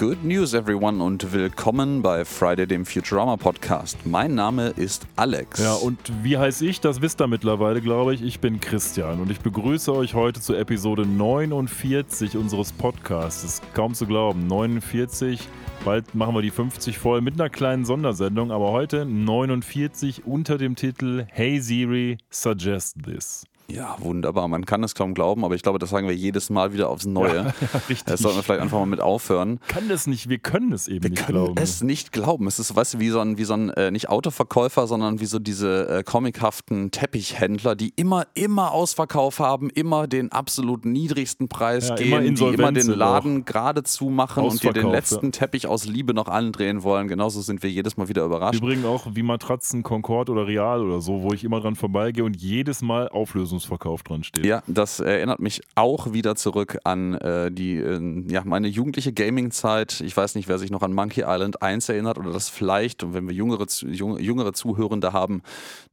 Good News, everyone, und willkommen bei Friday, dem Futurama Podcast. Mein Name ist Alex. Ja, und wie heiße ich? Das wisst ihr mittlerweile, glaube ich. Ich bin Christian und ich begrüße euch heute zu Episode 49 unseres Podcasts. Kaum zu glauben. 49. Bald machen wir die 50 voll mit einer kleinen Sondersendung, aber heute 49 unter dem Titel Hey Siri, suggest this. Ja, wunderbar. Man kann es kaum glauben, aber ich glaube, das sagen wir jedes Mal wieder aufs Neue. Ja, ja, richtig. Das sollten wir vielleicht einfach mal mit aufhören. Kann das nicht, wir können es eben wir nicht können glauben. es nicht glauben. Es ist, weißt du, wie so ein, wie so ein äh, nicht Autoverkäufer, sondern wie so diese äh, comichaften Teppichhändler, die immer, immer Ausverkauf haben, immer den absolut niedrigsten Preis ja, gehen, immer die immer den Laden geradezu machen und dir den letzten Teppich aus Liebe noch andrehen wollen. Genauso sind wir jedes Mal wieder überrascht. Übrigens auch wie Matratzen Concord oder Real oder so, wo ich immer dran vorbeigehe und jedes Mal Auflösung Leistungsverkauf dran steht. Ja, das erinnert mich auch wieder zurück an äh, die, äh, ja, meine jugendliche Gaming-Zeit. Ich weiß nicht, wer sich noch an Monkey Island 1 erinnert oder das vielleicht, und wenn wir jüngere, jüngere Zuhörende haben,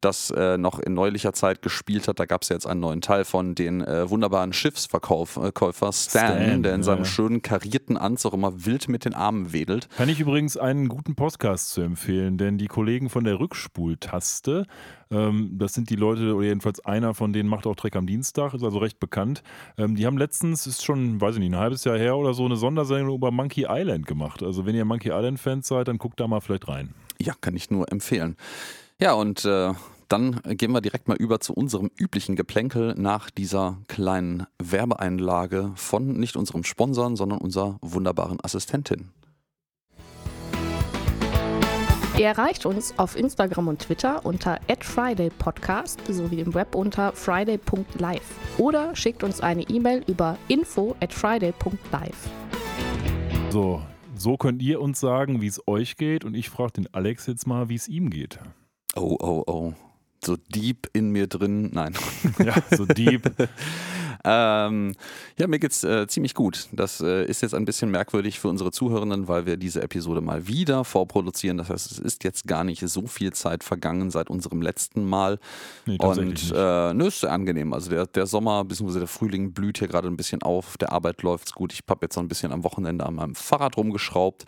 das äh, noch in neulicher Zeit gespielt hat, da gab es ja jetzt einen neuen Teil von den äh, wunderbaren Schiffsverkäufer Stan, Stan, der in seinem ja. schönen karierten Anzug immer wild mit den Armen wedelt. Kann ich übrigens einen guten Podcast zu empfehlen, denn die Kollegen von der Rückspultaste ähm, das sind die Leute, oder jedenfalls einer von denen macht auch Dreck am Dienstag, ist also recht bekannt. Ähm, die haben letztens, ist schon, weiß ich nicht, ein halbes Jahr her oder so, eine Sondersendung über Monkey Island gemacht. Also wenn ihr Monkey Island-Fans seid, dann guckt da mal vielleicht rein. Ja, kann ich nur empfehlen. Ja, und äh, dann gehen wir direkt mal über zu unserem üblichen Geplänkel nach dieser kleinen Werbeeinlage von nicht unserem Sponsoren, sondern unserer wunderbaren Assistentin. Ihr erreicht uns auf Instagram und Twitter unter @fridaypodcast sowie im Web unter friday.live oder schickt uns eine E-Mail über info at friday.live. So, so könnt ihr uns sagen, wie es euch geht und ich frage den Alex jetzt mal, wie es ihm geht. Oh, oh, oh. So deep in mir drin. Nein. Ja, so deep. Ähm, ja, mir geht's äh, ziemlich gut. Das äh, ist jetzt ein bisschen merkwürdig für unsere Zuhörenden, weil wir diese Episode mal wieder vorproduzieren. Das heißt, es ist jetzt gar nicht so viel Zeit vergangen seit unserem letzten Mal. Nee, Und äh, nö, ist sehr angenehm. Also der, der Sommer bzw. der Frühling blüht hier gerade ein bisschen auf. Der Arbeit läuft's gut. Ich habe jetzt noch ein bisschen am Wochenende an meinem Fahrrad rumgeschraubt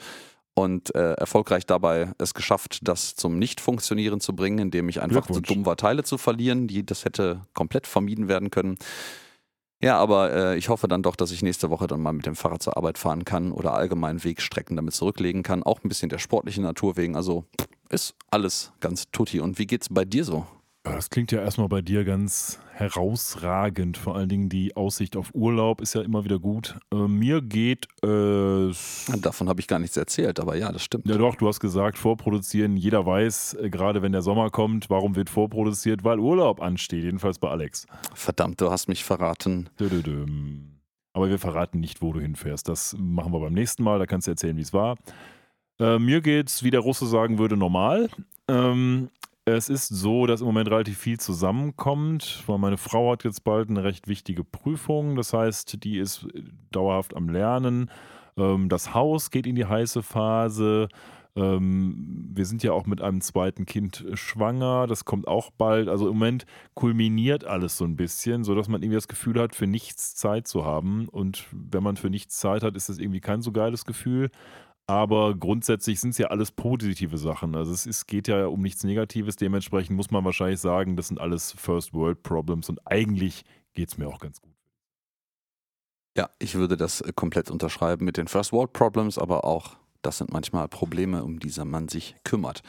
und äh, erfolgreich dabei es geschafft, das zum Nicht-Funktionieren zu bringen, indem ich einfach zu dumm war, Teile zu verlieren, die das hätte komplett vermieden werden können. Ja, aber äh, ich hoffe dann doch, dass ich nächste Woche dann mal mit dem Fahrrad zur Arbeit fahren kann oder allgemein Wegstrecken damit zurücklegen kann. Auch ein bisschen der sportlichen Natur wegen. Also ist alles ganz tutti. Und wie geht's bei dir so? Das klingt ja erstmal bei dir ganz herausragend. Vor allen Dingen die Aussicht auf Urlaub ist ja immer wieder gut. Äh, mir geht es. Davon habe ich gar nichts erzählt, aber ja, das stimmt. Ja, doch, du hast gesagt, vorproduzieren. Jeder weiß, äh, gerade wenn der Sommer kommt, warum wird vorproduziert? Weil Urlaub ansteht, jedenfalls bei Alex. Verdammt, du hast mich verraten. Aber wir verraten nicht, wo du hinfährst. Das machen wir beim nächsten Mal. Da kannst du erzählen, wie es war. Äh, mir geht's, wie der Russe sagen würde, normal. Ähm, es ist so, dass im Moment relativ viel zusammenkommt, weil meine Frau hat jetzt bald eine recht wichtige Prüfung. Das heißt, die ist dauerhaft am Lernen. Ähm, das Haus geht in die heiße Phase. Ähm, wir sind ja auch mit einem zweiten Kind schwanger. Das kommt auch bald. Also im Moment kulminiert alles so ein bisschen, sodass man irgendwie das Gefühl hat, für nichts Zeit zu haben. Und wenn man für nichts Zeit hat, ist das irgendwie kein so geiles Gefühl. Aber grundsätzlich sind es ja alles positive Sachen. Also es ist, geht ja um nichts Negatives. Dementsprechend muss man wahrscheinlich sagen, das sind alles First World Problems und eigentlich geht es mir auch ganz gut. Ja, ich würde das äh, komplett unterschreiben mit den First World Problems, aber auch das sind manchmal Probleme, um die man sich kümmert.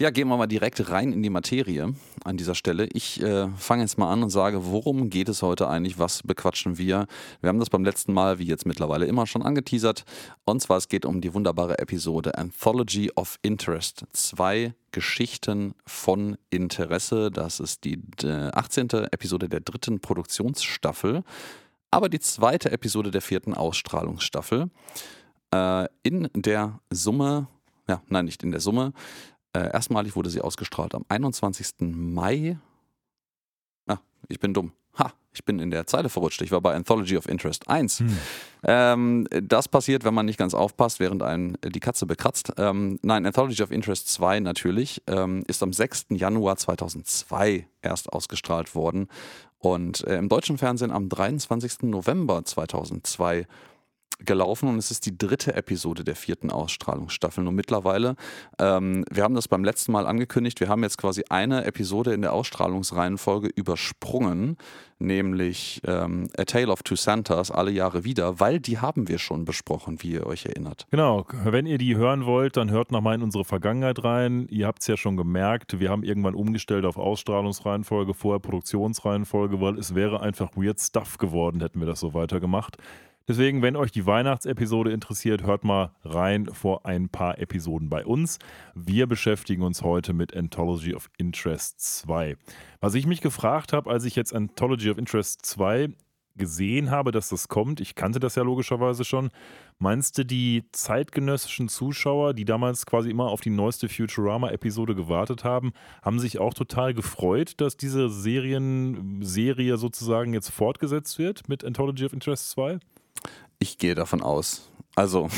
Ja, gehen wir mal direkt rein in die Materie an dieser Stelle. Ich äh, fange jetzt mal an und sage, worum geht es heute eigentlich? Was bequatschen wir? Wir haben das beim letzten Mal, wie jetzt mittlerweile immer, schon angeteasert. Und zwar, es geht um die wunderbare Episode Anthology of Interest. Zwei Geschichten von Interesse. Das ist die 18. Äh, Episode der dritten Produktionsstaffel, aber die zweite Episode der vierten Ausstrahlungsstaffel. Äh, in der Summe, ja, nein, nicht in der Summe, äh, erstmalig wurde sie ausgestrahlt am 21. Mai. Ah, ich bin dumm. Ha, ich bin in der Zeile verrutscht. Ich war bei Anthology of Interest 1. Hm. Ähm, das passiert, wenn man nicht ganz aufpasst, während einen die Katze bekratzt. Ähm, nein, Anthology of Interest 2 natürlich ähm, ist am 6. Januar 2002 erst ausgestrahlt worden und äh, im deutschen Fernsehen am 23. November 2002 gelaufen und es ist die dritte Episode der vierten Ausstrahlungsstaffel. Und mittlerweile, ähm, wir haben das beim letzten Mal angekündigt, wir haben jetzt quasi eine Episode in der Ausstrahlungsreihenfolge übersprungen, nämlich ähm, A Tale of Two Santas, alle Jahre wieder, weil die haben wir schon besprochen, wie ihr euch erinnert. Genau, wenn ihr die hören wollt, dann hört nochmal in unsere Vergangenheit rein. Ihr habt es ja schon gemerkt, wir haben irgendwann umgestellt auf Ausstrahlungsreihenfolge, vorher Produktionsreihenfolge, weil es wäre einfach weird Stuff geworden, hätten wir das so weitergemacht. Deswegen, wenn euch die Weihnachtsepisode interessiert, hört mal rein vor ein paar Episoden bei uns. Wir beschäftigen uns heute mit Anthology of Interest 2. Was ich mich gefragt habe, als ich jetzt Anthology of Interest 2 gesehen habe, dass das kommt, ich kannte das ja logischerweise schon, meinst du, die zeitgenössischen Zuschauer, die damals quasi immer auf die neueste Futurama-Episode gewartet haben, haben sich auch total gefreut, dass diese Serienserie sozusagen jetzt fortgesetzt wird mit Anthology of Interest 2? Ich gehe davon aus. Also,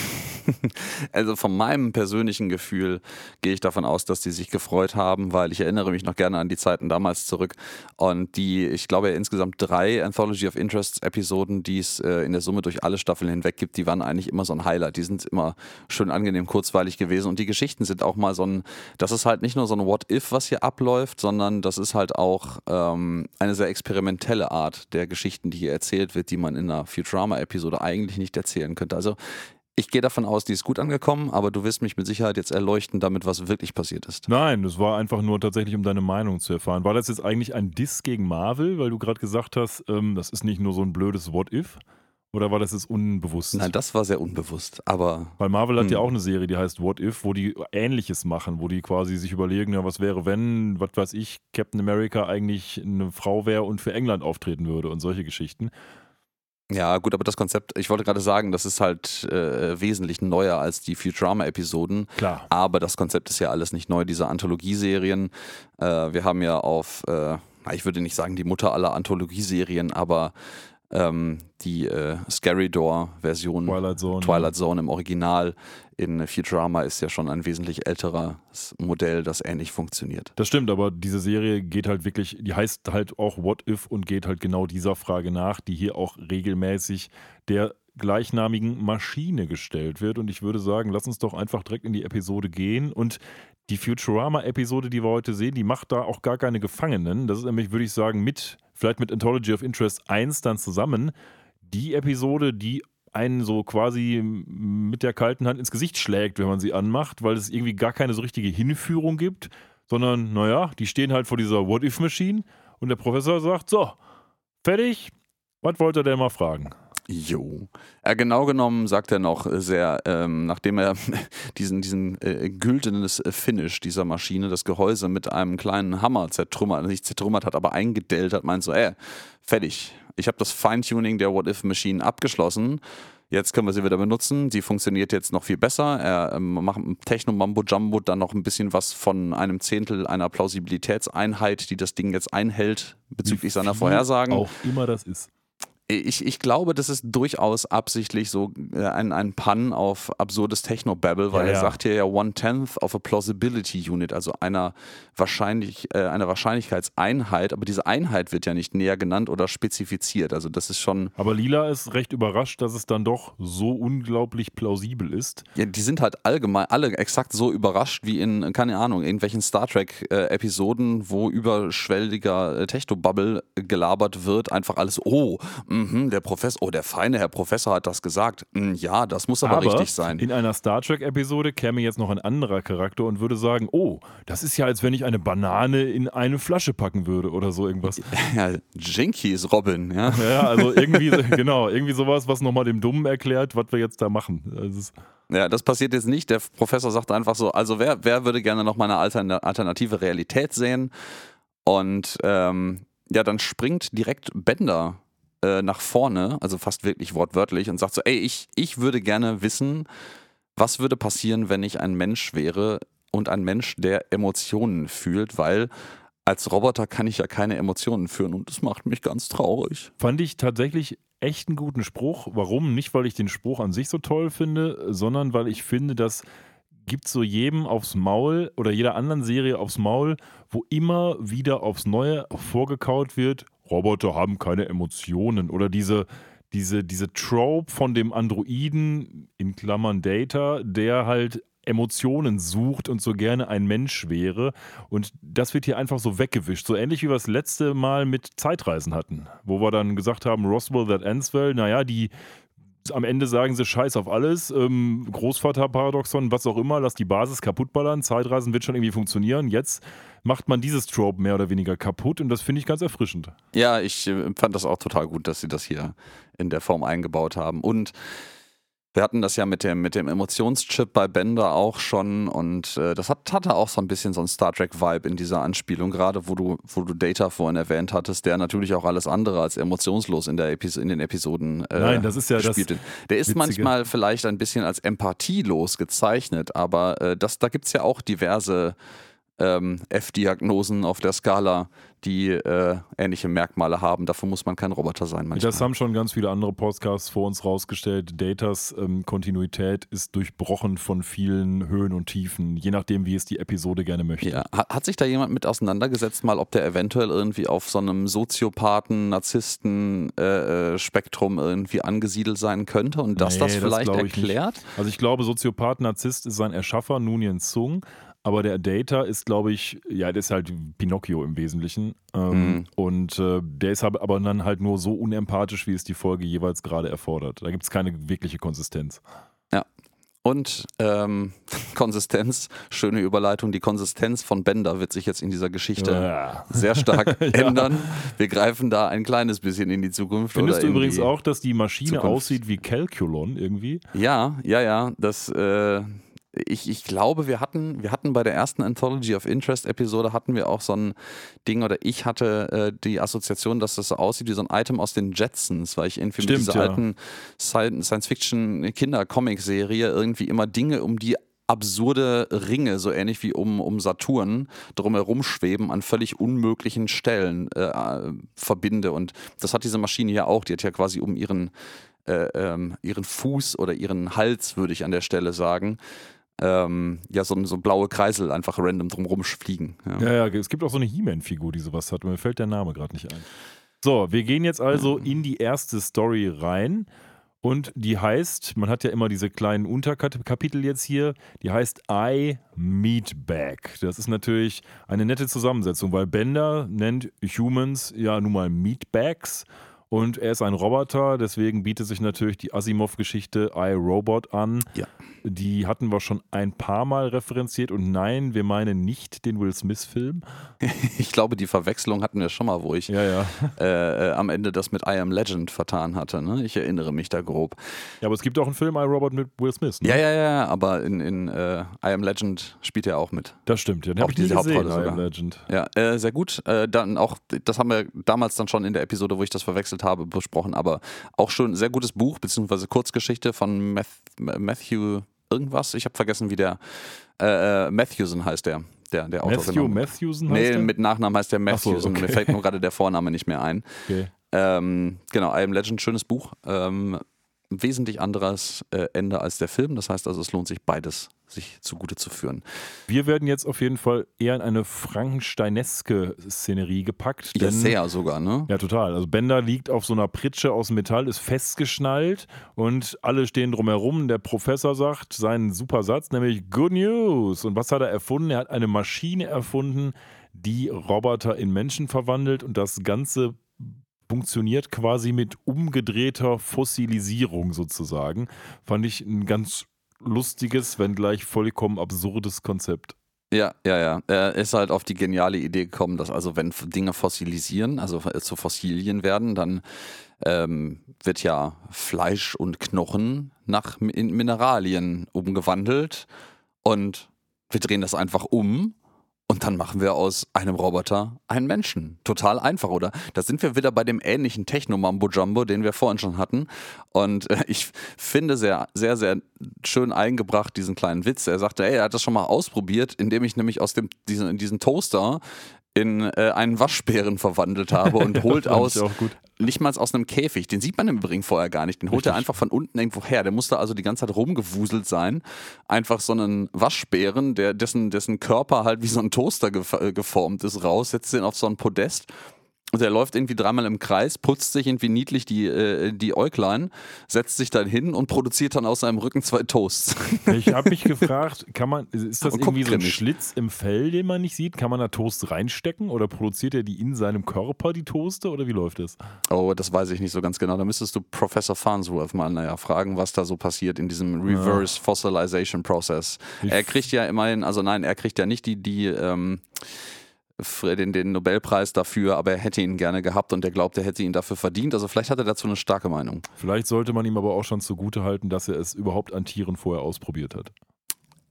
also von meinem persönlichen Gefühl gehe ich davon aus, dass die sich gefreut haben, weil ich erinnere mich noch gerne an die Zeiten damals zurück. Und die, ich glaube, insgesamt drei Anthology of Interests Episoden, die es äh, in der Summe durch alle Staffeln hinweg gibt, die waren eigentlich immer so ein Highlight. Die sind immer schön angenehm kurzweilig gewesen. Und die Geschichten sind auch mal so ein, das ist halt nicht nur so ein What-If, was hier abläuft, sondern das ist halt auch ähm, eine sehr experimentelle Art der Geschichten, die hier erzählt wird, die man in einer Futurama-Episode eigentlich nicht erzählen könnte. Also ich gehe davon aus, die ist gut angekommen, aber du wirst mich mit Sicherheit jetzt erleuchten damit, was wirklich passiert ist. Nein, das war einfach nur tatsächlich, um deine Meinung zu erfahren. War das jetzt eigentlich ein Diss gegen Marvel, weil du gerade gesagt hast, ähm, das ist nicht nur so ein blödes What-If? Oder war das jetzt unbewusst? Nein, das war sehr unbewusst, aber. Weil Marvel hat Hm. ja auch eine Serie, die heißt What If, wo die Ähnliches machen, wo die quasi sich überlegen, ja, was wäre, wenn, was weiß ich, Captain America eigentlich eine Frau wäre und für England auftreten würde und solche Geschichten. Ja, gut, aber das Konzept, ich wollte gerade sagen, das ist halt äh, wesentlich neuer als die Futurama-Episoden. Klar. Aber das Konzept ist ja alles nicht neu, diese Anthologieserien. Äh, wir haben ja auf, äh, ich würde nicht sagen die Mutter aller Anthologieserien, aber ähm, die äh, Scary Door-Version Twilight Zone. Twilight Zone im Original in Futurama ist ja schon ein wesentlich älteres Modell, das ähnlich funktioniert. Das stimmt, aber diese Serie geht halt wirklich, die heißt halt auch What If und geht halt genau dieser Frage nach, die hier auch regelmäßig der gleichnamigen Maschine gestellt wird. Und ich würde sagen, lass uns doch einfach direkt in die Episode gehen. Und die Futurama-Episode, die wir heute sehen, die macht da auch gar keine Gefangenen. Das ist nämlich, würde ich sagen, mit, vielleicht mit Anthology of Interest 1 dann zusammen, die Episode, die einen so quasi mit der kalten Hand ins Gesicht schlägt, wenn man sie anmacht, weil es irgendwie gar keine so richtige Hinführung gibt, sondern, naja, die stehen halt vor dieser What-If-Maschine und der Professor sagt, so, fertig, was wollt ihr denn mal fragen? Jo. Ja, genau genommen sagt er noch sehr, ähm, nachdem er diesen, diesen äh, güldenes Finish dieser Maschine, das Gehäuse mit einem kleinen Hammer zertrümmert, nicht zertrümmert hat, aber eingedellt hat, meint so, ey, fertig. Ich habe das Feintuning der What-If-Maschine abgeschlossen. Jetzt können wir sie wieder benutzen. Sie funktioniert jetzt noch viel besser. Er ähm, macht im Techno-Mambo-Jumbo dann noch ein bisschen was von einem Zehntel einer Plausibilitätseinheit, die das Ding jetzt einhält bezüglich seiner Vorhersagen. Auch immer das ist. Ich, ich glaube, das ist durchaus absichtlich so äh, ein, ein Pun auf absurdes Techno-Babble, weil Ja, er ja. sagt hier ja One-Tenth of a Plausibility Unit, also einer, wahrscheinlich, äh, einer Wahrscheinlichkeitseinheit, aber diese Einheit wird ja nicht näher genannt oder spezifiziert. Also das ist schon, Aber Lila ist recht überrascht, dass es dann doch so unglaublich plausibel ist. ja, die sind halt allgemein alle exakt so überrascht wie in, keine Ahnung, irgendwelchen Star Trek-Episoden, wo überschwelliger äh, Techno-Bubble gelabert wird, einfach alles, oh, mhm, der Professor, oh, der feine Herr Professor hat das gesagt. Mm, ja, das muss aber, richtig sein. in einer Star Trek-Episode käme jetzt noch ein anderer Charakter und würde sagen, oh, das ist ja, als wenn ich eine Banane in eine Flasche packen würde oder so irgendwas. Ja, Jinky ist Robin, ja. Ja, also irgendwie, genau, irgendwie sowas, was nochmal dem Dummen erklärt, was wir jetzt da machen. Also Ja, das passiert jetzt nicht. Der Professor sagt einfach so, also wer, wer würde gerne noch mal eine altern- alternative Realität sehen? Und ähm, ja, dann springt direkt Bender äh, nach vorne, also fast wirklich wortwörtlich, und sagt so, ey, ich, ich würde gerne wissen, was würde passieren, wenn ich ein Mensch wäre und ein Mensch, der Emotionen fühlt, weil als Roboter kann ich ja keine Emotionen führen und das macht mich ganz traurig. fand ich tatsächlich echt einen guten Spruch. Warum? Nicht, weil ich den Spruch an sich so toll finde, sondern weil ich finde, das gibt so jedem aufs Maul oder jeder anderen Serie aufs Maul, wo immer wieder aufs Neue vorgekaut wird, Roboter haben keine Emotionen oder diese diese, diese Trope von dem Androiden, in Klammern Data, der halt Emotionen sucht und so gerne ein Mensch wäre. Und das wird hier einfach so weggewischt. So ähnlich wie wir das letzte Mal mit Zeitreisen hatten, wo wir dann gesagt haben, Roswell that ends well, naja, die am Ende sagen sie Scheiß auf alles, ähm, Großvaterparadoxon, was auch immer, lass die Basis kaputtballern, Zeitreisen wird schon irgendwie funktionieren. Jetzt macht man dieses Trope mehr oder weniger kaputt und das finde ich ganz erfrischend. Ja, ich äh, fand das auch total gut, dass sie das hier in der Form eingebaut haben. Und wir hatten das ja mit dem, mit dem Emotionschip bei Bender auch schon und äh, das hat, hatte auch so ein bisschen so ein Star Trek-Vibe in dieser Anspielung, gerade wo du, wo du Data vorhin erwähnt hattest, der natürlich auch alles andere als emotionslos in, der Epis in den Episoden äh, Nein, das ist ja spielt. das Der ist Witzige. manchmal vielleicht ein bisschen als empathielos gezeichnet, aber äh, das, da gibt es ja auch diverse ähm, F-Diagnosen auf der Skala, die äh, ähnliche Merkmale haben. Dafür muss man kein Roboter sein manchmal. Das haben schon ganz viele andere Podcasts vor uns rausgestellt. Datas ähm, Kontinuität ist durchbrochen von vielen Höhen und Tiefen, je nachdem, wie es die Episode gerne möchte. Ja. Hat, hat sich da jemand mit auseinandergesetzt, mal, ob der eventuell irgendwie auf so einem Soziopathen, Narzissten äh, äh, Spektrum irgendwie angesiedelt sein könnte und dass Nee, das das vielleicht nicht. erklärt? Also ich glaube, Soziopath, Narzisst ist sein Erschaffer, Nunien Sung. Aber der Data ist, glaube ich, ja, der ist halt Pinocchio im Wesentlichen. Ähm, Mhm. Und äh, der ist aber aber dann halt nur so unempathisch, wie es die Folge jeweils gerade erfordert. Da gibt es keine wirkliche Konsistenz. Und ähm, Konsistenz, schöne Überleitung, die Konsistenz von Bender wird sich jetzt in dieser Geschichte Ja. sehr stark ändern. Wir greifen da ein kleines bisschen in die Zukunft. Findest du übrigens auch, dass die Maschine Zukunft. aussieht wie Calculon irgendwie? Ja, ja, ja. Das, äh, ich, ich glaube, wir hatten, wir hatten bei der ersten Anthology of Interest Episode hatten wir auch so ein Ding oder ich hatte äh, die Assoziation, dass das so aussieht wie so ein Item aus den Jetsons, weil ich irgendwie Stimmt, mit dieser ja. alten Sci- Science-Fiction-Kinder-Comic-Serie irgendwie immer Dinge um die absurde Ringe, so ähnlich wie um, um Saturn, drumherum schweben an völlig unmöglichen Stellen äh, verbinde. Und das hat diese Maschine ja auch. Die hat ja quasi um ihren, äh, ähm, ihren Fuß oder ihren Hals, würde ich an der Stelle sagen, ähm, ja, so, so blaue Kreisel einfach random drumherum fliegen. Ja. Ja, ja, es gibt auch so eine He-Man-Figur, die sowas hat. Mir fällt der Name gerade nicht ein. So, wir gehen jetzt also in die erste Story rein. Und die heißt, man hat ja immer diese kleinen Unterkapitel jetzt hier, die heißt I Meatbag. Das ist natürlich eine nette Zusammensetzung, weil Bender nennt Humans ja nun mal Meatbags. Und er ist ein Roboter, deswegen bietet sich natürlich die Asimov-Geschichte I Robot an. Ja. Die hatten wir schon ein paar Mal referenziert und nein, wir meinen nicht den Will Smith-Film. Ich glaube, die Verwechslung hatten wir schon mal, wo ich Ja, ja. äh, äh, am Ende das mit I Am Legend vertan hatte. Ne? Ich erinnere mich da grob. Ja, aber es gibt auch einen Film I Robot mit Will Smith. Ne? Ja, ja, ja, aber in, in äh, I Am Legend spielt er auch mit. Das stimmt, ja. Den habe ich nie diese gesehen, Hauptrolle I Am. Legend. Ja, äh, sehr gut. Äh, dann auch, das haben wir damals dann schon in der Episode, wo ich das verwechselt habe, besprochen, aber auch schon ein sehr gutes Buch, beziehungsweise Kurzgeschichte von Matthew irgendwas. Ich habe vergessen, wie der äh, äh, Matthewson heißt der, der, der Autor. Matthew genau. Matthewson heißt Nee, der? mit Nachnamen heißt der Ach so, Matthewson. okay. Mir fällt nur gerade der Vorname nicht mehr ein. Okay. Ähm, genau, I Am Legend, schönes Buch. Ähm, ein wesentlich anderes äh, Ende als der Film. Das heißt also, es lohnt sich beides, sich zugute zu führen. Wir werden jetzt auf jeden Fall eher in eine Frankensteineske Szenerie gepackt. Ja, denn- sehr sogar, ne? Ja, total. Also Bender liegt auf so einer Pritsche aus Metall, ist festgeschnallt und alle stehen drumherum. Der Professor sagt seinen super Satz, nämlich Good News. Und was hat er erfunden? Er hat eine Maschine erfunden, die Roboter in Menschen verwandelt und das Ganze funktioniert quasi mit umgedrehter Fossilisierung sozusagen. Fand ich ein ganz lustiges, wenn gleich vollkommen absurdes Konzept. Ja, ja, ja. Er ist halt auf die geniale Idee gekommen, dass also wenn Dinge fossilisieren, also äh, zu Fossilien werden, dann ähm, wird ja Fleisch und Knochen nach Mi- in Mineralien umgewandelt und wir drehen das einfach um und dann machen wir aus einem Roboter einen Menschen. Total einfach, oder? Da sind wir wieder bei dem ähnlichen Techno-Mambo-Jumbo, den wir vorhin schon hatten. Und äh, ich finde sehr, sehr, sehr schön eingebracht diesen kleinen Witz. Er sagte, ey, er hat das schon mal ausprobiert, indem ich nämlich aus dem, diesen, diesen Toaster in äh, einen Waschbären verwandelt habe und holt aus nicht mal aus einem Käfig. Den sieht man im Übrigen vorher gar nicht. Den holt er Richtig. einfach von unten irgendwo her. Der musste also die ganze Zeit rumgewuselt sein. Einfach so einen Waschbären, der, dessen, dessen Körper halt wie so ein Toaster gef äh, geformt ist, raus, setzt den auf so ein Podest Und er läuft irgendwie dreimal im Kreis, putzt sich irgendwie niedlich die, äh, die Äuglein, setzt sich dann hin und produziert dann aus seinem Rücken zwei Toasts. Ich habe mich gefragt, kann man, ist das Und irgendwie so ein grimmig. Schlitz im Fell, den man nicht sieht? Kann man da Toast reinstecken oder produziert er die in seinem Körper, die Toaste, oder wie läuft das? Oh, das weiß ich nicht so ganz genau. Da müsstest du Professor Farnsworth mal naja, fragen, was da so passiert in diesem Reverse Fossilization Process. Ich- Er kriegt ja immerhin, also nein, er kriegt ja nicht die, die ähm, den, den Nobelpreis dafür, aber er hätte ihn gerne gehabt und er glaubt, er hätte ihn dafür verdient. Also vielleicht hat er dazu eine starke Meinung. Vielleicht sollte man ihm aber auch schon zugute halten, dass er es überhaupt an Tieren vorher ausprobiert hat.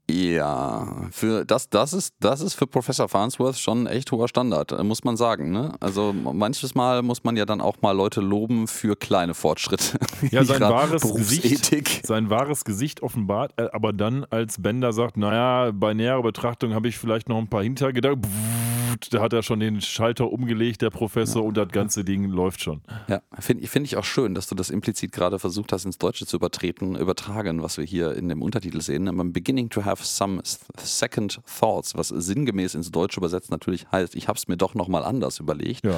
Ja, für das, das, ist, das ist für Professor Farnsworth schon ein echt hoher Standard, äh, muss man sagen. Ne? Also manches Mal muss man ja dann auch mal Leute loben für kleine Fortschritte. Ja, in sein wahres. Gesicht, sein wahres Gesicht offenbart, er aber dann als Bender sagt, naja, bei näherer Betrachtung habe ich vielleicht noch ein paar Hintergedanken. Da hat er schon den Schalter umgelegt, der Professor, und das ganze Ding läuft schon. Ja, finde find ich auch schön, dass du das implizit gerade versucht hast, ins Deutsche zu übertreten, übertragen, was wir hier in dem Untertitel sehen. I'm beginning to have some second thoughts, was sinngemäß ins Deutsche übersetzt natürlich heißt, ich habe es mir doch nochmal anders überlegt. Ja,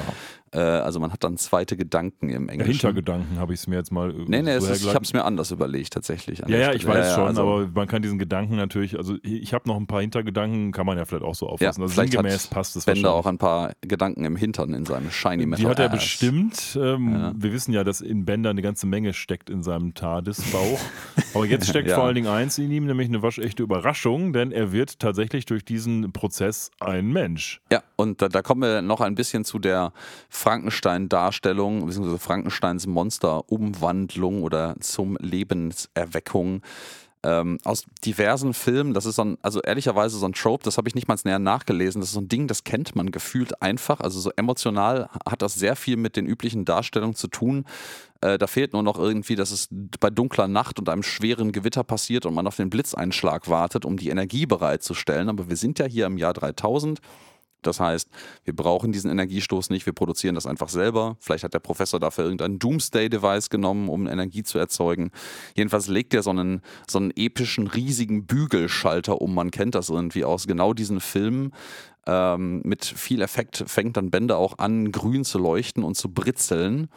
Äh, also man hat dann zweite Gedanken im ja Englischen. Hintergedanken habe ich es mir jetzt mal. äh, Nee, nee, so ist, ich habe es mir anders überlegt tatsächlich. Ja, ja, ich weiß Ja, schon, also- aber man kann diesen Gedanken natürlich, also ich habe noch ein paar Hintergedanken, kann man ja vielleicht auch so auffassen. Ja, also sinngemäß hat passt es Bender auch ein paar Gedanken im Hintern in seinem Shiny Metal Die hat er Ass. bestimmt. Ähm, Ja. Wir wissen ja, dass in Bender eine ganze Menge steckt in seinem TARDIS-Bauch. Aber jetzt steckt Ja. vor allen Dingen eins in ihm, nämlich eine waschechte Überraschung, denn er wird tatsächlich durch diesen Prozess ein Mensch. Ja, und da, da kommen wir noch ein bisschen zu der Frankenstein-Darstellung, beziehungsweise Frankensteins Monster-Umwandlung oder zum Lebenserweckung. Ähm, aus diversen Filmen, das ist so ein, also ehrlicherweise so ein Trope, das habe ich nicht mal näher nachgelesen. Das ist so ein Ding, das kennt man gefühlt einfach. Also so emotional hat das sehr viel mit den üblichen Darstellungen zu tun. Äh, da fehlt nur noch irgendwie, dass es bei dunkler Nacht und einem schweren Gewitter passiert und man auf den Blitzeinschlag wartet, um die Energie bereitzustellen. Aber wir sind ja hier im Jahr 3000. Das heißt, wir brauchen diesen Energiestoß nicht, wir produzieren das einfach selber. Vielleicht hat der Professor dafür irgendein Doomsday-Device genommen, um Energie zu erzeugen. Jedenfalls legt er so einen, so einen epischen, riesigen Bügelschalter um. Man kennt das irgendwie aus genau diesen Filmen. Ähm, mit viel Effekt fängt dann Bender auch an, grün zu leuchten und zu britzeln.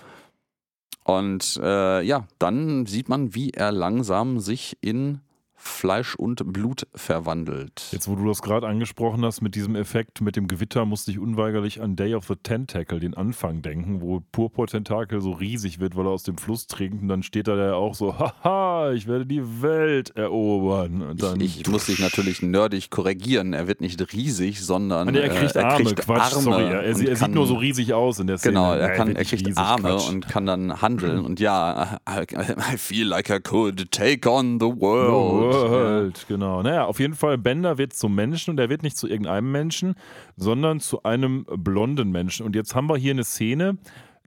Und äh, ja, dann sieht man, wie er langsam sich in Fleisch und Blut verwandelt. Jetzt, wo du das gerade angesprochen hast mit diesem Effekt mit dem Gewitter, musste ich unweigerlich an Day of the Tentacle, den Anfang, denken, wo Purpur-Tentakel so riesig wird, weil er aus dem Fluss trinkt und dann steht da der auch so, haha, ich werde die Welt erobern. Und dann ich, ich muss dich natürlich nerdig korrigieren. Er wird nicht riesig, sondern nee, er kriegt äh, Arme, kriegt Quatsch, Arme sorry. Er, er, und sieht- er kann- nur so riesig aus in der Szene. Genau, er, kann, er nicht kriegt riesig, Arme Quatsch. und kann dann handeln. Und ja, I, I feel like I could take on the The world. World, genau. Naja, auf jeden Fall, Bender wird zum Menschen und er wird nicht zu irgendeinem Menschen, sondern zu einem blonden Menschen. Und jetzt haben wir hier eine Szene,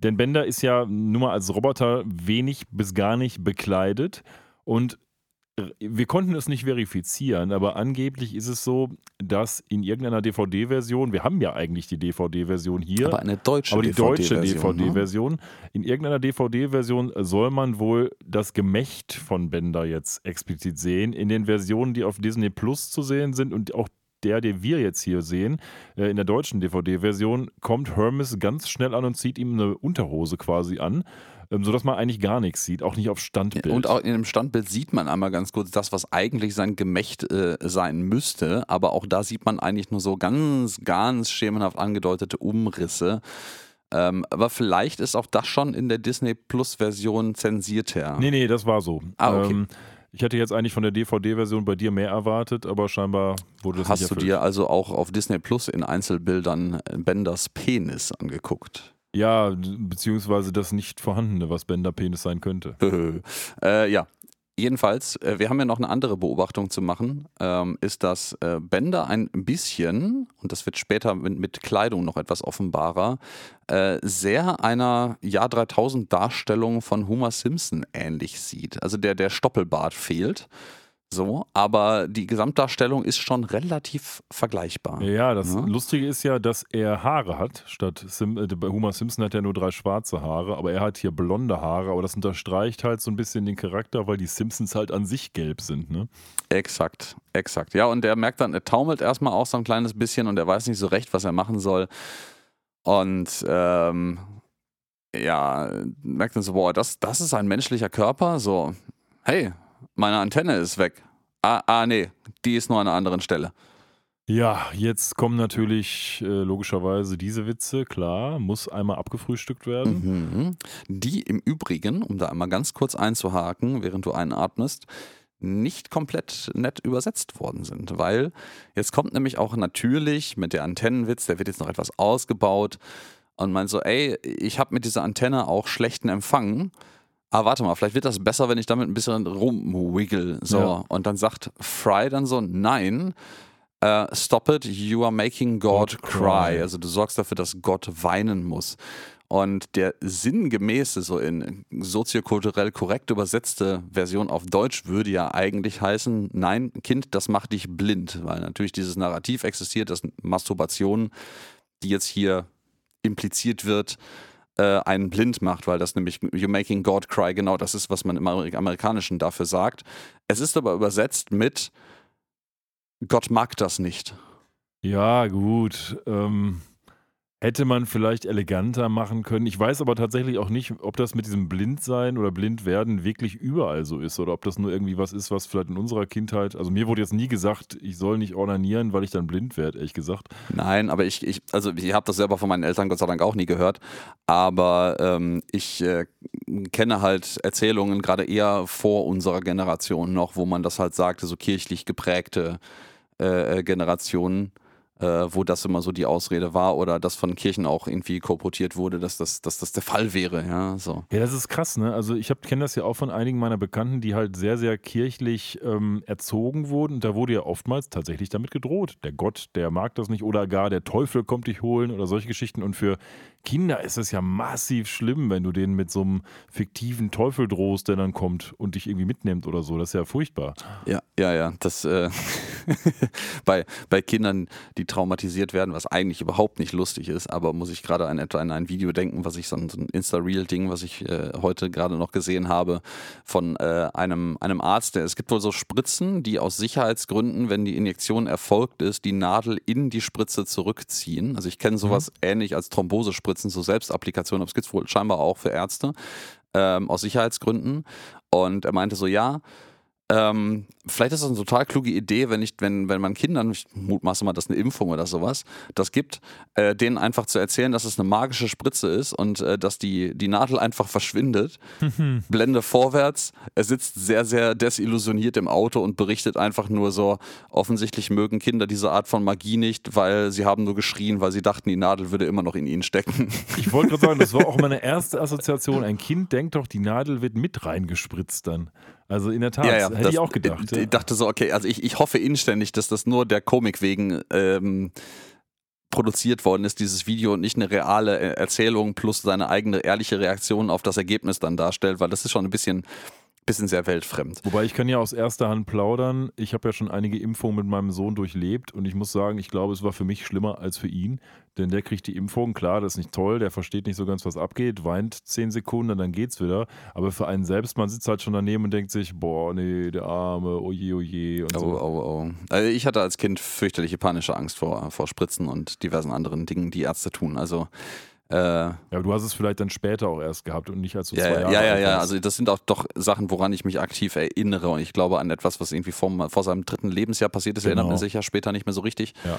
denn Bender ist ja nur mal als Roboter wenig bis gar nicht bekleidet und wir konnten es nicht verifizieren, aber angeblich ist es so, dass in irgendeiner DVD-Version, wir haben ja eigentlich die DVD-Version hier, Aber eine deutsche aber die deutsche DVD-Version, ne? DVD-Version. In irgendeiner DVD-Version soll man wohl das Gemächt von Bender jetzt explizit sehen. In den Versionen, die auf Disney Plus zu sehen sind und auch der, den wir jetzt hier sehen, äh, in der deutschen DVD-Version, kommt Hermes ganz schnell an und zieht ihm eine Unterhose quasi an, ähm, sodass man eigentlich gar nichts sieht, auch nicht auf Standbild. Und auch in dem Standbild sieht man einmal ganz kurz das, was eigentlich sein Gemächt äh, sein müsste. Aber auch da sieht man eigentlich nur so ganz, ganz schemenhaft angedeutete Umrisse. Ähm, aber vielleicht ist auch das schon in der Disney Plus Version zensierter. Nee, nee, das war so. Ah, okay. Ähm, ich hätte jetzt eigentlich von der DVD-Version bei dir mehr erwartet, aber scheinbar wurde das Hast nicht du erfüllt. dir also auch auf Disney Plus in Einzelbildern äh, Benders Penis angeguckt? Ja, beziehungsweise das nicht vorhandene, was Bender Penis sein könnte. äh, ja. Jedenfalls, äh, wir haben ja noch eine andere Beobachtung zu machen, ähm, ist, dass äh, Bender ein bisschen, und das wird später mit, mit Kleidung noch etwas offenbarer, äh, sehr einer Jahr 3000 Darstellung von Homer Simpson ähnlich sieht. Also der, der Stoppelbart fehlt. So, aber die Gesamtdarstellung ist schon relativ vergleichbar. Ja, das Ja. Lustige ist ja, dass er Haare hat. Statt Sim äh, bei Homer Simpson hat er nur drei schwarze Haare, aber er hat hier blonde Haare. Aber das unterstreicht halt so ein bisschen den Charakter, weil die Simpsons halt an sich gelb sind. Ne? Exakt, exakt. Ja, und er merkt dann, er taumelt erstmal auch so ein kleines bisschen und er weiß nicht so recht, was er machen soll. Und ähm, ja, merkt dann so, boah, das, das ist ein menschlicher Körper. So, hey, meine Antenne ist weg. Ah, ah, nee, die ist nur an einer anderen Stelle. Ja, jetzt kommen natürlich äh, logischerweise diese Witze, klar, muss einmal abgefrühstückt werden. Mhm. Die im Übrigen, um da einmal ganz kurz einzuhaken, während du einatmest, nicht komplett nett übersetzt worden sind, weil jetzt kommt nämlich auch natürlich mit der Antennenwitz, der wird jetzt noch etwas ausgebaut und meint so, ey, ich habe mit dieser Antenne auch schlechten Empfang. Ah, warte mal, vielleicht wird das besser, wenn ich damit ein bisschen rumwiggle. So. Ja. Und dann sagt Fry dann so, nein, äh, stop it, you are making God, God cry. cry. Also du sorgst dafür, dass Gott weinen muss. Und der sinngemäße, so in soziokulturell korrekt übersetzte Version auf Deutsch würde ja eigentlich heißen, nein, Kind, das macht dich blind, weil natürlich dieses Narrativ existiert, dass Masturbation, die jetzt hier impliziert wird, äh, einen blind macht, weil das nämlich You're making God cry, genau das ist, was man im Amerik- Amerikanischen dafür sagt. Es ist aber übersetzt mit Gott mag das nicht. Ja, gut. Ähm, hätte man vielleicht eleganter machen können. Ich weiß aber tatsächlich auch nicht, ob das mit diesem Blindsein oder Blindwerden wirklich überall so ist oder ob das nur irgendwie was ist, was vielleicht in unserer Kindheit. Also mir wurde jetzt nie gesagt, ich soll nicht ornanieren, weil ich dann blind werde, ehrlich gesagt. Nein, aber ich, ich also ich habe das selber von meinen Eltern Gott sei Dank auch nie gehört. Aber ähm, ich äh, kenne halt Erzählungen gerade eher vor unserer Generation noch, wo man das halt sagte, so kirchlich geprägte äh, äh, Generationen, äh, wo das immer so die Ausrede war oder das von Kirchen auch irgendwie kolportiert wurde, dass das, dass das der Fall wäre. Ja, so. Ja, das ist krass, ne? Also ich kenne das ja auch von einigen meiner Bekannten, die halt sehr, sehr kirchlich ähm, erzogen wurden. Und da wurde ja oftmals tatsächlich damit gedroht. Der Gott, der mag das nicht oder gar der Teufel kommt dich holen oder solche Geschichten. Und für Kinder ist es ja massiv schlimm, wenn du denen mit so einem fiktiven Teufel drohst, der dann kommt und dich irgendwie mitnimmt oder so. Das ist ja furchtbar. Ja, ja, ja. Das äh, bei, bei Kindern, die traumatisiert werden, was eigentlich überhaupt nicht lustig ist, aber muss ich gerade an etwa an ein Video denken, was ich so ein, so ein Insta-Reel-Ding, was ich äh, heute gerade noch gesehen habe, von äh, einem, einem Arzt, der es gibt wohl so Spritzen, die aus Sicherheitsgründen, wenn die Injektion erfolgt ist, die Nadel in die Spritze zurückziehen. Also ich kenne sowas ähnlich als Thrombosespritzen, so Selbstapplikationen, aber es gibt es wohl scheinbar auch für Ärzte, ähm, aus Sicherheitsgründen. Und er meinte so, ja, ähm, vielleicht ist das eine total kluge Idee, wenn ich, wenn, wenn man Kindern, ich mutmaße mal, das ist eine Impfung oder sowas, das gibt, äh, denen einfach zu erzählen, dass es eine magische Spritze ist und äh, dass die, die Nadel einfach verschwindet. Blende vorwärts, er sitzt sehr, sehr desillusioniert im Auto und berichtet einfach nur so, offensichtlich mögen Kinder diese Art von Magie nicht, weil sie haben nur geschrien, weil sie dachten, die Nadel würde immer noch in ihnen stecken. Ich wollte gerade sagen, das war auch meine erste Assoziation. Ein Kind denkt doch, die Nadel wird mit reingespritzt dann. Also in der Tat, hätte das- ich auch gedacht. Ich, ja. ich dachte so, okay, also ich, ich hoffe inständig, dass das nur der Komik wegen ähm, produziert worden ist, dieses Video, und nicht eine reale äh, Erzählung plus seine eigene ehrliche Reaktion auf das Ergebnis dann darstellt, weil das ist schon ein bisschen, bisschen sehr weltfremd. Wobei ich kann ja aus erster Hand plaudern. Ich habe ja schon einige Impfungen mit meinem Sohn durchlebt und ich muss sagen, ich glaube, es war für mich schlimmer als für ihn, denn der kriegt die Impfung. Klar, das ist nicht toll, der versteht nicht so ganz, was abgeht, weint zehn Sekunden, dann geht's wieder. Aber für einen selbst, man sitzt halt schon daneben und denkt sich, boah, nee, der Arme, oje, oje und Oh, so. oh, oh. Also ich hatte als Kind fürchterliche panische Angst vor, vor Spritzen und diversen anderen Dingen, die Ärzte tun. Also äh, Ja, aber du hast es vielleicht dann später auch erst gehabt und nicht als du zwei Ja, Jahre ja, ja, alt ja. Also das sind auch doch Sachen, woran ich mich aktiv erinnere. Und ich glaube an etwas, was irgendwie vor, vor seinem dritten Lebensjahr passiert ist, erinnert Genau. man sich ja später nicht mehr so richtig. Ja.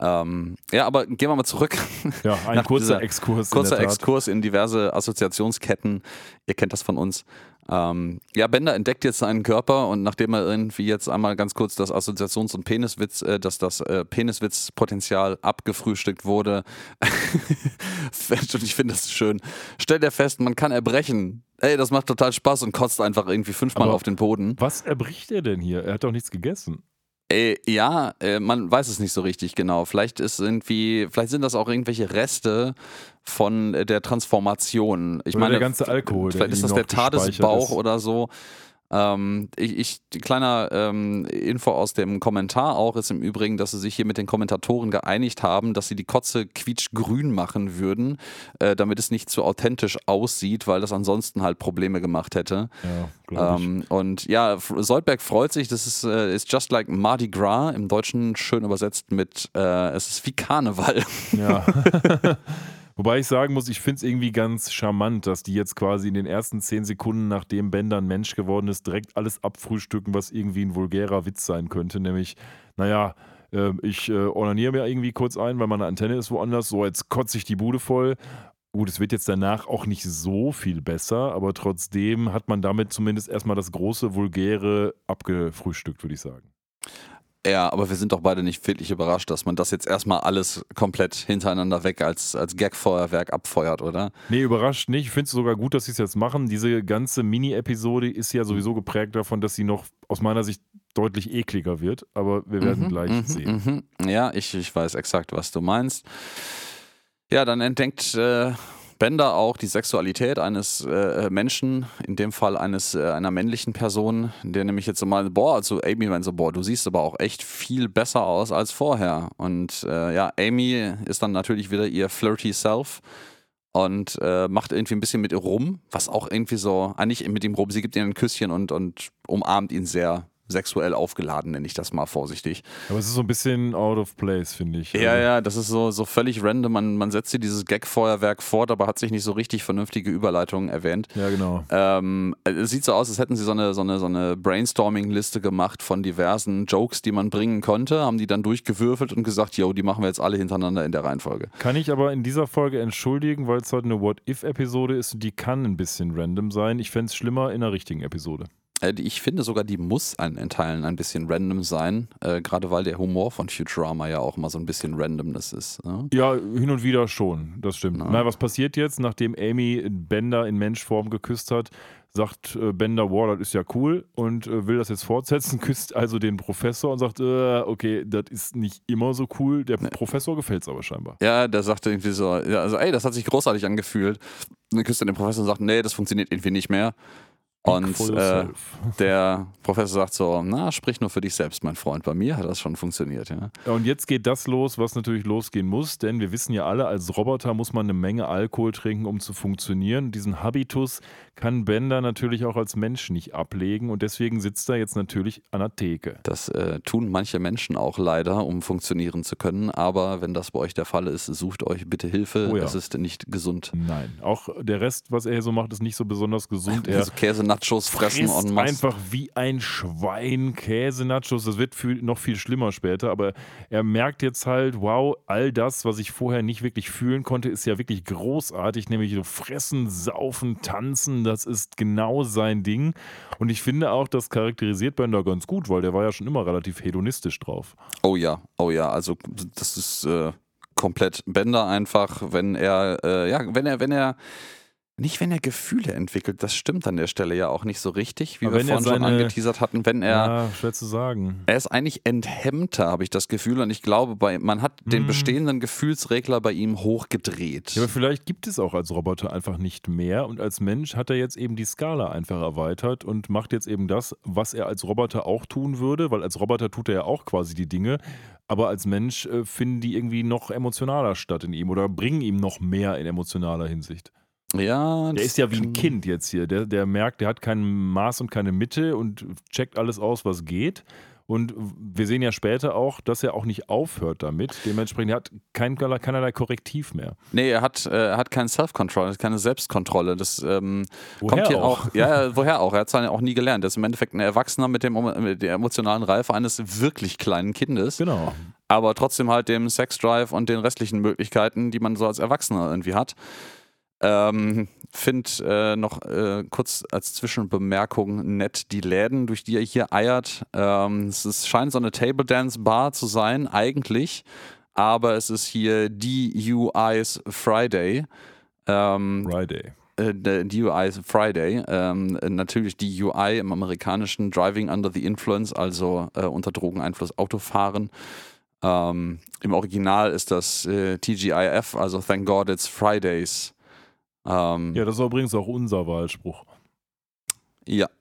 Ähm, ja, aber gehen wir mal zurück. Ja, ein kurzer Exkurs. Kurzer. Exkurs in diverse Assoziationsketten. Ihr kennt das von uns. Ähm, ja, Bender entdeckt jetzt seinen Körper und nachdem er irgendwie jetzt einmal ganz kurz das Assoziations- und Peniswitz, äh, dass das äh, Peniswitzpotenzial abgefrühstückt wurde, und ich finde das schön, stellt er fest, man kann erbrechen. Ey, das macht total Spaß und kotzt einfach irgendwie fünfmal Aber- auf den Boden. Was erbricht er denn hier? Er hat doch nichts gegessen. Ey, ja, äh, man weiß es nicht so richtig genau. Vielleicht ist irgendwie, vielleicht sind das auch irgendwelche Reste von äh, der Transformation. Ich Oder meine, der ganze Alkohol, vielleicht ist das der Tadesbauch oder so. Ähm, ich, ich, kleiner ähm, Info aus dem Kommentar auch ist im Übrigen, dass sie sich hier mit den Kommentatoren geeinigt haben, dass sie die Kotze quietschgrün machen würden, äh, damit es nicht zu authentisch aussieht, weil das ansonsten halt Probleme gemacht hätte. Ja. Ähm, und ja, Soldberg freut sich, das ist, äh, ist just like Mardi Gras, im Deutschen schön übersetzt mit, äh, es ist wie Karneval. Ja. Wobei ich sagen muss, ich finde es irgendwie ganz charmant, dass die jetzt quasi in den ersten zehn Sekunden, nachdem Bender ein Mensch geworden ist, direkt alles abfrühstücken, was irgendwie ein vulgärer Witz sein könnte. Nämlich, naja, äh, ich äh, ornaniere mir irgendwie kurz ein, weil meine Antenne ist woanders. So, jetzt kotze ich die Bude voll. Gut, es wird jetzt danach auch nicht so viel besser, aber trotzdem hat man damit zumindest erstmal das große Vulgäre abgefrühstückt, würde ich sagen. Ja, aber wir sind doch beide nicht wirklich überrascht, dass man das jetzt erstmal alles komplett hintereinander weg als, als Gagfeuerwerk abfeuert, oder? Nee, überrascht nicht. Ich finde es sogar gut, dass sie es jetzt machen. Diese ganze Mini-Episode ist ja sowieso geprägt davon, dass sie noch aus meiner Sicht deutlich ekliger wird, aber wir werden Mhm, gleich mhm, sehen. mhm. Ja, ich, ich weiß exakt, was du meinst. Ja, dann entdeckt äh, Bender auch die Sexualität eines äh, Menschen, in dem Fall eines äh, einer männlichen Person, der nämlich jetzt so mal, boah, also Amy meint so, boah, du siehst aber auch echt viel besser aus als vorher. Und äh, ja, Amy ist dann natürlich wieder ihr flirty Self und äh, macht irgendwie ein bisschen mit ihr rum, was auch irgendwie so, eigentlich mit ihm rum, sie gibt ihm ein Küsschen und, und umarmt ihn sehr sexuell aufgeladen, nenne ich das mal vorsichtig. Aber es ist so ein bisschen out of place, finde ich. Ja, Also, ja, das ist so, so völlig random. Man, man setzt hier dieses Gag-Feuerwerk fort, aber hat sich nicht so richtig vernünftige Überleitungen erwähnt. Ja, genau. Ähm, es sieht so aus, als hätten sie so eine, so eine, so eine Brainstorming-Liste gemacht von diversen Jokes, die man bringen konnte, haben die dann durchgewürfelt und gesagt, yo, die machen wir jetzt alle hintereinander in der Reihenfolge. Kann ich aber in dieser Folge entschuldigen, weil es heute eine What-If-Episode ist und die kann ein bisschen random sein. Ich fände es schlimmer in einer richtigen Episode. Äh, ich finde sogar, die muss in Teilen ein bisschen random sein, äh, gerade weil der Humor von Futurama ja auch immer so ein bisschen Randomness ist. Ne? Ja, hin und wieder schon, das stimmt. Na, was passiert jetzt, nachdem Amy Bender in Menschform geküsst hat? Sagt äh, Bender, wow, das ist ja cool und äh, will das jetzt fortsetzen, küsst also den Professor und sagt, äh, okay, das ist nicht immer so cool. Der Professor gefällt es aber scheinbar. Ja, der sagte irgendwie so, also ey, das hat sich großartig angefühlt. Und dann küsst er den Professor und sagt, nee, das funktioniert irgendwie nicht mehr. Und äh, der Professor sagt so, na, sprich nur für dich selbst, mein Freund. Bei mir hat das schon funktioniert. Ja, und jetzt geht das los, was natürlich losgehen muss, denn wir wissen ja alle, als Roboter muss man eine Menge Alkohol trinken, um zu funktionieren. Diesen Habitus kann Bender natürlich auch als Mensch nicht ablegen und deswegen sitzt er jetzt natürlich an der Theke. Das äh, tun manche Menschen auch leider, um funktionieren zu können. Aber wenn das bei euch der Fall ist, sucht euch bitte Hilfe. Oh ja. Es ist nicht gesund. Nein, auch der Rest, was er hier so macht, ist nicht so besonders gesund. Er Also Käse-Nachos fressen und masse. einfach wie ein Schwein Käse-Nachos. Das wird viel, noch viel schlimmer später, aber er merkt jetzt halt, wow, all das, was ich vorher nicht wirklich fühlen konnte, ist ja wirklich großartig, nämlich so fressen, saufen, tanzen, das ist genau sein Ding. Und ich finde auch, das charakterisiert Bender ganz gut, weil der war ja schon immer relativ hedonistisch drauf. Oh ja, oh ja, also das ist äh, komplett Bender einfach, wenn er, äh, ja, wenn er, wenn er, nicht wenn er Gefühle entwickelt, das stimmt an der Stelle ja auch nicht so richtig, wie Aber wir vorhin schon seine- angeteasert hatten, wenn er, Ja, schwer zu sagen. er ist eigentlich enthemmter, habe ich das Gefühl, und ich glaube, bei, man hat den Hm. bestehenden Gefühlsregler bei ihm hochgedreht. Ja, aber vielleicht gibt es auch als Roboter einfach nicht mehr und als Mensch hat er jetzt eben die Skala einfach erweitert und macht jetzt eben das, was er als Roboter auch tun würde, weil als Roboter tut er ja auch quasi die Dinge, aber als Mensch äh, finden die irgendwie noch emotionaler statt in ihm oder bringen ihm noch mehr in emotionaler Hinsicht. Ja, Der ist ja wie ein Kind jetzt hier, der, der merkt, der hat kein Maß und keine Mitte und checkt alles aus, was geht. Und wir sehen ja später auch, dass er auch nicht aufhört damit. Dementsprechend er hat kein, keinerlei Korrektiv mehr. Nee, er hat, äh, er hat kein Self-Control, keine Selbstkontrolle. Das ähm, Woher kommt hier auch? auch. Ja, ja, woher auch? Er hat es ja auch nie gelernt. Er ist im Endeffekt ein Erwachsener mit, dem, mit der emotionalen Reife eines wirklich kleinen Kindes, Genau. aber trotzdem halt dem Sexdrive und den restlichen Möglichkeiten, die man so als Erwachsener irgendwie hat. Ähm, Find äh, noch äh, kurz als Zwischenbemerkung nett die Läden, durch die er hier eiert. Ähm, es ist, scheint so eine Table Dance Bar zu sein, eigentlich, aber es ist hier DUI's Friday. Ähm, Friday. äh, der DUI ist Friday. Ähm, äh, natürlich DUI im amerikanischen Driving Under the Influence, also äh, unter Drogeneinfluss Autofahren. Ähm, Im Original ist das äh, TGIF, also Thank God It's Fridays. Ähm, Ja, das war übrigens auch unser Wahlspruch. ja.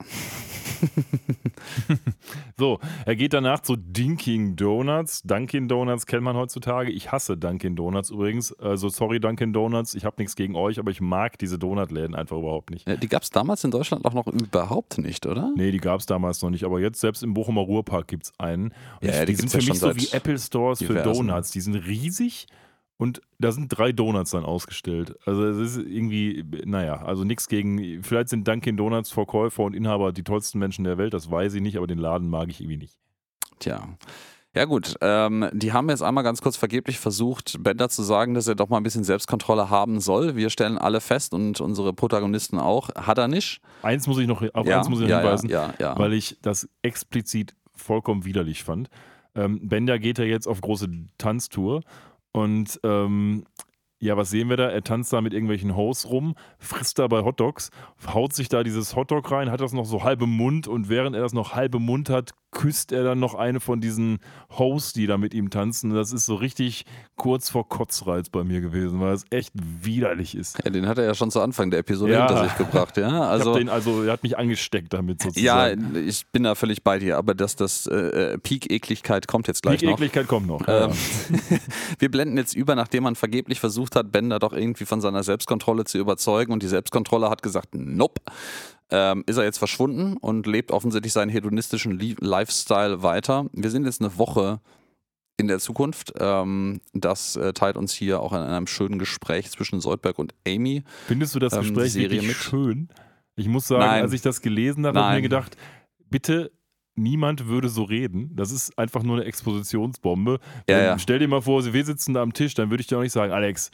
So, er geht danach zu Dinking Donuts. Dunkin' Donuts kennt man heutzutage. Ich hasse Dunkin' Donuts übrigens. Also sorry Dunkin' Donuts, ich habe nichts gegen euch, aber ich mag diese Donutläden einfach überhaupt nicht. Die gab es damals in Deutschland auch noch überhaupt nicht, oder? Nee, die gab es damals noch nicht, aber jetzt selbst im Bochumer Ruhrpark gibt es einen. Und Ja, ja, die die sind für mich so wie Apple Stores für. Donuts. Die sind riesig und da sind drei Donuts dann ausgestellt. Also es ist irgendwie, naja, also nichts gegen, vielleicht sind Dunkin' Donuts Verkäufer und Inhaber die tollsten Menschen der Welt, das weiß ich nicht, aber den Laden mag ich irgendwie nicht. Tja. Ja gut, ähm, die haben jetzt einmal ganz kurz vergeblich versucht, Bender zu sagen, dass er doch mal ein bisschen Selbstkontrolle haben soll. Wir stellen alle fest und unsere Protagonisten auch. Hat er nicht. Eins muss ich noch, auf Ja, eins muss ich noch ja, hinweisen, ja, ja, ja. weil ich das explizit vollkommen widerlich fand. Ähm, Bender geht ja jetzt auf große Tanztour und ähm, ja, was sehen wir da? Er tanzt da mit irgendwelchen Hosts rum, frisst dabei Hotdogs, haut sich da dieses Hotdog rein, hat das noch so halb im Mund und während er das noch halb im Mund hat, küsst er dann noch eine von diesen Hosts, die da mit ihm tanzen. Das ist so richtig kurz vor Kotzreiz bei mir gewesen, weil es echt widerlich ist. Ja, den hat er ja schon zu Anfang der Episode Ja. hinter sich gebracht, ja. Also, den, also er hat mich angesteckt damit ja, sozusagen. ich bin da völlig bei dir, aber dass das äh, äh, Peak-Ekligkeit kommt jetzt gleich Die noch. Ekligkeit kommt noch. Ähm, ja. wir blenden jetzt über, nachdem man vergeblich versucht hat, Bender doch irgendwie von seiner Selbstkontrolle zu überzeugen und die Selbstkontrolle hat gesagt, nope. Ähm, ist er jetzt verschwunden und lebt offensichtlich seinen hedonistischen Li- Lifestyle weiter. Wir sind jetzt eine Woche in der Zukunft. Ähm, das äh, teilt uns hier auch in einem schönen Gespräch zwischen Soldberg und Amy. Findest du das ähm, Gespräch Serie wirklich mit? schön? Ich muss sagen, Nein. als ich das gelesen habe, habe ich mir gedacht, bitte niemand würde so reden. Das ist einfach nur eine Expositionsbombe. Ja, Ähm, ja. Stell dir mal vor, wir sitzen da am Tisch, dann würde ich dir auch nicht sagen, Alex,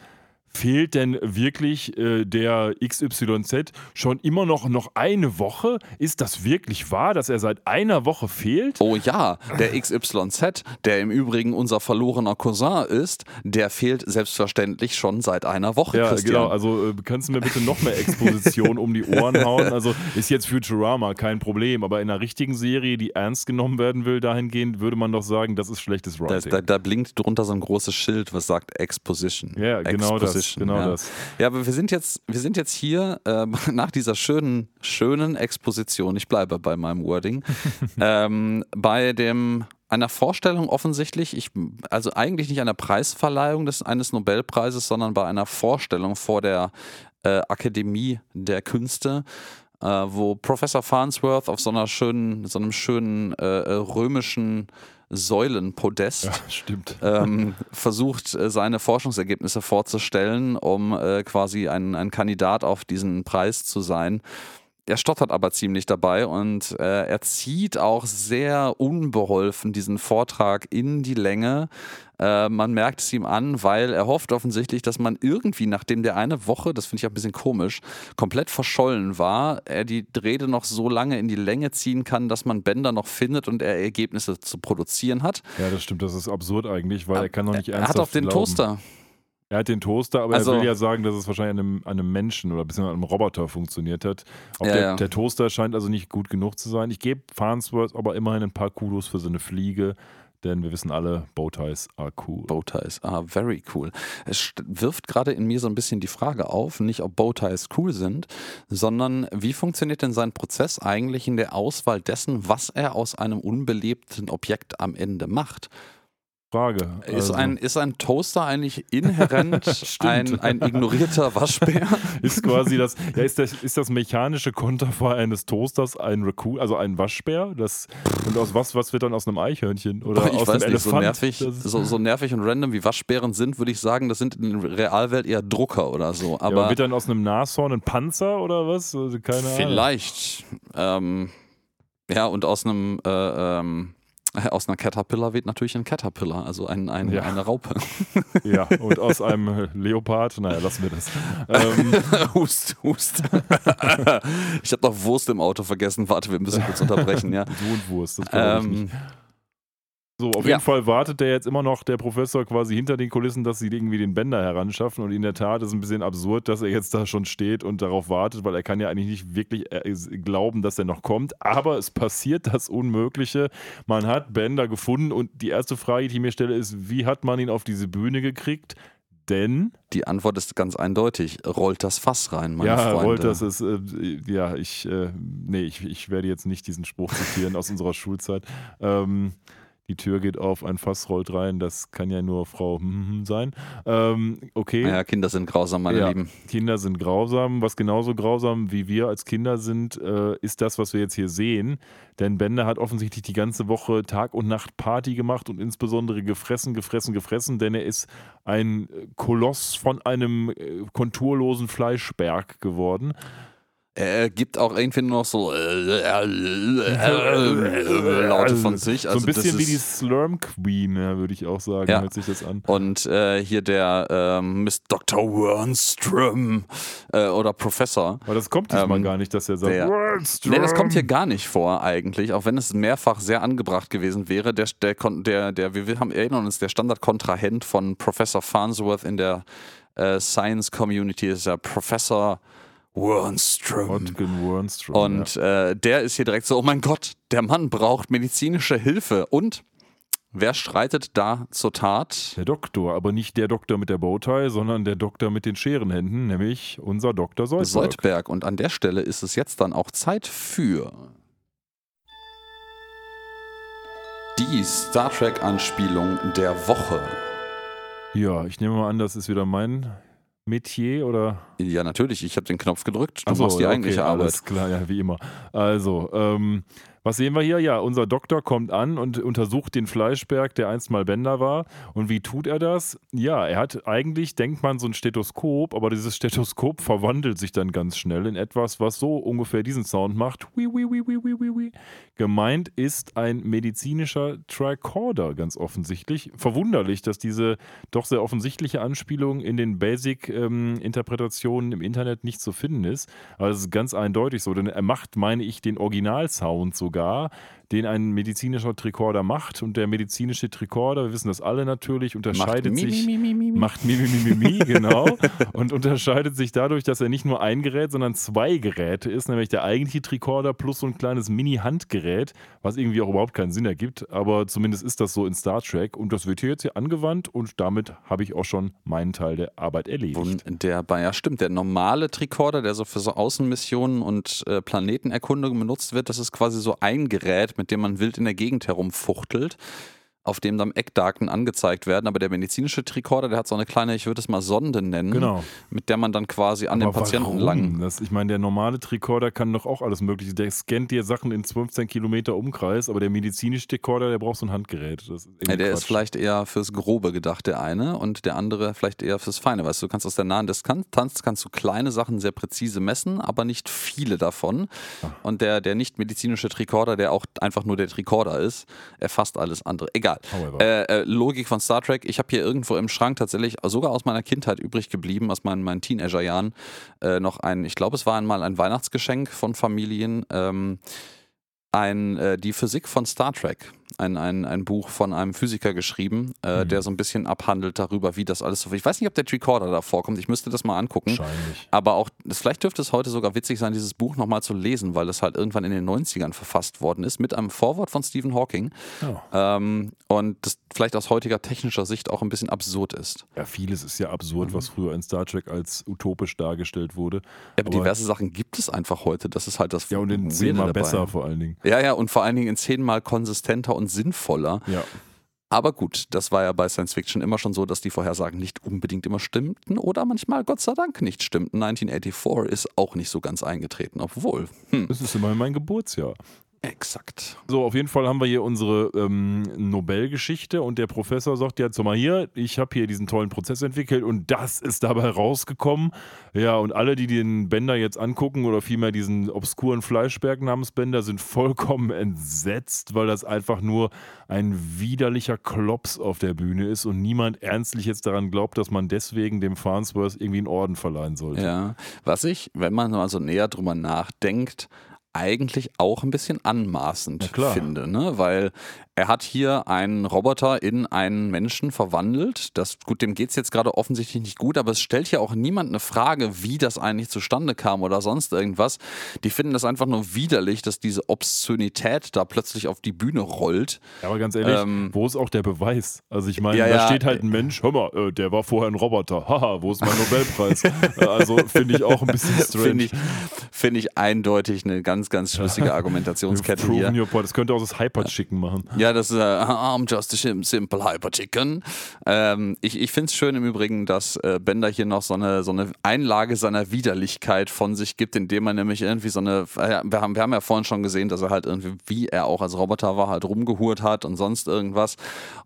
fehlt denn wirklich äh, der XYZ schon immer noch, noch eine Woche? Ist das wirklich wahr, dass er seit einer Woche fehlt? Oh ja, der XYZ, der im Übrigen unser verlorener Cousin ist, der fehlt selbstverständlich schon seit einer Woche, Ja, Christian. genau. Also äh, kannst du mir bitte noch mehr Exposition um die Ohren hauen? Also ist jetzt Futurama kein Problem, aber in einer richtigen Serie, die ernst genommen werden will, dahingehend würde man doch sagen, das ist schlechtes Da, Writing. da, da blinkt drunter so ein großes Schild, was sagt Exposition. ja, genau das. Exposition, Genau ja. das. Ja, aber wir sind jetzt, wir sind jetzt hier ähm, nach dieser schönen, schönen Exposition, ich bleibe bei meinem Wording, ähm, bei dem einer Vorstellung offensichtlich, ich, also eigentlich nicht einer Preisverleihung des, eines Nobelpreises, sondern bei einer Vorstellung vor der äh, Akademie der Künste, äh, wo Professor Farnsworth auf so einer schönen, so einem schönen äh, äh, römischen Säulenpodest Ja, ähm, versucht, äh, seine Forschungsergebnisse vorzustellen, um äh, quasi ein, ein Kandidat auf diesen Preis zu sein. Er stottert aber ziemlich dabei und äh, er zieht auch sehr unbeholfen diesen Vortrag in die Länge. Äh, man merkt es ihm an, weil er hofft offensichtlich, dass man irgendwie, nachdem der eine Woche, das finde ich auch ein bisschen komisch, komplett verschollen war, er die Rede noch so lange in die Länge ziehen kann, dass man Bänder noch findet und er Ergebnisse zu produzieren hat. Ja, das stimmt. Das ist absurd eigentlich, weil er kann doch nicht Er ernsthaft hat auch den glauben. Toaster. Er hat den Toaster, aber Also- er will ja sagen, dass es wahrscheinlich an einem, an einem Menschen oder beziehungsweise an einem Roboter funktioniert hat. Ja, der, ja. der Toaster scheint also nicht gut genug zu sein. Ich gebe Farnsworth aber immerhin ein paar Kudos für so eine Fliege, denn wir wissen alle, Bowties are cool. Bowties, ah, very cool. Es wirft gerade in mir so ein bisschen die Frage auf, nicht ob Bowties cool sind, sondern wie funktioniert denn sein Prozess eigentlich in der Auswahl dessen, was er aus einem unbelebten Objekt am Ende macht? Frage. Ist, Also, ein, ist ein Toaster eigentlich inhärent ein, ein ignorierter Waschbär? ist quasi das, ja, ist das, ist das mechanische Konterfei eines Toasters ein Raccoon, also ein Waschbär? Das, und aus was, was wird dann aus einem Eichhörnchen? Oder ich aus weiß einem nicht, so Elefant? nervig, Das ist- so, so nervig und random wie Waschbären sind, würde ich sagen, das sind in der Realwelt eher Drucker oder so. ja, aber Aber wird dann aus einem Nashorn ein Panzer oder was? Also keine Ahnung. Vielleicht. Ähm, ja, und aus einem äh, ähm, aus einer Caterpillar wird natürlich ein Caterpillar, also ein, ein, Ja. eine Raupe. Ja, und aus einem Leopard, naja, lassen wir das. Ähm, hust, hust. ich habe noch Wurst im Auto vergessen. Warte, wir müssen kurz unterbrechen, ja. Du und Wurst, das glaube ich Ähm, nicht. So, auf ja. jeden Fall wartet der jetzt immer noch, der Professor, quasi hinter den Kulissen, dass sie irgendwie den Bänder heranschaffen. Und in der Tat ist es ein bisschen absurd, dass er jetzt da schon steht und darauf wartet, weil er kann ja eigentlich nicht wirklich äh, glauben, dass er noch kommt. Aber es passiert das Unmögliche. Man hat Bänder gefunden und die erste Frage, die ich mir stelle, ist, wie hat man ihn auf diese Bühne gekriegt? Denn die Antwort ist ganz eindeutig. Rollt das Fass rein, meine ja, Freunde. Rollt, das ist, äh, ja, ich, äh, nee, ich, ich werde jetzt nicht diesen Spruch zitieren aus unserer Schulzeit. Ähm, die Tür geht auf, ein Fass rollt rein, das kann ja nur Frau sein. Ähm, okay. Ja, Kinder sind grausam, meine Ja, Lieben. Kinder sind grausam. Was genauso grausam wie wir als Kinder sind, äh, ist das, was wir jetzt hier sehen. Denn Bender hat offensichtlich die ganze Woche Tag und Nacht Party gemacht und insbesondere gefressen, gefressen, gefressen, denn er ist ein Koloss von einem äh, konturlosen Fleischberg geworden. Er gibt auch irgendwie nur noch so äh, äh, äh, Laute von sich. Also so ein bisschen das wie die Slurm Queen, ja, würde ich auch sagen, Ja. hört sich das an. Und äh, hier der ähm, Miss Dr. Wernström äh, oder Professor. Aber das kommt diesmal Ähm, gar nicht, dass er sagt, der- Wernström. Nee, das kommt hier gar nicht vor eigentlich, auch wenn es mehrfach sehr angebracht gewesen wäre. Der, der, der, der wir haben erinnern uns, der Standardkontrahent von Professor Farnsworth in der äh, Science Community ist der Professor Wernström. Hodgkin Wernström. Und äh, der ist hier direkt so, oh mein Gott, der Mann braucht medizinische Hilfe. Und wer streitet da zur Tat? Der Doktor, aber nicht der Doktor mit der Bowtie, sondern der Doktor mit den Scherenhänden, nämlich unser Dr. Seudberg. Soldberg. Und an der Stelle ist es jetzt dann auch Zeit für die Star Trek-Anspielung der Woche. Ja, ich nehme mal an, das ist wieder mein Metier oder? Ja, natürlich, ich habe den Knopf gedrückt. Du so, machst die ja, eigentliche okay, Arbeit. Alles klar, ja, wie immer. Also, ähm, was sehen wir hier? Ja, unser Doktor kommt an und untersucht den Fleischberg, der einst mal Bender war. Und wie tut er das? Ja, er hat eigentlich, denkt man, so ein Stethoskop, aber dieses Stethoskop verwandelt sich dann ganz schnell in etwas, was so ungefähr diesen Sound macht. Hui, hui, hui, hui, hui, hui, hui. Gemeint ist ein medizinischer Tricorder, ganz offensichtlich. Verwunderlich, dass diese doch sehr offensichtliche Anspielung in den Basic-Interpretationen im Internet nicht zu finden ist. Aber es ist ganz eindeutig so, denn er macht, meine ich, den Originalsound sogar, den ein medizinischer Tricorder macht. Und der medizinische Tricorder, wir wissen das alle natürlich, unterscheidet mi, sich. mi, mi, mi, mi. Macht mi, mi, mi, mi, mi, genau. und unterscheidet sich dadurch, dass er nicht nur ein Gerät, sondern zwei Geräte ist, nämlich der eigentliche Tricorder plus so ein kleines Mini-Handgerät, was irgendwie auch überhaupt keinen Sinn ergibt. Aber zumindest ist das so in Star Trek. Und das wird hier jetzt hier angewandt und damit habe ich auch schon meinen Teil der Arbeit erledigt. Wunderbar, ja stimmt. Der normale Tricorder, der so für so Außenmissionen und äh, Planetenerkundung benutzt wird, das ist quasi so ein Gerät, mit dem man wild in der Gegend herumfuchtelt, auf dem dann Eckdaten angezeigt werden. Aber der medizinische Tricorder, der hat so eine kleine, ich würde es mal Sonde nennen, Genau. mit der man dann quasi an Aber den Patienten lang. Das, ich meine, der normale Tricorder kann doch auch alles Mögliche. Der scannt dir Sachen in 15 Kilometer Umkreis, aber der medizinische Tricorder, der braucht so ein Handgerät. Ist Ja, der ist Quatsch. vielleicht eher fürs Grobe gedacht, der eine, und der andere vielleicht eher fürs Feine. Weißt du, du kannst aus der nahen Distanz kannst du kleine Sachen sehr präzise messen, aber nicht viele davon. Ah. Und der, der nicht medizinische Tricorder, der auch einfach nur der Tricorder ist, erfasst alles andere. Egal. However. Äh, äh, Logik von Star Trek. Ich habe hier irgendwo im Schrank tatsächlich sogar aus meiner Kindheit übrig geblieben, aus meinen, meinen Teenagerjahren, äh, noch ein, ich glaube, es war einmal ein Weihnachtsgeschenk von Familien. Ähm, ein, äh, die Physik von Star Trek. Ein, ein, ein Buch von einem Physiker geschrieben, äh, Mhm. der so ein bisschen abhandelt darüber, wie das alles so. Ich weiß nicht, ob der Tricorder da vorkommt. Ich müsste das mal angucken. Wahrscheinlich. Aber auch, das, vielleicht dürfte es heute sogar witzig sein, dieses Buch nochmal zu lesen, weil es halt irgendwann in den 90ern verfasst worden ist, mit einem Vorwort von Stephen Hawking. Ja. Ähm, und das vielleicht aus heutiger technischer Sicht auch ein bisschen absurd ist. Ja, vieles ist ja absurd, was früher in Star Trek als utopisch dargestellt wurde. Aber, diverse Sachen gibt es einfach heute. Das ist halt das Ja, und in zehnmal besser vor allen Dingen. Ja, ja, und vor allen Dingen in zehnmal konsistenter und sinnvoller. Ja. Aber gut, das war ja bei Science Fiction immer schon so, dass die Vorhersagen nicht unbedingt immer stimmten oder manchmal Gott sei Dank nicht stimmten. 1984 ist auch nicht so ganz eingetreten, obwohl. Hm, Das ist immerhin mein Geburtsjahr. Exakt. So, auf jeden Fall haben wir hier unsere ähm, Nobelgeschichte und der Professor sagt so mal hier, ich habe hier diesen tollen Prozess entwickelt und das ist dabei rausgekommen. Ja, und alle, die den Bender jetzt angucken oder vielmehr diesen obskuren Fleischberg namens Bender, sind vollkommen entsetzt, weil das einfach nur ein widerlicher Klops auf der Bühne ist und niemand ernstlich jetzt daran glaubt, dass man deswegen dem Farnsworth irgendwie einen Orden verleihen sollte. Ja, was ich, wenn man mal so näher drüber nachdenkt, eigentlich auch ein bisschen anmaßend finde, ne? Weil er hat hier einen Roboter in einen Menschen verwandelt. Das, gut, dem geht es jetzt gerade offensichtlich nicht gut, aber es stellt ja auch niemand eine Frage, wie das eigentlich zustande kam oder sonst irgendwas. Die finden das einfach nur widerlich, dass diese Obszönität da plötzlich auf die Bühne rollt. Ja, aber ganz ehrlich, Ähm, wo ist auch der Beweis? Also ich meine, Ja, da ja. steht halt ein Mensch, hör mal, äh, der war vorher ein Roboter. Haha, wo ist mein Nobelpreis? Äh, also finde ich auch ein bisschen strange. Finde ich, finde ich eindeutig eine ganz, ganz schlüssige Argumentationskette hier. Das könnte auch das Hyper-Chicken machen. Ja, Ja, das ist äh, I'm just a simple hyper chicken. Ähm, ich ich finde es schön im Übrigen, dass äh, Bender hier noch so eine, so eine Einlage seiner Widerlichkeit von sich gibt, indem er nämlich irgendwie so eine, äh, wir, haben, wir haben ja vorhin schon gesehen, dass er halt irgendwie, wie er auch als Roboter war, halt rumgehurt hat und sonst irgendwas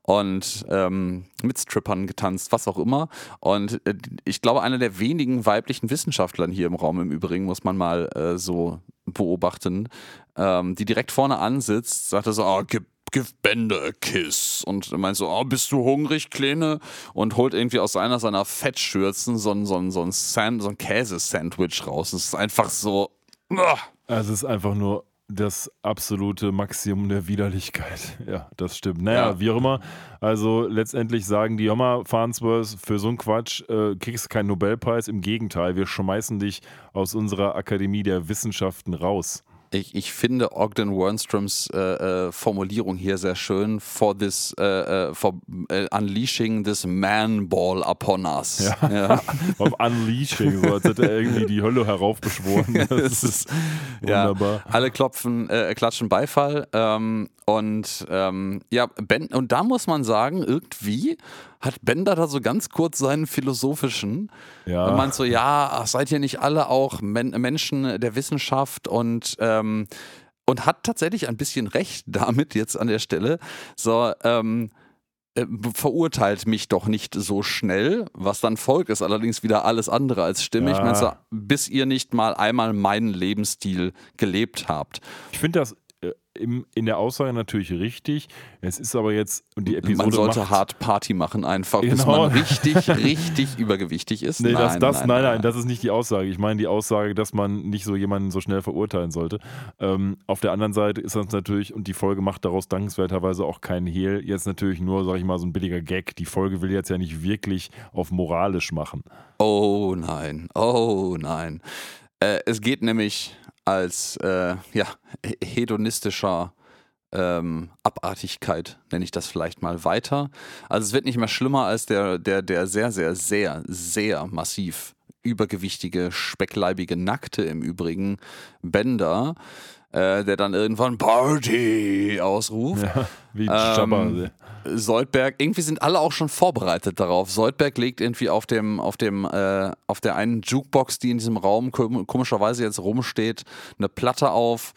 und ähm, mit Strippern getanzt, was auch immer. Und äh, ich glaube, einer der wenigen weiblichen Wissenschaftlern hier im Raum im Übrigen, muss man mal äh, so beobachten, ähm, die direkt vorne ansitzt, sagt er so, oh, gib Give Bender a kiss. Und meint so, oh, bist du hungrig, Kleine? Und holt irgendwie aus einer seiner Fettschürzen so ein, so ein, so ein, Sand, so ein Käsesandwich raus. Es ist einfach so. Ugh. Also es ist einfach nur das absolute Maximum der Widerlichkeit. Ja, das stimmt. Naja, ja. wie auch immer. Also letztendlich sagen die Hommer Farnsworth, für so einen Quatsch äh, kriegst du keinen Nobelpreis. Im Gegenteil, wir schmeißen dich aus unserer Akademie der Wissenschaften raus. Ich, ich finde Ogden Wernstroms äh, äh, Formulierung hier sehr schön. For this, äh, äh for äh, unleashing this man ball upon us. Ja. ja. unleashing, so als hätte er irgendwie die Hölle heraufbeschworen. Das ist wunderbar. Ja, alle klopfen, äh, klatschen Beifall. Ähm, und ähm, ja, Ben, und da muss man sagen, irgendwie hat Bender da so ganz kurz seinen philosophischen. Ja. Und meint so, ja, ach, seid ihr nicht alle auch Men Menschen der Wissenschaft und ähm, und hat tatsächlich ein bisschen recht damit jetzt an der Stelle. So, ähm, äh, verurteilt mich doch nicht so schnell. Was dann folgt, ist allerdings wieder alles andere als stimmig. Ja. So, bis ihr nicht mal einmal meinen Lebensstil gelebt habt. Ich finde das im, in der Aussage natürlich richtig. Es ist aber jetzt, und die Episode. Man sollte macht, hart Party machen, einfach, genau. bis man richtig, richtig übergewichtig ist. Nee, nein, das, das, nein, nein, nein, das ist nicht die Aussage. Ich meine die Aussage, dass man nicht so jemanden so schnell verurteilen sollte. Ähm, auf der anderen Seite ist das natürlich, und die Folge macht daraus dankenswerterweise auch keinen Hehl, jetzt natürlich nur, sag ich mal, so ein billiger Gag. Die Folge will jetzt ja nicht wirklich auf moralisch machen. Oh nein, oh nein. Äh, es geht nämlich als äh, ja, hedonistischer ähm, Abartigkeit, nenne ich das vielleicht mal weiter. Also es wird nicht mehr schlimmer als der, der, der sehr, sehr, sehr, sehr massiv übergewichtige, speckleibige Nackte im Übrigen Bender, äh, der dann irgendwann Party ausruft. Ja, wie ähm, Soldberg, irgendwie sind alle auch schon vorbereitet darauf. Soldberg legt irgendwie auf dem, auf dem, äh, auf der einen Jukebox, die in diesem Raum komischerweise jetzt rumsteht, eine Platte auf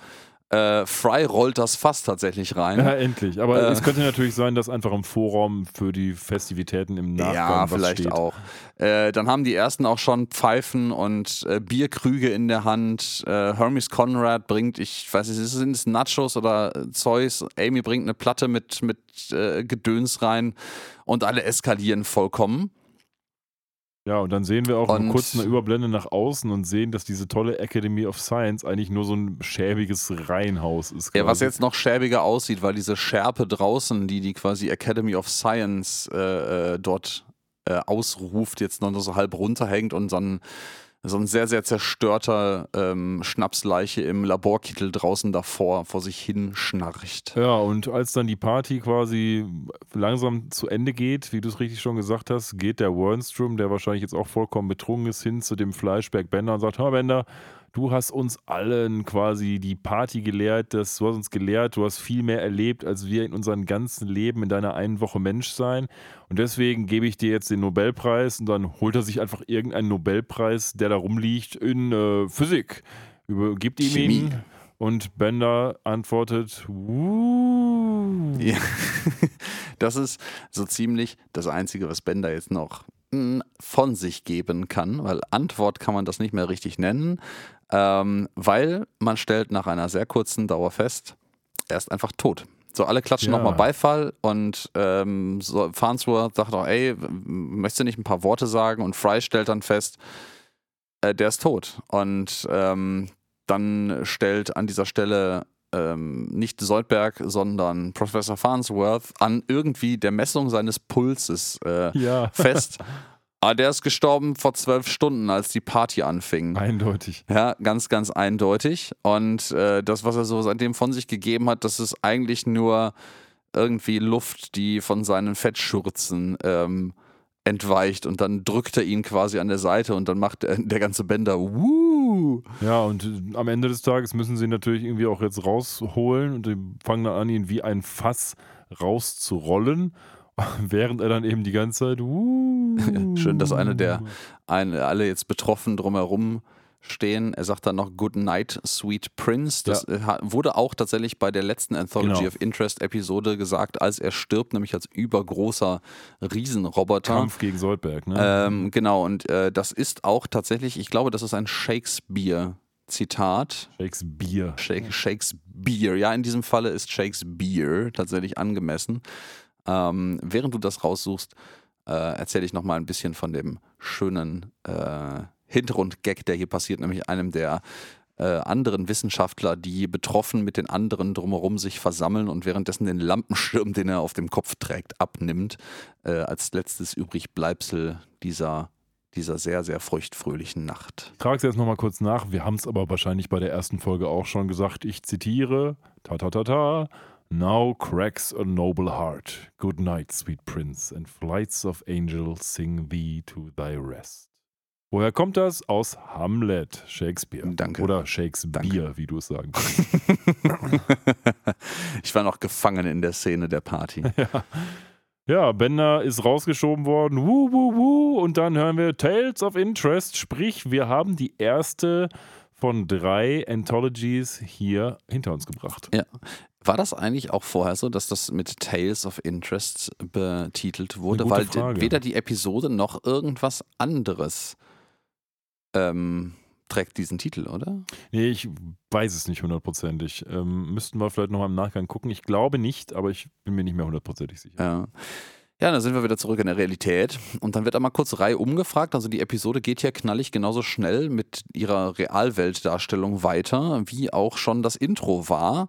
äh, Fry rollt das fast tatsächlich rein. Ja, endlich. Aber äh, es könnte natürlich sein, dass einfach im Vorraum für die Festivitäten im Nachgang ja, vielleicht steht. auch. Äh, dann haben die ersten auch schon Pfeifen und äh, Bierkrüge in der Hand. Äh, Hermes Conrad bringt, ich weiß nicht, sind es Nachos oder Zeus? Amy bringt eine Platte mit, mit äh, Gedöns rein und alle eskalieren vollkommen. Ja, und dann sehen wir auch und kurz eine Überblende nach außen und sehen, dass diese tolle Academy of Science eigentlich nur so ein schäbiges Reihenhaus ist. Quasi. Ja, was jetzt noch schäbiger aussieht, weil diese Schärpe draußen, die die quasi Academy of Science äh, äh dort äh, ausruft, jetzt noch so halb runterhängt und dann so ein sehr, sehr zerstörter ähm, Schnapsleiche im Laborkittel draußen davor vor sich hin schnarcht. Ja, und als dann die Party quasi langsam zu Ende geht, wie du es richtig schon gesagt hast, geht der Wernstrom, der wahrscheinlich jetzt auch vollkommen betrunken ist, hin zu dem Fleischberg Bender und sagt, hör Bender, du hast uns allen quasi die Party gelehrt, das, du hast uns gelehrt, du hast viel mehr erlebt, als wir in unserem ganzen Leben in deiner einen Woche Mensch sein. Und deswegen gebe ich dir jetzt den Nobelpreis und dann holt er sich einfach irgendeinen Nobelpreis, der da rumliegt, in äh, Physik. Übergibt ihm Chemie. ihn. Und Bender antwortet, Wuh. Ja. Das ist so ziemlich das Einzige, was Bender jetzt noch von sich geben kann, weil Antwort kann man das nicht mehr richtig nennen, ähm, weil man stellt nach einer sehr kurzen Dauer fest, er ist einfach tot. So, alle klatschen ja. nochmal Beifall und ähm, so, Farnsworth sagt auch, ey, möchtest du nicht ein paar Worte sagen? Und Fry stellt dann fest, äh, der ist tot. Und ähm, dann stellt an dieser Stelle ähm, nicht Soldberg, sondern Professor Farnsworth an irgendwie der Messung seines Pulses äh, ja. fest. Ah, der ist gestorben vor zwölf Stunden, als die Party anfing. Eindeutig. Ja, ganz, ganz eindeutig. Und äh, das, was er so seitdem von sich gegeben hat, das ist eigentlich nur irgendwie Luft, die von seinen Fettschürzen ähm, entweicht. Und dann drückt er ihn quasi an der Seite und dann macht der, der ganze Bänder Wuh Ja, und äh, am Ende des Tages müssen sie natürlich irgendwie auch jetzt rausholen und fangen dann an, ihn wie ein Fass rauszurollen, während er dann eben die ganze Zeit. Uh, Schön, dass eine der eine, alle jetzt betroffen drumherum stehen. Er sagt dann noch Good Night, Sweet Prince. Das äh, ha- wurde auch tatsächlich bei der letzten Anthology Genau. of Interest Episode gesagt, als er stirbt, nämlich als übergroßer Riesenroboter. Kampf gegen Soldberg, ne? Ähm, genau, und äh, das ist auch tatsächlich, ich glaube, das ist ein Shakespeare-Zitat. Shakespeare. Shake, Shakespeare, ja, in diesem Falle ist Shakespeare tatsächlich angemessen. Ähm, während du das raussuchst, äh, erzähle ich nochmal ein bisschen von dem schönen äh, Hintergrundgag, der hier passiert, nämlich einem der äh, anderen Wissenschaftler, die betroffen mit den anderen drumherum sich versammeln und währenddessen den Lampenschirm, den er auf dem Kopf trägt, abnimmt, äh, als letztes übrig Bleibsel dieser, dieser sehr, sehr feuchtfröhlichen Nacht. Ich trage es jetzt nochmal kurz nach. Wir haben es aber wahrscheinlich bei der ersten Folge auch schon gesagt. Ich zitiere: Ta ta ta ta. Now cracks a noble heart. Good night, sweet prince, and flights of angels sing thee to thy rest. Woher kommt das? Aus Hamlet, Shakespeare. Danke. Oder Shakespeare, Danke. wie du es sagen willst. ich war noch gefangen in der Szene der Party. Ja, Bender ist rausgeschoben worden. Wuh, wuh, wuh. Und dann hören wir Tales of Interest. Sprich, wir haben die erste von drei Anthologies hier hinter uns gebracht. Ja. War das eigentlich auch vorher so, dass das mit Tales of Interest betitelt wurde? Weil Frage. weder die Episode noch irgendwas anderes ähm, trägt diesen Titel, oder? Nee, ich weiß es nicht hundertprozentig. Ähm, müssten wir vielleicht nochmal im Nachgang gucken. Ich glaube nicht, aber ich bin mir nicht mehr hundertprozentig sicher. Ja. Ja, dann sind wir wieder zurück in der Realität. Und dann wird einmal kurz Reihe umgefragt. Also die Episode geht hier knallig genauso schnell mit ihrer Realweltdarstellung weiter, wie auch schon das Intro war.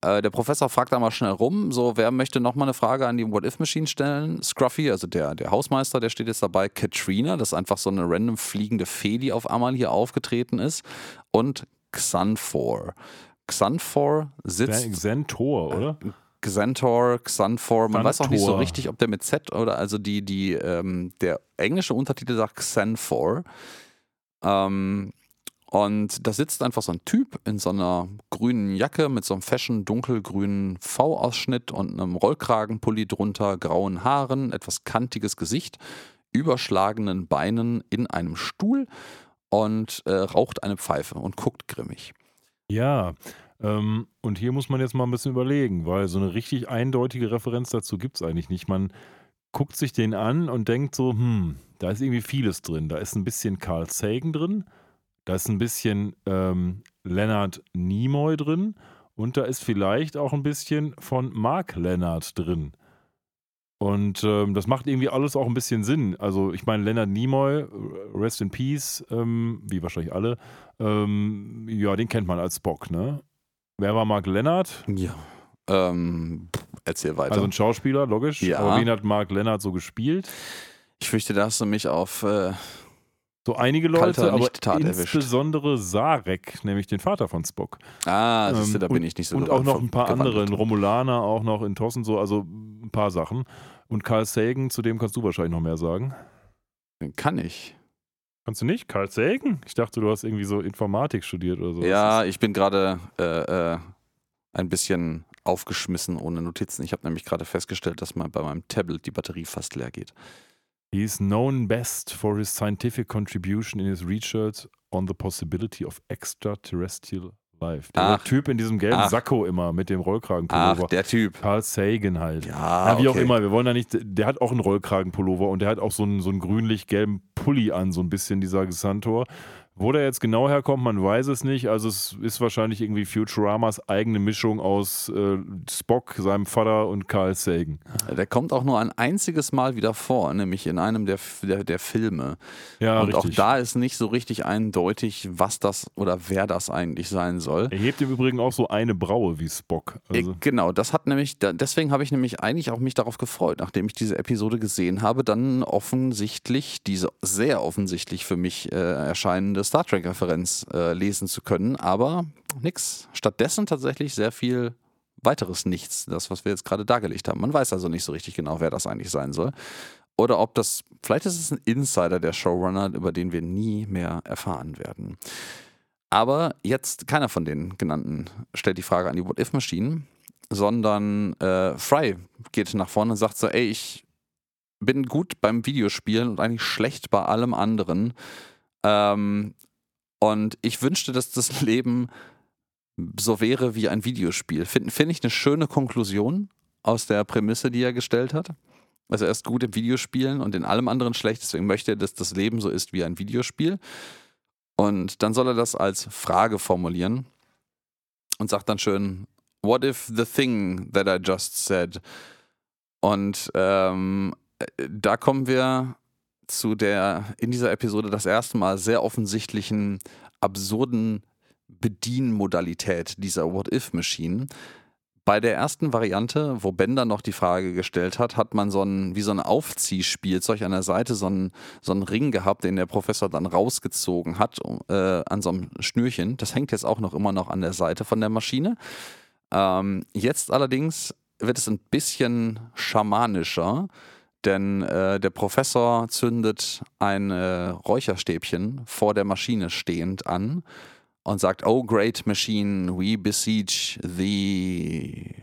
Äh, der Professor fragt einmal schnell rum, so, wer möchte nochmal eine Frage an die What-If-Machine stellen? Scruffy, also der, der Hausmeister, der steht jetzt dabei. Katrina, das ist einfach so eine random fliegende Fee, die auf einmal hier aufgetreten ist. Und Xanfor. Xanfor sitzt... Xentor, oder? Xantor, Xanfor, man weiß auch nicht so Xantor. richtig, ob der mit Z oder also die, die, ähm, der englische Untertitel sagt Xanfor. Ähm, und da sitzt einfach so ein Typ in so einer grünen Jacke mit so einem fashion dunkelgrünen V-Ausschnitt und einem Rollkragenpulli drunter, grauen Haaren, etwas kantiges Gesicht, überschlagenen Beinen in einem Stuhl und äh, raucht eine Pfeife und guckt grimmig. Ja, ähm, und hier muss man jetzt mal ein bisschen überlegen, weil so eine richtig eindeutige Referenz dazu gibt es eigentlich nicht. Man guckt sich den an und denkt so, hm, da ist irgendwie vieles drin. Da ist ein bisschen Carl Sagan drin, da ist ein bisschen ähm, Leonard Nimoy drin und da ist vielleicht auch ein bisschen von Mark Leonard drin. Und ähm, das macht irgendwie alles auch ein bisschen Sinn. Also ich meine, Leonard Nimoy, Rest in Peace, ähm, wie wahrscheinlich alle, ähm, ja, den kennt man als Spock, ne? Wer war Mark Leonard? Ja. Ähm, erzähl weiter. Also ein Schauspieler, logisch. Ja. Aber wen hat Mark Leonard so gespielt? ich fürchte, da hast du mich auf. Äh, So einige Kalter Leute, aber Lichttat erwischt. insbesondere Sarek, nämlich den Vater von Spock. ah, siehst du, Ähm, da bin ich nicht so Und auch noch ein paar andere, ein Romulaner auch noch in Tossen, so, also ein paar Sachen. Und Carl Sagan, zu dem kannst du wahrscheinlich noch mehr sagen. Kann ich. Kannst du nicht? Carl Sagan? Ich dachte, du hast irgendwie so Informatik studiert oder so. Ja, ich bin gerade äh, äh, ein bisschen aufgeschmissen ohne Notizen. Ich habe nämlich gerade festgestellt, dass mal bei meinem Tablet die Batterie fast leer geht. He is known best for his scientific contribution in his research on the possibility of extraterrestrial life. Der Ach. Typ in diesem gelben Ach. Sakko immer mit dem Ach, Rollkragenpullover. der Typ. Carl Sagan halt. Ja, Ja, wie auch okay. immer, wir wollen da nicht, der hat auch einen Rollkragenpullover und der hat auch so einen, so einen grünlich-gelben Pulli an, so ein bisschen dieser Xantor. Wo der jetzt genau herkommt, man weiß es nicht. Also es ist wahrscheinlich irgendwie Futuramas eigene Mischung aus äh, Spock, seinem Vater und Carl Sagan. Der kommt auch nur ein einziges Mal wieder vor, nämlich in einem der, der, der Filme. Ja, Und auch richtig. da ist nicht so richtig eindeutig, was das oder wer das eigentlich sein soll. er hebt im Übrigen auch so eine Braue wie Spock. Also, Äh, Genau, das hat nämlich, deswegen habe ich nämlich eigentlich auch mich darauf gefreut, nachdem ich diese Episode gesehen habe, dann offensichtlich, diese sehr offensichtlich für mich äh, erscheinende Star Trek-Referenz äh, lesen zu können, aber nix. Stattdessen tatsächlich sehr viel weiteres Nichts, das, was wir jetzt gerade dargelegt haben. Man weiß also nicht so richtig genau, wer das eigentlich sein soll. Oder ob das, vielleicht ist es ein Insider der Showrunner, über den wir nie mehr erfahren werden. Aber jetzt keiner von den genannten stellt die Frage an die What-If-Maschinen, sondern äh, Fry geht nach vorne und sagt so, ey, ich bin gut beim Videospielen und eigentlich schlecht bei allem anderen. Ähm, und ich wünschte, dass das Leben so wäre wie ein Videospiel. Finde find ich eine schöne Konklusion aus der Prämisse, die er gestellt hat. Also er ist gut im Videospielen und in allem anderen schlecht, deswegen möchte er, dass das Leben so ist wie ein Videospiel. Und dann soll er das als Frage formulieren und sagt dann schön, What if the thing that I just said? Und ähm, da kommen wir zu der in dieser Episode das erste Mal sehr offensichtlichen, absurden Bedienmodalität dieser What-If-Maschinen. Bei der ersten Variante, wo Bender noch die Frage gestellt hat, hat man so ein, wie so ein Aufziehspielzeug an der Seite, so einen, so einen Ring gehabt, den der Professor dann rausgezogen hat äh, an so einem Schnürchen. Das hängt jetzt auch noch immer noch an der Seite von der Maschine. Ähm, jetzt allerdings wird es ein bisschen schamanischer, denn äh, der Professor zündet ein äh, Räucherstäbchen vor der Maschine stehend an und sagt, oh great machine, we besiege the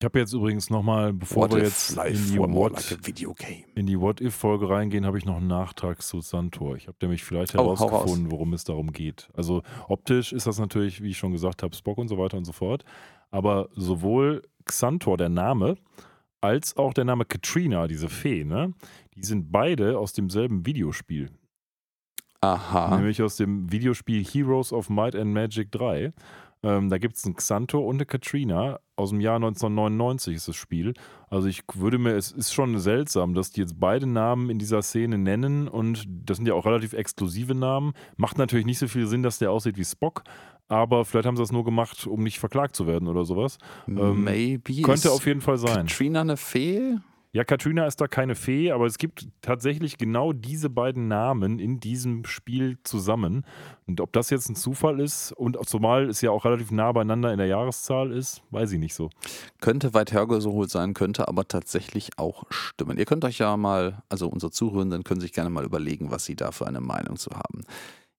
Ich habe jetzt übrigens nochmal, bevor What wir if jetzt in die What, like in die What-If-Folge reingehen, habe ich noch einen Nachtrag zu Santor. Ich habe nämlich vielleicht Oh, herausgefunden, worum es darum geht. Also optisch ist das natürlich, wie ich schon gesagt habe, Spock und so weiter und so fort. Aber sowohl Xantor, der Name, als auch der Name Katrina, diese Fee, ne? Die sind beide aus demselben Videospiel. Aha. Nämlich aus dem Videospiel Heroes of Might and Magic 3. Ähm, da gibt es einen Xantor und eine Katrina. Aus dem Jahr 1999 ist das Spiel. Also ich würde mir, es ist schon seltsam, dass die jetzt beide Namen in dieser Szene nennen und das sind ja auch relativ exklusive Namen. Macht natürlich nicht so viel Sinn, dass der aussieht wie Spock, aber vielleicht haben sie das nur gemacht, um nicht verklagt zu werden oder sowas. Ähm, Maybe. Könnte ist auf jeden Fall sein. Katrina eine Fee? Ja, Katrina ist da keine Fee, aber es gibt tatsächlich genau diese beiden Namen in diesem Spiel zusammen. Und ob das jetzt ein Zufall ist und zumal es ja auch relativ nah beieinander in der Jahreszahl ist, weiß ich nicht so. Könnte weit hergeholt sein, könnte aber tatsächlich auch stimmen. Ihr könnt euch ja mal, also unsere Zuhörenden können sich gerne mal überlegen, was sie da für eine Meinung zu haben.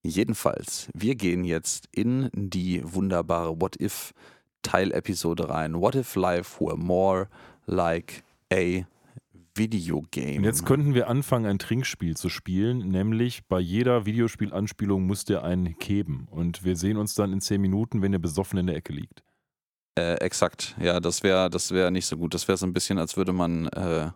Jedenfalls, wir gehen jetzt in die wunderbare What If Teilepisode rein. What if life were more like a video game? Und jetzt könnten wir anfangen, ein Trinkspiel zu spielen, nämlich bei jeder Videospielanspielung müsst ihr einen geben. Und wir sehen uns dann in zehn Minuten, wenn ihr besoffen in der Ecke liegt. Äh, exakt, ja, das wäre das wär nicht so gut. Das wäre so ein bisschen, als würde man äh,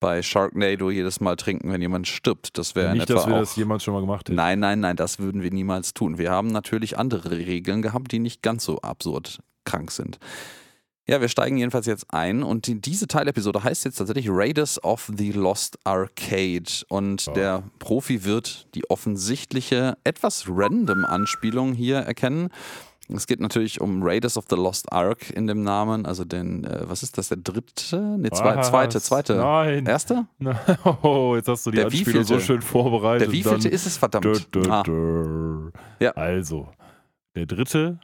bei Sharknado jedes Mal trinken, wenn jemand stirbt. Das wäre nicht, dass wir das jemals schon mal gemacht hätten. Nein, nein, nein, das würden wir niemals tun. Wir haben natürlich andere Regeln gehabt, die nicht ganz so absurd krank sind. Ja, wir steigen jedenfalls jetzt ein und die, diese Teilepisode heißt jetzt tatsächlich Raiders of the Lost Arcade und Ja. der Profi wird die offensichtliche, etwas random Anspielung hier erkennen. Es geht natürlich um Raiders of the Lost Ark in dem Namen, also den, äh, was ist das, der dritte? Ne, zwei, zweite, zweite. Nein. Erste? Oh, jetzt hast du die Der Anspielung so schön vorbereitet. Der wievielte ist es, verdammt? Dö, dö, Ah. Ja. Also, der dritte,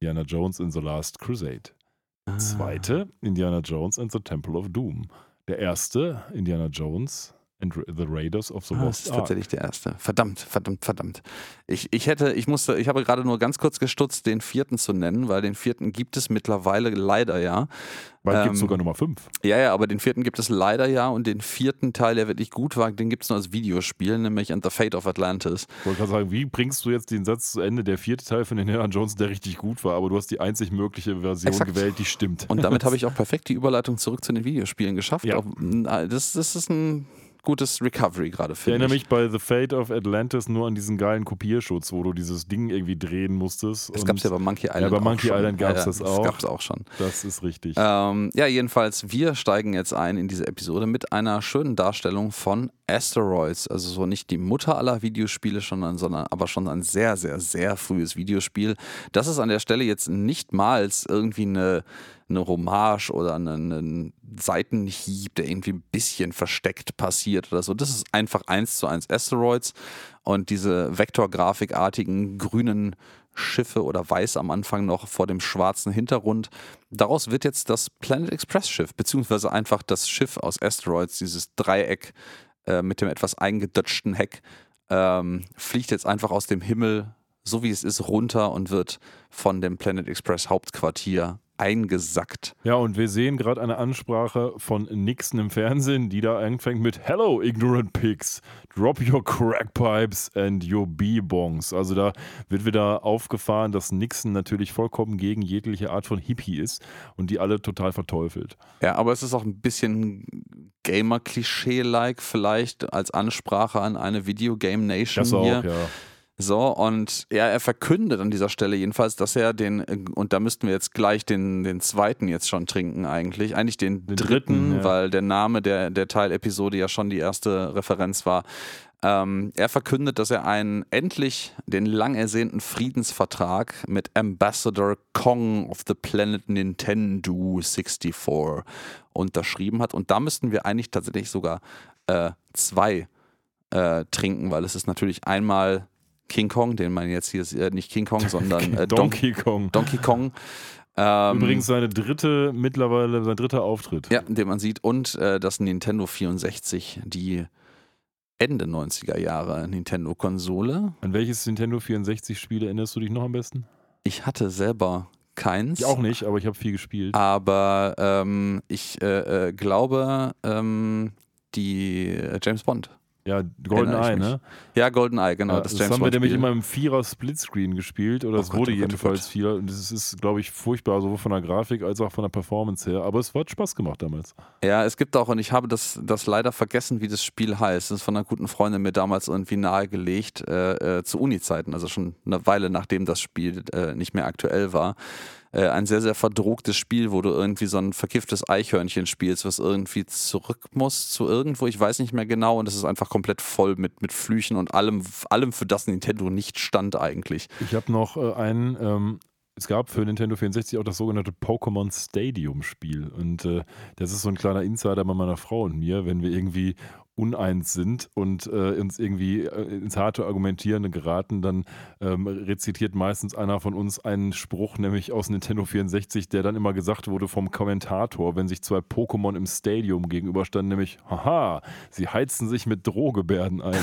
Indiana Jones in The Last Crusade. Ah. Zweite, Indiana Jones and the Temple of Doom. Der erste, Indiana Jones and the Raiders of the Ah, das Lost ist Ark. tatsächlich der erste. Verdammt, verdammt, verdammt. Ich, ich hätte, ich musste, ich habe gerade nur ganz kurz gestutzt, den vierten zu nennen, weil den vierten gibt es mittlerweile leider ja. Gibt ähm, es sogar Nummer 5. Ja, ja, aber den vierten gibt es leider ja und den vierten Teil, der wirklich gut war, den gibt es nur als Videospiel, nämlich And the Fate of Atlantis. Ich wollte gerade sagen, wie bringst du jetzt den Satz zu Ende? Der vierte Teil von Indiana Jones, der richtig gut war, aber du hast die einzig mögliche Version Exakt. gewählt, die stimmt. Und damit habe ich auch perfekt die Überleitung zurück zu den Videospielen geschafft. Ja. Auch, na, das, das ist ein gutes Recovery gerade, Ich finde erinnere ich. mich bei The Fate of Atlantis nur an diesen geilen Kopierschutz, wo du dieses Ding irgendwie drehen musstest. Das und gab es ja bei Monkey Island. bei auch Monkey schon. Island gab's das auch. Das gab es auch schon. Das ist richtig. Ähm, ja, jedenfalls, wir steigen jetzt ein in diese Episode mit einer schönen Darstellung von Asteroids. Also so nicht die Mutter aller Videospiele, sondern, sondern aber schon ein sehr, sehr, sehr frühes Videospiel. Das ist an der Stelle jetzt nicht mal irgendwie eine, eine Hommage oder einen, einen Seitenhieb, der irgendwie ein bisschen versteckt passiert oder so. Das ist einfach eins zu eins Asteroids und diese vektorgrafikartigen grünen Schiffe oder weiß am Anfang noch vor dem schwarzen Hintergrund. Daraus wird jetzt das Planet Express Schiff, beziehungsweise einfach das Schiff aus Asteroids, dieses Dreieck äh, mit dem etwas eingedutschten Heck, ähm, fliegt jetzt einfach aus dem Himmel so wie es ist, runter und wird von dem Planet Express Hauptquartier eingesackt. Ja, und wir sehen gerade eine Ansprache von Nixon im Fernsehen, die da anfängt mit Hello, ignorant pigs. Drop your crackpipes and your B-Bongs. Also da wird wieder aufgefahren, dass Nixon natürlich vollkommen gegen jegliche Art von Hippie ist und die alle total verteufelt. Ja, aber es ist auch ein bisschen Gamer-Klischee-like vielleicht als Ansprache an eine Videogame Nation Das auch, hier. ja. So, und ja, er verkündet an dieser Stelle jedenfalls, dass er den, und da müssten wir jetzt gleich den, den zweiten jetzt schon trinken eigentlich, eigentlich den, Den dritten, dritten, ja. weil der Name der, der Teilepisode ja schon die erste Referenz war. Ähm, er verkündet, dass er einen endlich den lang ersehnten Friedensvertrag mit Ambassador Kong of the Planet Nintendo 64 unterschrieben hat. Und da müssten wir eigentlich tatsächlich sogar äh, zwei äh, trinken, weil es ist natürlich einmal King Kong, den man jetzt hier äh, nicht King Kong, sondern äh, Donkey, Kong. Donkey Kong. Ähm, Übrigens seine dritte, mittlerweile sein dritter Auftritt. Ja, den man sieht. Und äh, das Nintendo 64, die Ende 90er Jahre Nintendo-Konsole. An welches Nintendo 64-Spiel erinnerst du dich noch am besten? Ich hatte selber keins. Ich auch nicht, aber ich habe viel gespielt. Aber ähm, ich äh, äh, glaube, ähm, die äh, James Bond. Ja, Golden Erinnere ich Eye, mich. ne? Ja, GoldenEye, genau. Ja, das, das haben wir nämlich immer im Vierer Splitscreen gespielt oder Oh es Gott, wurde oh Gott, oh jedenfalls Gott. viel und das ist, glaube ich, furchtbar, sowohl von der Grafik als auch von der Performance her. Aber es hat Spaß gemacht damals. Ja, es gibt auch, und ich habe das, das leider vergessen, wie das Spiel heißt. Das ist von einer guten Freundin mir damals irgendwie nahegelegt, äh, äh, zu Uni-Zeiten, also schon eine Weile nachdem das Spiel äh, nicht mehr aktuell war. Äh, ein sehr, sehr verdrucktes Spiel, wo du irgendwie so ein verkifftes Eichhörnchen spielst, was irgendwie zurück muss zu irgendwo, ich weiß nicht mehr genau, und es ist einfach komplett voll mit, mit Flüchen und allem, allem, für das Nintendo nicht stand eigentlich. Ich habe noch äh, einen, ähm, es gab für Nintendo 64 auch das sogenannte Pokémon Stadium Spiel. Und äh, das ist so ein kleiner Insider bei meiner Frau und mir, wenn wir irgendwie uneins sind und äh, uns irgendwie äh, ins harte Argumentieren geraten, dann ähm, rezitiert meistens einer von uns einen Spruch, nämlich aus Nintendo 64, der dann immer gesagt wurde vom Kommentator, wenn sich zwei Pokémon im Stadium gegenüberstanden, nämlich, haha, sie heizen sich mit Drohgebärden ein.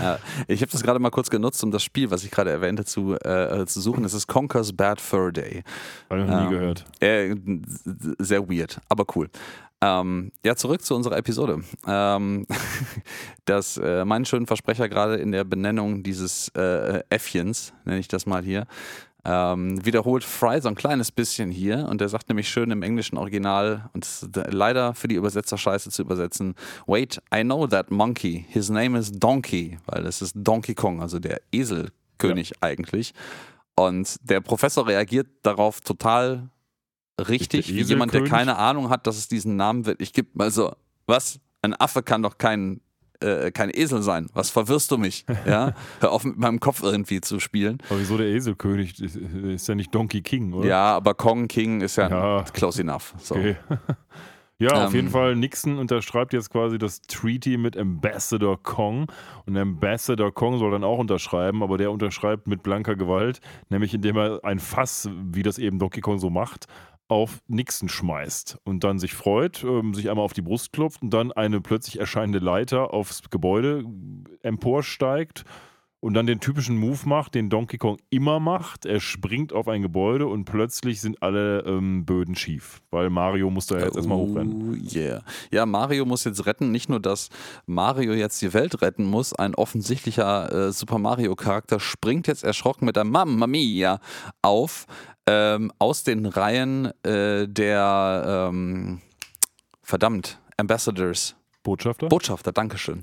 Ja, ich habe das gerade mal kurz genutzt, um das Spiel, was ich gerade erwähnte, zu, äh, zu suchen. Es ist Conker's Bad Fur Day. Habe ich noch nie Ähm, gehört. Äh, sehr weird, aber cool. Ähm, ja, zurück zu unserer Episode. Ähm, das, äh, meinen schönen Versprecher gerade in der Benennung dieses äh, Äffchens, nenne ich das mal hier, ähm, wiederholt Fry so ein kleines bisschen hier und er sagt nämlich schön im englischen Original und es ist leider für die Übersetzer scheiße zu übersetzen, wait, I know that monkey, his name is Donkey, weil es ist Donkey Kong, also der Eselkönig eigentlich. Und der Professor reagiert darauf total richtig, wie jemand, der keine Ahnung hat, dass es diesen Namen wird. Ich gebe mal so, was? Ein Affe kann doch kein, äh, kein Esel sein. Was verwirrst du mich? Ja? Hör auf, mit meinem Kopf irgendwie zu spielen. Aber wieso der Eselkönig? Ist- Ist ja nicht Donkey King, oder? Ja, aber Kong King ist ja, Ja. close enough. So. Okay. Ja, auf Ähm. jeden Fall, Nixon unterschreibt jetzt quasi das Treaty mit Ambassador Kong. Und Ambassador Kong soll dann auch unterschreiben, aber der unterschreibt mit blanker Gewalt, nämlich indem er ein Fass, wie das eben Donkey Kong so macht, auf Nixon schmeißt und dann sich freut, ähm, sich einmal auf die Brust klopft und dann eine plötzlich erscheinende Leiter aufs Gebäude emporsteigt und dann den typischen Move macht, den Donkey Kong immer macht. Er springt auf ein Gebäude und plötzlich sind alle ähm, Böden schief, weil Mario muss da jetzt erstmal hochrennen. Oh yeah. Ja, Mario muss jetzt retten. Nicht nur, dass Mario jetzt die Welt retten muss, ein offensichtlicher äh, Super Mario-Charakter springt jetzt erschrocken mit der Mamma Mia auf ähm, aus den Reihen äh, der ähm, verdammt Ambassadors. Botschafter? Botschafter, Dankeschön.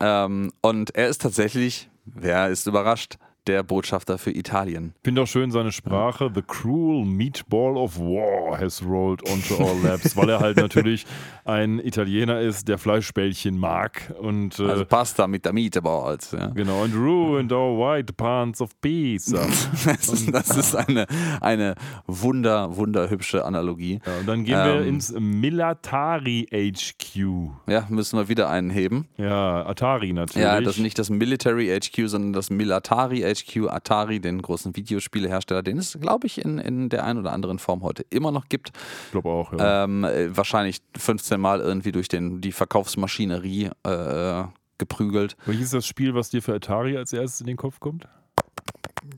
Ähm, und er ist tatsächlich, wer ist überrascht, der Botschafter für Italien. Ich finde auch schön seine Sprache. The cruel meatball of war has rolled onto our laps, weil er halt natürlich ein Italiener ist, der Fleischbällchen mag. Und äh, Also Pasta mit der Meatballs. Ja. genau, and ruined our white pants of pizza. Das ist, das ist eine, eine wunder, wunderhübsche Analogie. Ja, und dann gehen wir Ähm. ins Military HQ. Ja, müssen wir wieder einen heben. Ja, Atari natürlich. Ja, das ist nicht das Military HQ, sondern das Milatari HQ, Atari, den großen Videospielehersteller, den es, glaube ich, in, in der einen oder anderen Form heute immer noch gibt. Ich glaube auch, ja. Ähm, äh, wahrscheinlich 15 Mal irgendwie durch den, die Verkaufsmaschinerie äh, geprügelt. Welches ist das Spiel, was dir für Atari als erstes in den Kopf kommt?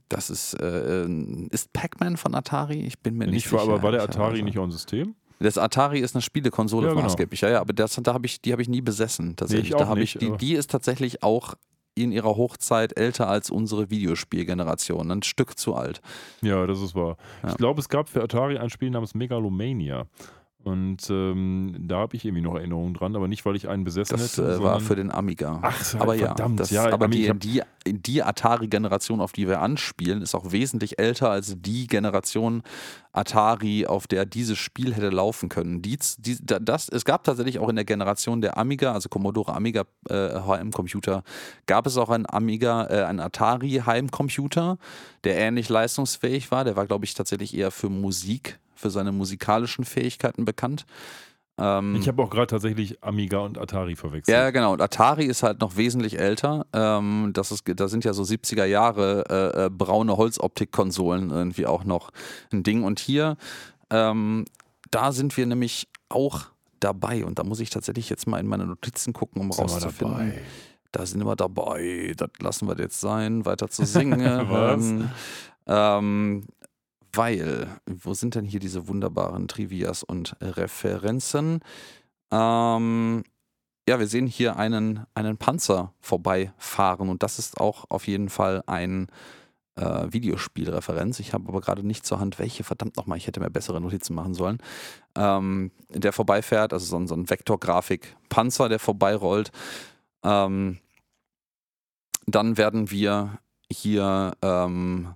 Das ist, äh, ist Pac-Man von Atari? Ich bin mir nicht, Nicht sicher. aber war der. Atari nicht auch ein System? Das Atari ist eine Spielekonsole Ja, von genau. angeblich. Ja, ja, aber das, da hab ich, die habe ich nie besessen. Tatsächlich. auch da hab nicht, ich, die, die ist tatsächlich auch in ihrer Hochzeit älter als unsere Videospielgeneration. Ein Stück zu alt. Ja, das ist wahr. Ja. Ich glaube, es gab für Atari ein Spiel namens Megalomania. Und ähm, da habe ich irgendwie noch Erinnerungen dran, aber nicht, weil ich einen besessen Das hätte. äh, war für den Amiga. Ach, aber ja, verdammt, das, ja, aber Ami- die, die, die Atari-Generation, auf die wir anspielen, ist auch wesentlich älter als die Generation Atari, auf der dieses Spiel hätte laufen können. Die, die, da- das, es gab tatsächlich auch in der Generation der Amiga, also Commodore Amiga äh, HM-Computer, gab es auch einen Amiga, äh, einen Atari Heimcomputer, der ähnlich leistungsfähig war. Der war, glaube ich, tatsächlich eher für Musik, für seine musikalischen Fähigkeiten bekannt. Ähm, Ich habe auch gerade tatsächlich Amiga und Atari verwechselt. ja, genau. Und Atari ist halt noch wesentlich älter. Ähm, das ist, da sind ja so 70er Jahre äh, äh, braune Holzoptik-Konsolen irgendwie auch noch ein Ding. Und hier, ähm, da sind wir nämlich auch dabei. Und da muss ich tatsächlich jetzt mal in meine Notizen gucken, um Sind rauszufinden. dabei. Da sind wir dabei. Das lassen wir jetzt sein, weiter zu singen. Was? ähm, weil, wo sind denn hier diese wunderbaren Trivias und Referenzen? Ähm, ja, wir sehen hier einen, einen Panzer vorbeifahren und das ist auch auf jeden Fall ein äh, Videospielreferenz. Ich habe aber gerade nicht zur Hand, welche, verdammt nochmal, ich hätte mir bessere Notizen machen sollen. Ähm, der vorbeifährt, also so ein, so ein Vektorgrafik-Panzer, der vorbeirollt. Ähm, dann werden wir hier ähm,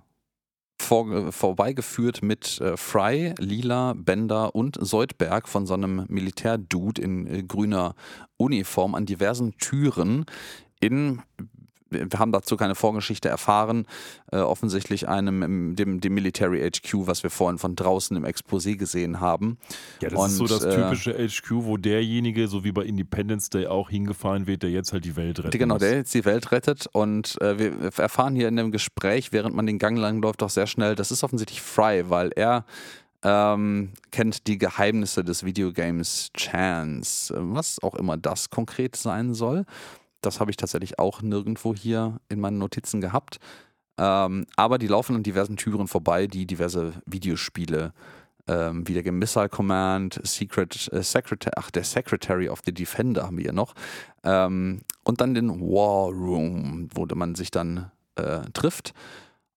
vor, vorbeigeführt mit äh, Fry, Lila, Bender und Soldberg von so einem Militärdude in äh, grüner Uniform an diversen Türen in wir haben dazu keine Vorgeschichte erfahren, äh, offensichtlich einem, im- dem, dem Military HQ, was wir vorhin von draußen im Exposé gesehen haben. Ja, das ist so Und, das äh, typische HQ, wo derjenige, so wie bei Independence Day, auch hingefahren wird, der jetzt halt die Welt rettet. Genau, der jetzt die Welt rettet und äh, wir erfahren hier in dem Gespräch, während man den Gang lang läuft, auch sehr schnell, das ist offensichtlich Fry, weil er ähm, kennt die Geheimnisse des Videogames Chance, äh, was auch immer das konkret sein soll. Das habe ich tatsächlich auch nirgendwo hier in meinen Notizen gehabt. Ähm, aber die laufen an diversen Türen vorbei, die diverse Videospiele ähm, wie der Missile Command, Secret, äh, Secretary, ach, der Secretary of the Defender haben wir hier noch. Ähm, und dann den War Room, wo man sich dann äh, trifft.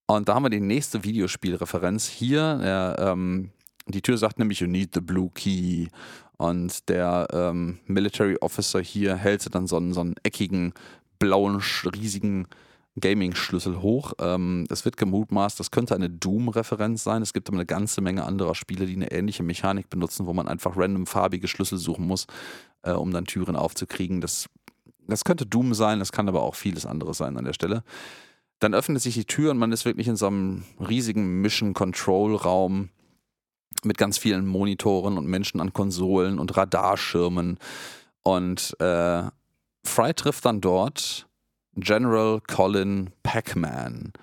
Und da haben wir die nächste Videospielreferenz hier. Der, ähm, die Tür sagt nämlich, you need the blue key. Und der ähm, Military Officer hier hält dann so einen, so einen eckigen, blauen, riesigen Gaming-Schlüssel hoch. Ähm, es wird gemutmaßt, das könnte eine Doom-Referenz sein. Es gibt aber eine ganze Menge anderer Spiele, die eine ähnliche Mechanik benutzen, wo man einfach random farbige Schlüssel suchen muss, äh, um dann Türen aufzukriegen. Das, das könnte Doom sein, das kann aber auch vieles anderes sein an der Stelle. Dann öffnet sich die Tür und man ist wirklich in so einem riesigen Mission-Control-Raum mit ganz vielen Monitoren und Menschen an Konsolen und Radarschirmen. Und äh, Fry trifft dann dort General Colin Pac-Man.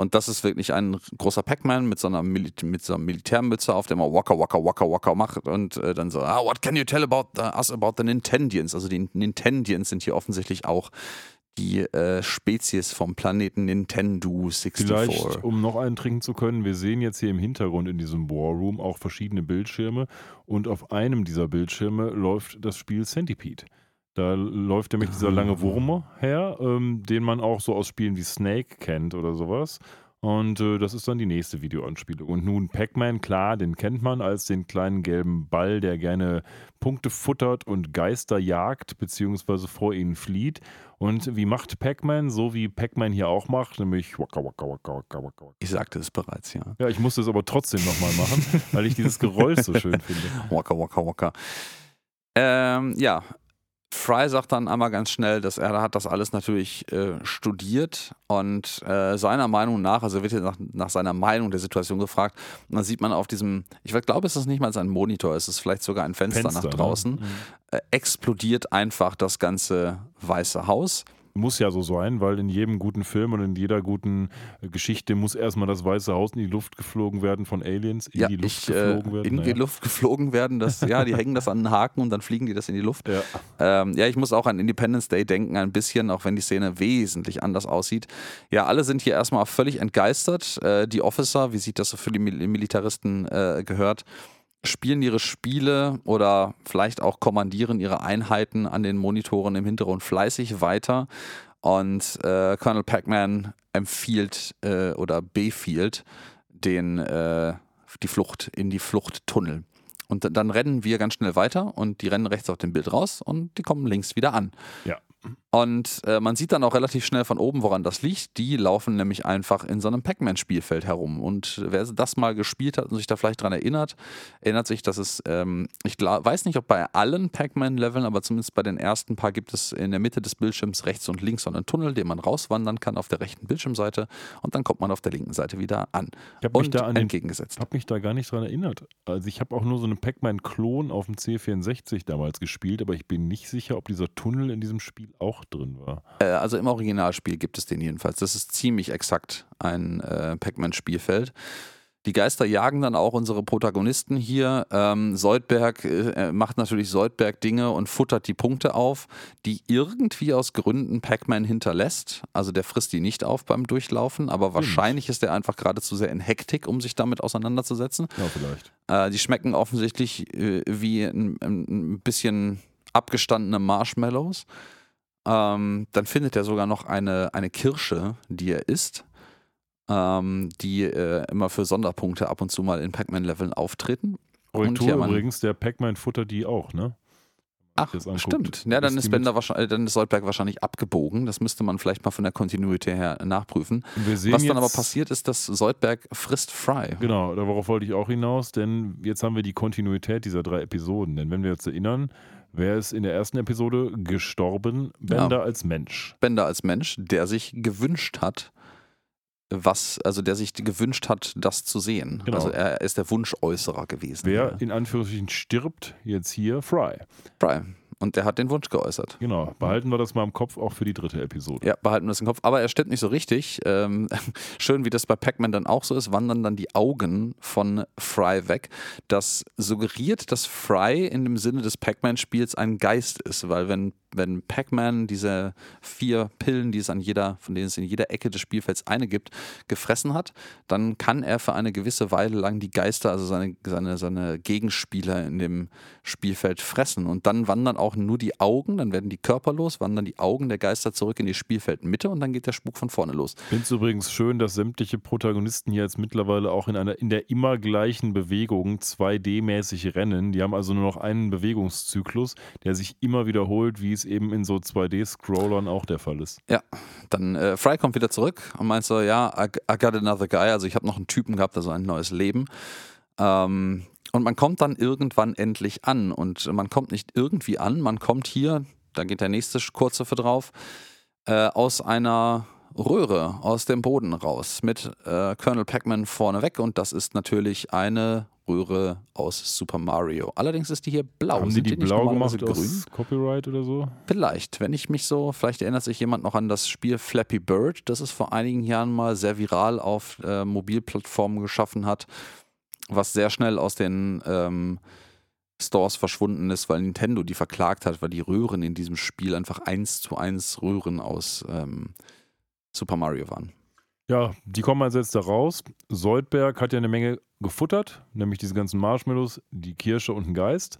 Und das ist wirklich ein großer Pac-Man mit so mit so einer Militärmütze, auf der man Waka Waka Waka Waka macht und äh, dann so, ah, what can you tell about the, us about the Nintendians? Also die Nintendians sind hier offensichtlich auch die äh, Spezies vom Planeten Nintendo 64. Vielleicht, um noch einen trinken zu können, wir sehen jetzt hier im Hintergrund in diesem War Room auch verschiedene Bildschirme und auf einem dieser Bildschirme läuft das Spiel Centipede. Da läuft nämlich dieser lange Wurm her, ähm, den man auch so aus Spielen wie Snake kennt oder sowas. Und äh, das ist dann die nächste Videoanspielung. Und nun Pac-Man, klar, den kennt man als den kleinen gelben Ball, der gerne Punkte futtert und Geister jagt, beziehungsweise vor ihnen flieht. Und wie macht Pac-Man? So wie Pac-Man hier auch macht, nämlich waka waka waka waka waka. waka. Ich sagte es bereits, ja. Ja, ich musste es aber trotzdem nochmal machen, weil ich dieses Geräusch so schön finde. Waka Waka Waka. Ähm, ja, Fry sagt dann einmal ganz schnell, dass er hat das alles natürlich äh, studiert und äh, seiner Meinung nach, also wird hier nach, nach seiner Meinung der Situation gefragt, und dann sieht man auf diesem, ich glaube, es ist nicht mal ein Monitor, es ist vielleicht sogar ein Fenster, Fenster, nach ne? draußen, Mhm. äh, explodiert einfach das ganze Weiße Haus. Muss ja so sein, weil in jedem guten Film und in jeder guten äh, Geschichte muss erstmal das Weiße Haus in die Luft geflogen werden von Aliens, in ja, die Luft ich, äh, geflogen werden. in die Naja. Luft geflogen werden. Das, ja, die hängen das an den Haken und dann fliegen die das in die Luft. Ja. Ähm, ja, ich muss auch an Independence Day denken, ein bisschen, auch wenn die Szene wesentlich anders aussieht. Ja, alle sind hier erstmal völlig entgeistert. Äh, die Officer, wie sich das so für die Mil Militaristen äh, gehört, spielen ihre Spiele oder vielleicht auch kommandieren ihre Einheiten an den Monitoren im Hintergrund fleißig weiter. Und äh, Colonel Pac-Man empfiehlt äh, oder befiehlt den, äh, die Flucht in die Fluchttunnel. Und dann- rennen wir ganz schnell weiter und die rennen rechts auf dem Bild raus und die kommen links wieder an. Ja. Und äh, man sieht dann auch relativ schnell von oben, woran das liegt. Die laufen nämlich einfach in so einem Pac-Man-Spielfeld herum. Und wer das mal gespielt hat und sich da vielleicht dran erinnert, erinnert sich, dass es, ähm, ich weiß nicht, ob bei allen Pac-Man-Leveln, aber zumindest bei den ersten paar gibt es in der Mitte des Bildschirms rechts und links so einen Tunnel, den man rauswandern kann auf der rechten Bildschirmseite und dann kommt man auf der linken Seite wieder an. Ich habe mich Und da an den entgegengesetzt. habe mich da gar nicht dran erinnert. Also ich habe auch nur so einen Pac-Man-Klon auf dem C64 damals gespielt, aber ich bin nicht sicher, ob dieser Tunnel in diesem Spiel auch drin war. Äh, also im Originalspiel gibt es den jedenfalls. Das ist ziemlich exakt ein äh, Pac-Man-Spielfeld. Die Geister jagen dann auch unsere Protagonisten hier. Ähm, Soldberg äh, macht natürlich Soldberg Dinge und futtert die Punkte auf, die irgendwie aus Gründen Pac-Man hinterlässt. Also der frisst die nicht auf beim Durchlaufen, aber wahrscheinlich ist er einfach gerade zu sehr in Hektik, um sich damit auseinanderzusetzen. Ja, vielleicht. Äh, die schmecken offensichtlich äh, wie ein, ein bisschen abgestandene Marshmallows. Ähm, dann findet er sogar noch eine, eine Kirsche, die er isst, ähm, die äh, immer für Sonderpunkte ab und zu mal in Pac-Man-Leveln auftreten. Korrektur man- übrigens, der Pac-Man futtert die auch, ne? Ach, stimmt. Ja, dann ist ist, Bender wahrscheinlich, dann ist Soldberg wahrscheinlich abgebogen. Das müsste man vielleicht mal von der Kontinuität her nachprüfen. Und Was dann aber passiert, ist, dass Soldberg frisst Fry. Genau, darauf wollte ich auch hinaus, denn jetzt haben wir die Kontinuität dieser drei Episoden. Denn wenn wir uns erinnern, wer ist in der ersten Episode gestorben? Bender als Mensch. Bender als Mensch, der sich gewünscht hat, was, also der sich gewünscht hat, das zu sehen. Genau. Also er ist der Wunschäußerer gewesen. Wer in Anführungsstrichen stirbt, jetzt hier Fry. Fry. Und der hat den Wunsch geäußert. Genau, behalten wir das mal im Kopf auch für die dritte Episode. Ja, behalten wir das im Kopf. Aber er stimmt nicht so richtig. Ähm, schön, wie das bei Pac-Man dann auch so ist, wandern dann die Augen von Fry weg. Das suggeriert, dass Fry in dem Sinne des Pac-Man-Spiels ein Geist ist, weil wenn, wenn Pac-Man diese vier Pillen, die es an jeder, von denen es in jeder Ecke des Spielfelds eine gibt, gefressen hat, dann kann er für eine gewisse Weile lang die Geister, also seine, seine, seine Gegenspieler in dem Spielfeld fressen. Und dann wandern auch nur die Augen, dann werden die körperlos, wandern die Augen der Geister zurück in die Spielfeldmitte und dann geht der Spuk von vorne los. Ich finde es übrigens schön, dass sämtliche Protagonisten hier jetzt mittlerweile auch in einer in der immer gleichen Bewegung 2D-mäßig rennen. Die haben also nur noch einen Bewegungszyklus, der sich immer wiederholt, wie es eben in so 2D-Scrollern auch der Fall ist. Dann äh, Fry kommt wieder zurück und meint so, ja, I, I got another guy, also ich habe noch einen Typen gehabt, also ein neues Leben. Ähm, und man kommt dann irgendwann endlich an und man kommt nicht irgendwie an, man kommt hier, da geht der nächste kurze für drauf, äh, aus einer Röhre aus dem Boden raus mit äh, Colonel Pac-Man vorneweg und das ist natürlich eine Röhre aus Super Mario. Allerdings ist die hier blau. haben die Sind die nicht blau normalerweise gemacht aus Copyright oder so? Vielleicht, wenn ich mich so, vielleicht erinnert sich jemand noch an das Spiel Flappy Bird, das es vor einigen Jahren mal sehr viral auf äh, Mobilplattformen geschaffen hat, was sehr schnell aus den ähm, Stores verschwunden ist, weil Nintendo die verklagt hat, weil die Röhren in diesem Spiel einfach eins zu eins Röhren aus ähm, Super Mario waren. Ja, die kommen also jetzt da raus. Soldberg hat ja eine Menge gefuttert, nämlich diese ganzen Marshmallows, die Kirsche und ein Geist.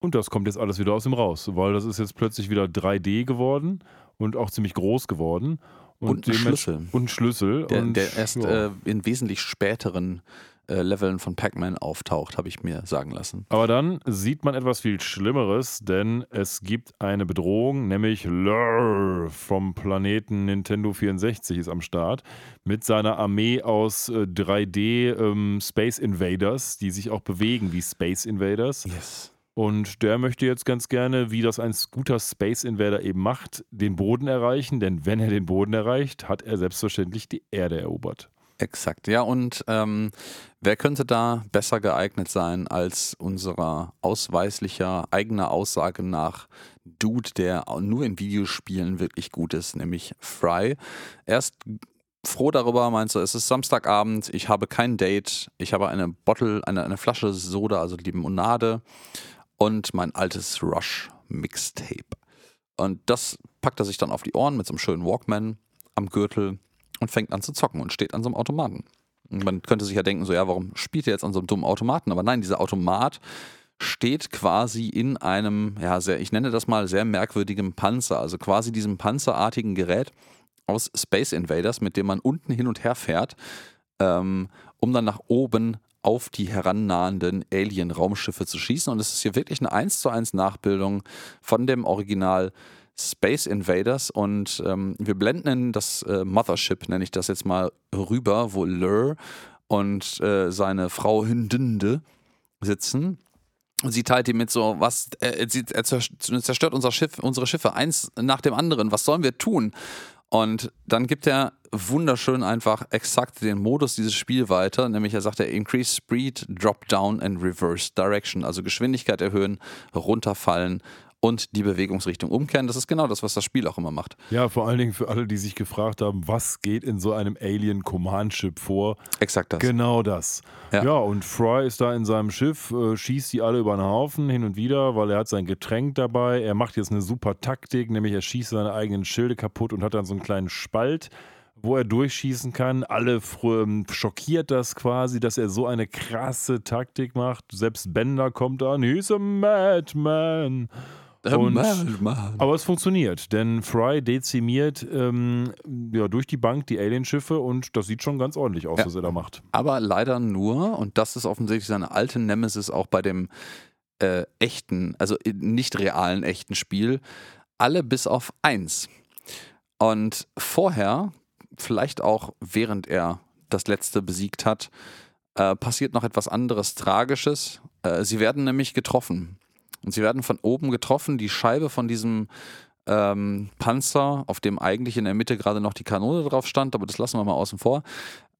Und das kommt jetzt alles wieder aus ihm raus, weil das ist jetzt plötzlich wieder 3D geworden und auch ziemlich groß geworden. Und, ein dements- Schlüssel, Und Schlüssel. der, und, der erst ja. äh, in wesentlich späteren äh, Leveln von Pac-Man auftaucht, habe ich mir sagen lassen. Aber dann sieht man etwas viel Schlimmeres, denn es gibt eine Bedrohung, nämlich Lurr vom Planeten Nintendo 64 ist am Start mit seiner Armee aus äh, 3D ähm, Space Invaders, die sich auch bewegen wie Space Invaders. Yes. Und der möchte jetzt ganz gerne, wie das ein guter Space Invader eben macht, den Boden erreichen, denn wenn er den Boden erreicht, hat er selbstverständlich die Erde erobert. Exakt, ja. Und ähm, wer könnte da besser geeignet sein als unserer ausweislicher eigener Aussage nach Dude, der nur in Videospielen wirklich gut ist, nämlich Fry. Er ist froh darüber, meinst du, es ist Samstagabend, ich habe kein Date, ich habe eine Bottle, eine, eine Flasche Soda, also Limonade und mein altes Rush Mixtape. Und das packt er sich dann auf die Ohren mit so einem schönen Walkman am Gürtel und fängt an zu zocken und steht an so einem Automaten. Man könnte sich ja denken, so ja, warum spielt er jetzt an so einem dummen Automaten? Aber nein, dieser Automat steht quasi in einem, ja, sehr, ich nenne das mal sehr merkwürdigem Panzer, also quasi diesem panzerartigen Gerät aus Space Invaders, mit dem man unten hin und her fährt, ähm, um dann nach oben auf die herannahenden Alien-Raumschiffe zu schießen. Und es ist hier wirklich eine 1 zu 1 Nachbildung von dem Original Space Invaders. Und ähm, wir blenden in das äh, Mothership, nenne ich das jetzt mal, rüber, wo Lur und äh, seine Frau Hündinde sitzen. Sie teilt ihm mit so, was, äh, er zerstört unser Schiff, unsere Schiffe, eins nach dem anderen. Was sollen wir tun? Und dann gibt er wunderschön einfach exakt den Modus dieses Spiel weiter, nämlich er sagt er Increase Speed, Drop Down and Reverse Direction, also Geschwindigkeit erhöhen, runterfallen, und die Bewegungsrichtung umkehren. Das ist genau das, was das Spiel auch immer macht. Ja, vor allen Dingen für alle, die sich gefragt haben, was geht in so einem Alien Command Ship vor? Exakt das. Genau das. Ja, ja und Fry ist da in seinem Schiff, äh, schießt die alle über den Haufen hin und wieder, weil er hat sein Getränk dabei. Er macht jetzt eine super Taktik, nämlich er schießt seine eigenen Schilde kaputt und hat dann so einen kleinen Spalt wo er durchschießen kann. Alle ähm, schockiert das quasi, dass er so eine krasse Taktik macht. Selbst Bender kommt an, he's a madman. Und, aber es funktioniert, denn Fry dezimiert ähm, ja, durch die Bank die Alienschiffe und das sieht schon ganz ordentlich aus, ja. was er da macht. Aber leider nur, und das ist offensichtlich seine alte Nemesis auch bei dem äh, echten, also nicht realen echten Spiel, alle bis auf eins. Und vorher, vielleicht auch während er das letzte besiegt hat, äh, passiert noch etwas anderes Tragisches. Äh, sie werden nämlich getroffen. Und sie werden von oben getroffen. Die Scheibe von diesem ähm, Panzer, auf dem eigentlich in der Mitte gerade noch die Kanone drauf stand, aber das lassen wir mal außen vor,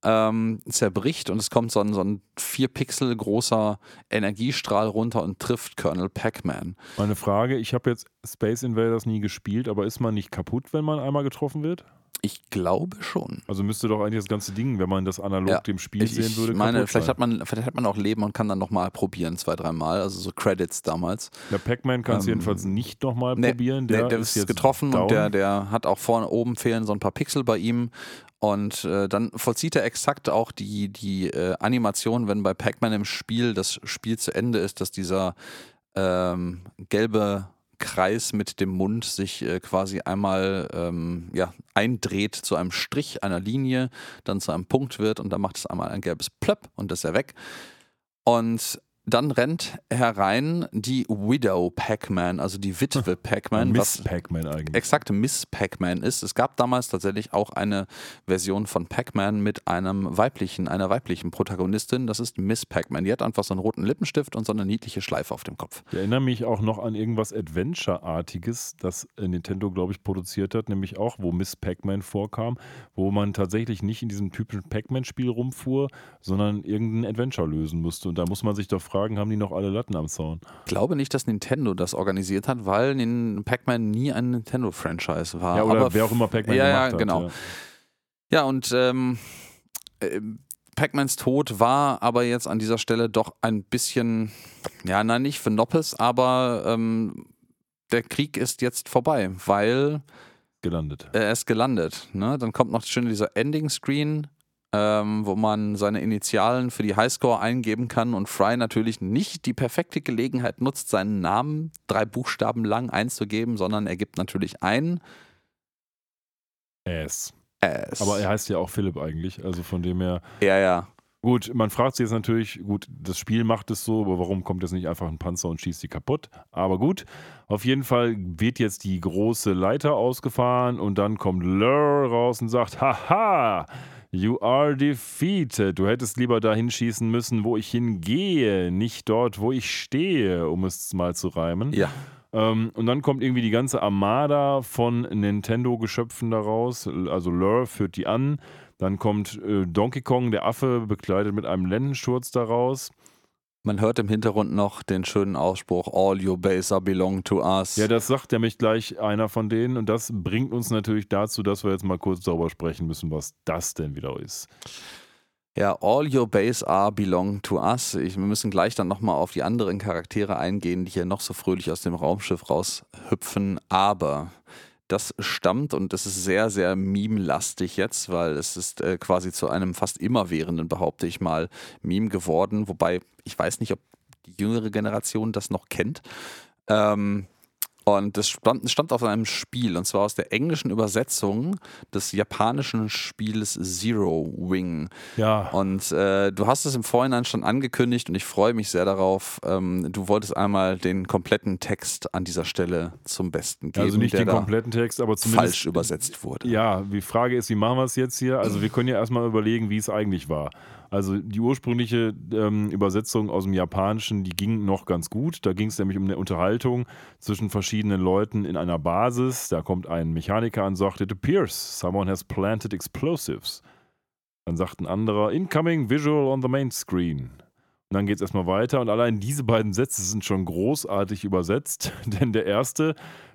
ähm, zerbricht und es kommt so ein, so ein vier Pixel großer Energiestrahl runter und trifft Colonel Pac-Man. Meine Frage, ich habe jetzt Space Invaders nie gespielt, aber ist man nicht kaputt, wenn man einmal getroffen wird? Ich glaube schon. Also müsste doch eigentlich das ganze Ding, wenn man das analog ja, dem Spiel ich, sehen würde, ich meine, vielleicht hat man, vielleicht hat man auch Leben und kann dann nochmal probieren, zwei, dreimal. Also so Credits damals. Der Pac-Man kann es ähm, jedenfalls nicht nochmal nee, probieren. Der, der, ist, ist getroffen down. und der, der hat auch vorne oben fehlen so ein paar Pixel bei ihm. Und äh, dann vollzieht er exakt auch die, die äh, Animation, wenn bei Pac-Man im Spiel das Spiel zu Ende ist, dass dieser ähm, gelbe Kreis mit dem Mund sich äh, quasi einmal ähm, ja, eindreht zu einem Strich einer Linie, dann zu einem Punkt wird und dann macht es einmal ein gelbes Plöpp und ist er weg. Und dann rennt herein die Widow Pac-Man, also die Witwe Pac-Man. Miss Pac-Man eigentlich. Exakt, Miss Pac-Man ist. Es gab damals tatsächlich auch eine Version von Pac-Man mit einem weiblichen, einer weiblichen Protagonistin. Das ist Miss Pac-Man. Die hat einfach so einen roten Lippenstift und so eine niedliche Schleife auf dem Kopf. Ich erinnere mich auch noch an irgendwas Adventure-artiges, das Nintendo, glaube ich, produziert hat, nämlich auch, wo Miss Pac-Man vorkam, wo man tatsächlich nicht in diesem typischen Pac-Man-Spiel rumfuhr, sondern irgendein Adventure lösen musste. Und da muss man sich doch fragen, fragen, haben die noch alle Latten am Zaun? Ich glaube nicht, dass Nintendo das organisiert hat, weil Pac-Man nie ein Nintendo-Franchise war. Ja, oder Aber wer auch immer Pac-Man ja, gemacht ja, genau. hat. Ja, ja und ähm, äh, Pac-Mans Tod war aber jetzt an dieser Stelle doch ein bisschen, ja, nein, nicht für Noppes, aber ähm, der Krieg ist jetzt vorbei, weil gelandet. Er ist gelandet. Ne? Dann kommt noch schön dieser Ending-Screen ähm, wo man seine Initialen für die Highscore eingeben kann und Fry natürlich nicht die perfekte Gelegenheit nutzt, seinen Namen drei Buchstaben lang einzugeben, sondern er gibt natürlich ein S. S. Aber er heißt ja auch Philipp eigentlich, also von dem her. Ja, ja. Gut, man fragt sich jetzt natürlich, gut, das Spiel macht es so, aber warum kommt jetzt nicht einfach ein Panzer und schießt die kaputt? Aber gut, auf jeden Fall wird jetzt die große Leiter ausgefahren und dann kommt Lur raus und sagt, haha, You are defeated. Du hättest lieber dahin schießen müssen, wo ich hingehe, nicht dort, wo ich stehe, um es mal zu reimen. Ja. Ähm, und dann kommt irgendwie die ganze Armada von Nintendo-Geschöpfen daraus. Also Lure führt die an. Dann kommt äh, Donkey Kong, der Affe, bekleidet mit einem Lendensturz daraus. Man hört im Hintergrund noch den schönen Ausspruch, all your base are belong to us. Ja, das sagt nämlich gleich einer von denen und das bringt uns natürlich dazu, dass wir jetzt mal kurz darüber sprechen müssen, was das denn wieder ist. Ja, all your base are belong to us. Ich, wir müssen gleich dann nochmal auf die anderen Charaktere eingehen, die hier noch so fröhlich aus dem Raumschiff raushüpfen. Aber das stammt und das ist sehr, sehr meme-lastig jetzt, weil es ist äh, quasi zu einem fast immerwährenden, behaupte ich mal, Meme geworden. Wobei ich weiß nicht, ob die jüngere Generation das noch kennt. Ähm, und das stammt, stammt aus einem Spiel, und zwar aus der englischen Übersetzung des japanischen Spiels Zero Wing. Ja. Und äh, du hast es im Vorhinein schon angekündigt und ich freue mich sehr darauf. Ähm, du wolltest einmal den kompletten Text an dieser Stelle zum Besten geben. Also nicht der den kompletten Text, aber zumindest. falsch übersetzt wurde. Ja, die Frage ist, wie machen wir es jetzt hier? Also wir können ja erstmal überlegen, wie es eigentlich war. Also die ursprüngliche ähm, Übersetzung aus dem Japanischen, die ging noch ganz gut. Da ging es nämlich um eine Unterhaltung zwischen verschiedenen Leuten in einer Basis. Da kommt ein Mechaniker und sagt, it appears someone has planted explosives. Dann sagt ein anderer, incoming visual on the main screen. Und dann geht es erstmal weiter und allein diese beiden Sätze sind schon großartig übersetzt, denn der erste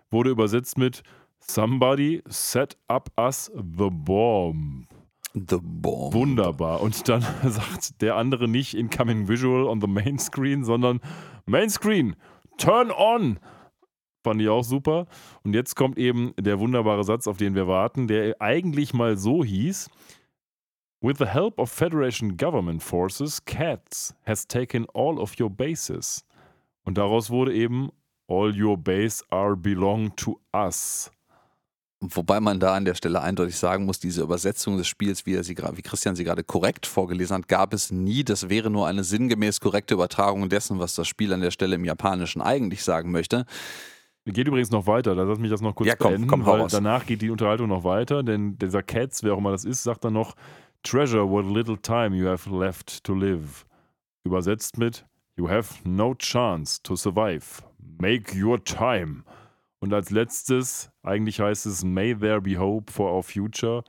wurde übersetzt mit Somebody set up us the bomb. The Bomb. Wunderbar. Und dann sagt der andere nicht Incoming Visual on the Main Screen, sondern Main Screen, turn on. Fand ich auch super. Und jetzt kommt eben der wunderbare Satz, auf den wir warten, der eigentlich mal so hieß. With the help of Federation Government Forces, CATS has taken all of your bases. Und daraus wurde eben All your base are belong to us. Wobei man da an der Stelle eindeutig sagen muss, diese Übersetzung des Spiels, wie, er sie, wie Christian sie gerade korrekt vorgelesen hat, gab es nie. Das wäre nur eine sinngemäß korrekte Übertragung dessen, was das Spiel an der Stelle im Japanischen eigentlich sagen möchte. Geht übrigens noch weiter, da lass mich das noch kurz Ja, komm, beenden, komm, weil danach geht die Unterhaltung noch weiter, denn dieser Cats, wer auch immer das ist, sagt dann noch Treasure what little time you have left to live. Übersetzt mit You have no chance to survive. Make your time. Und als letztes, eigentlich heißt es May there be hope for our future.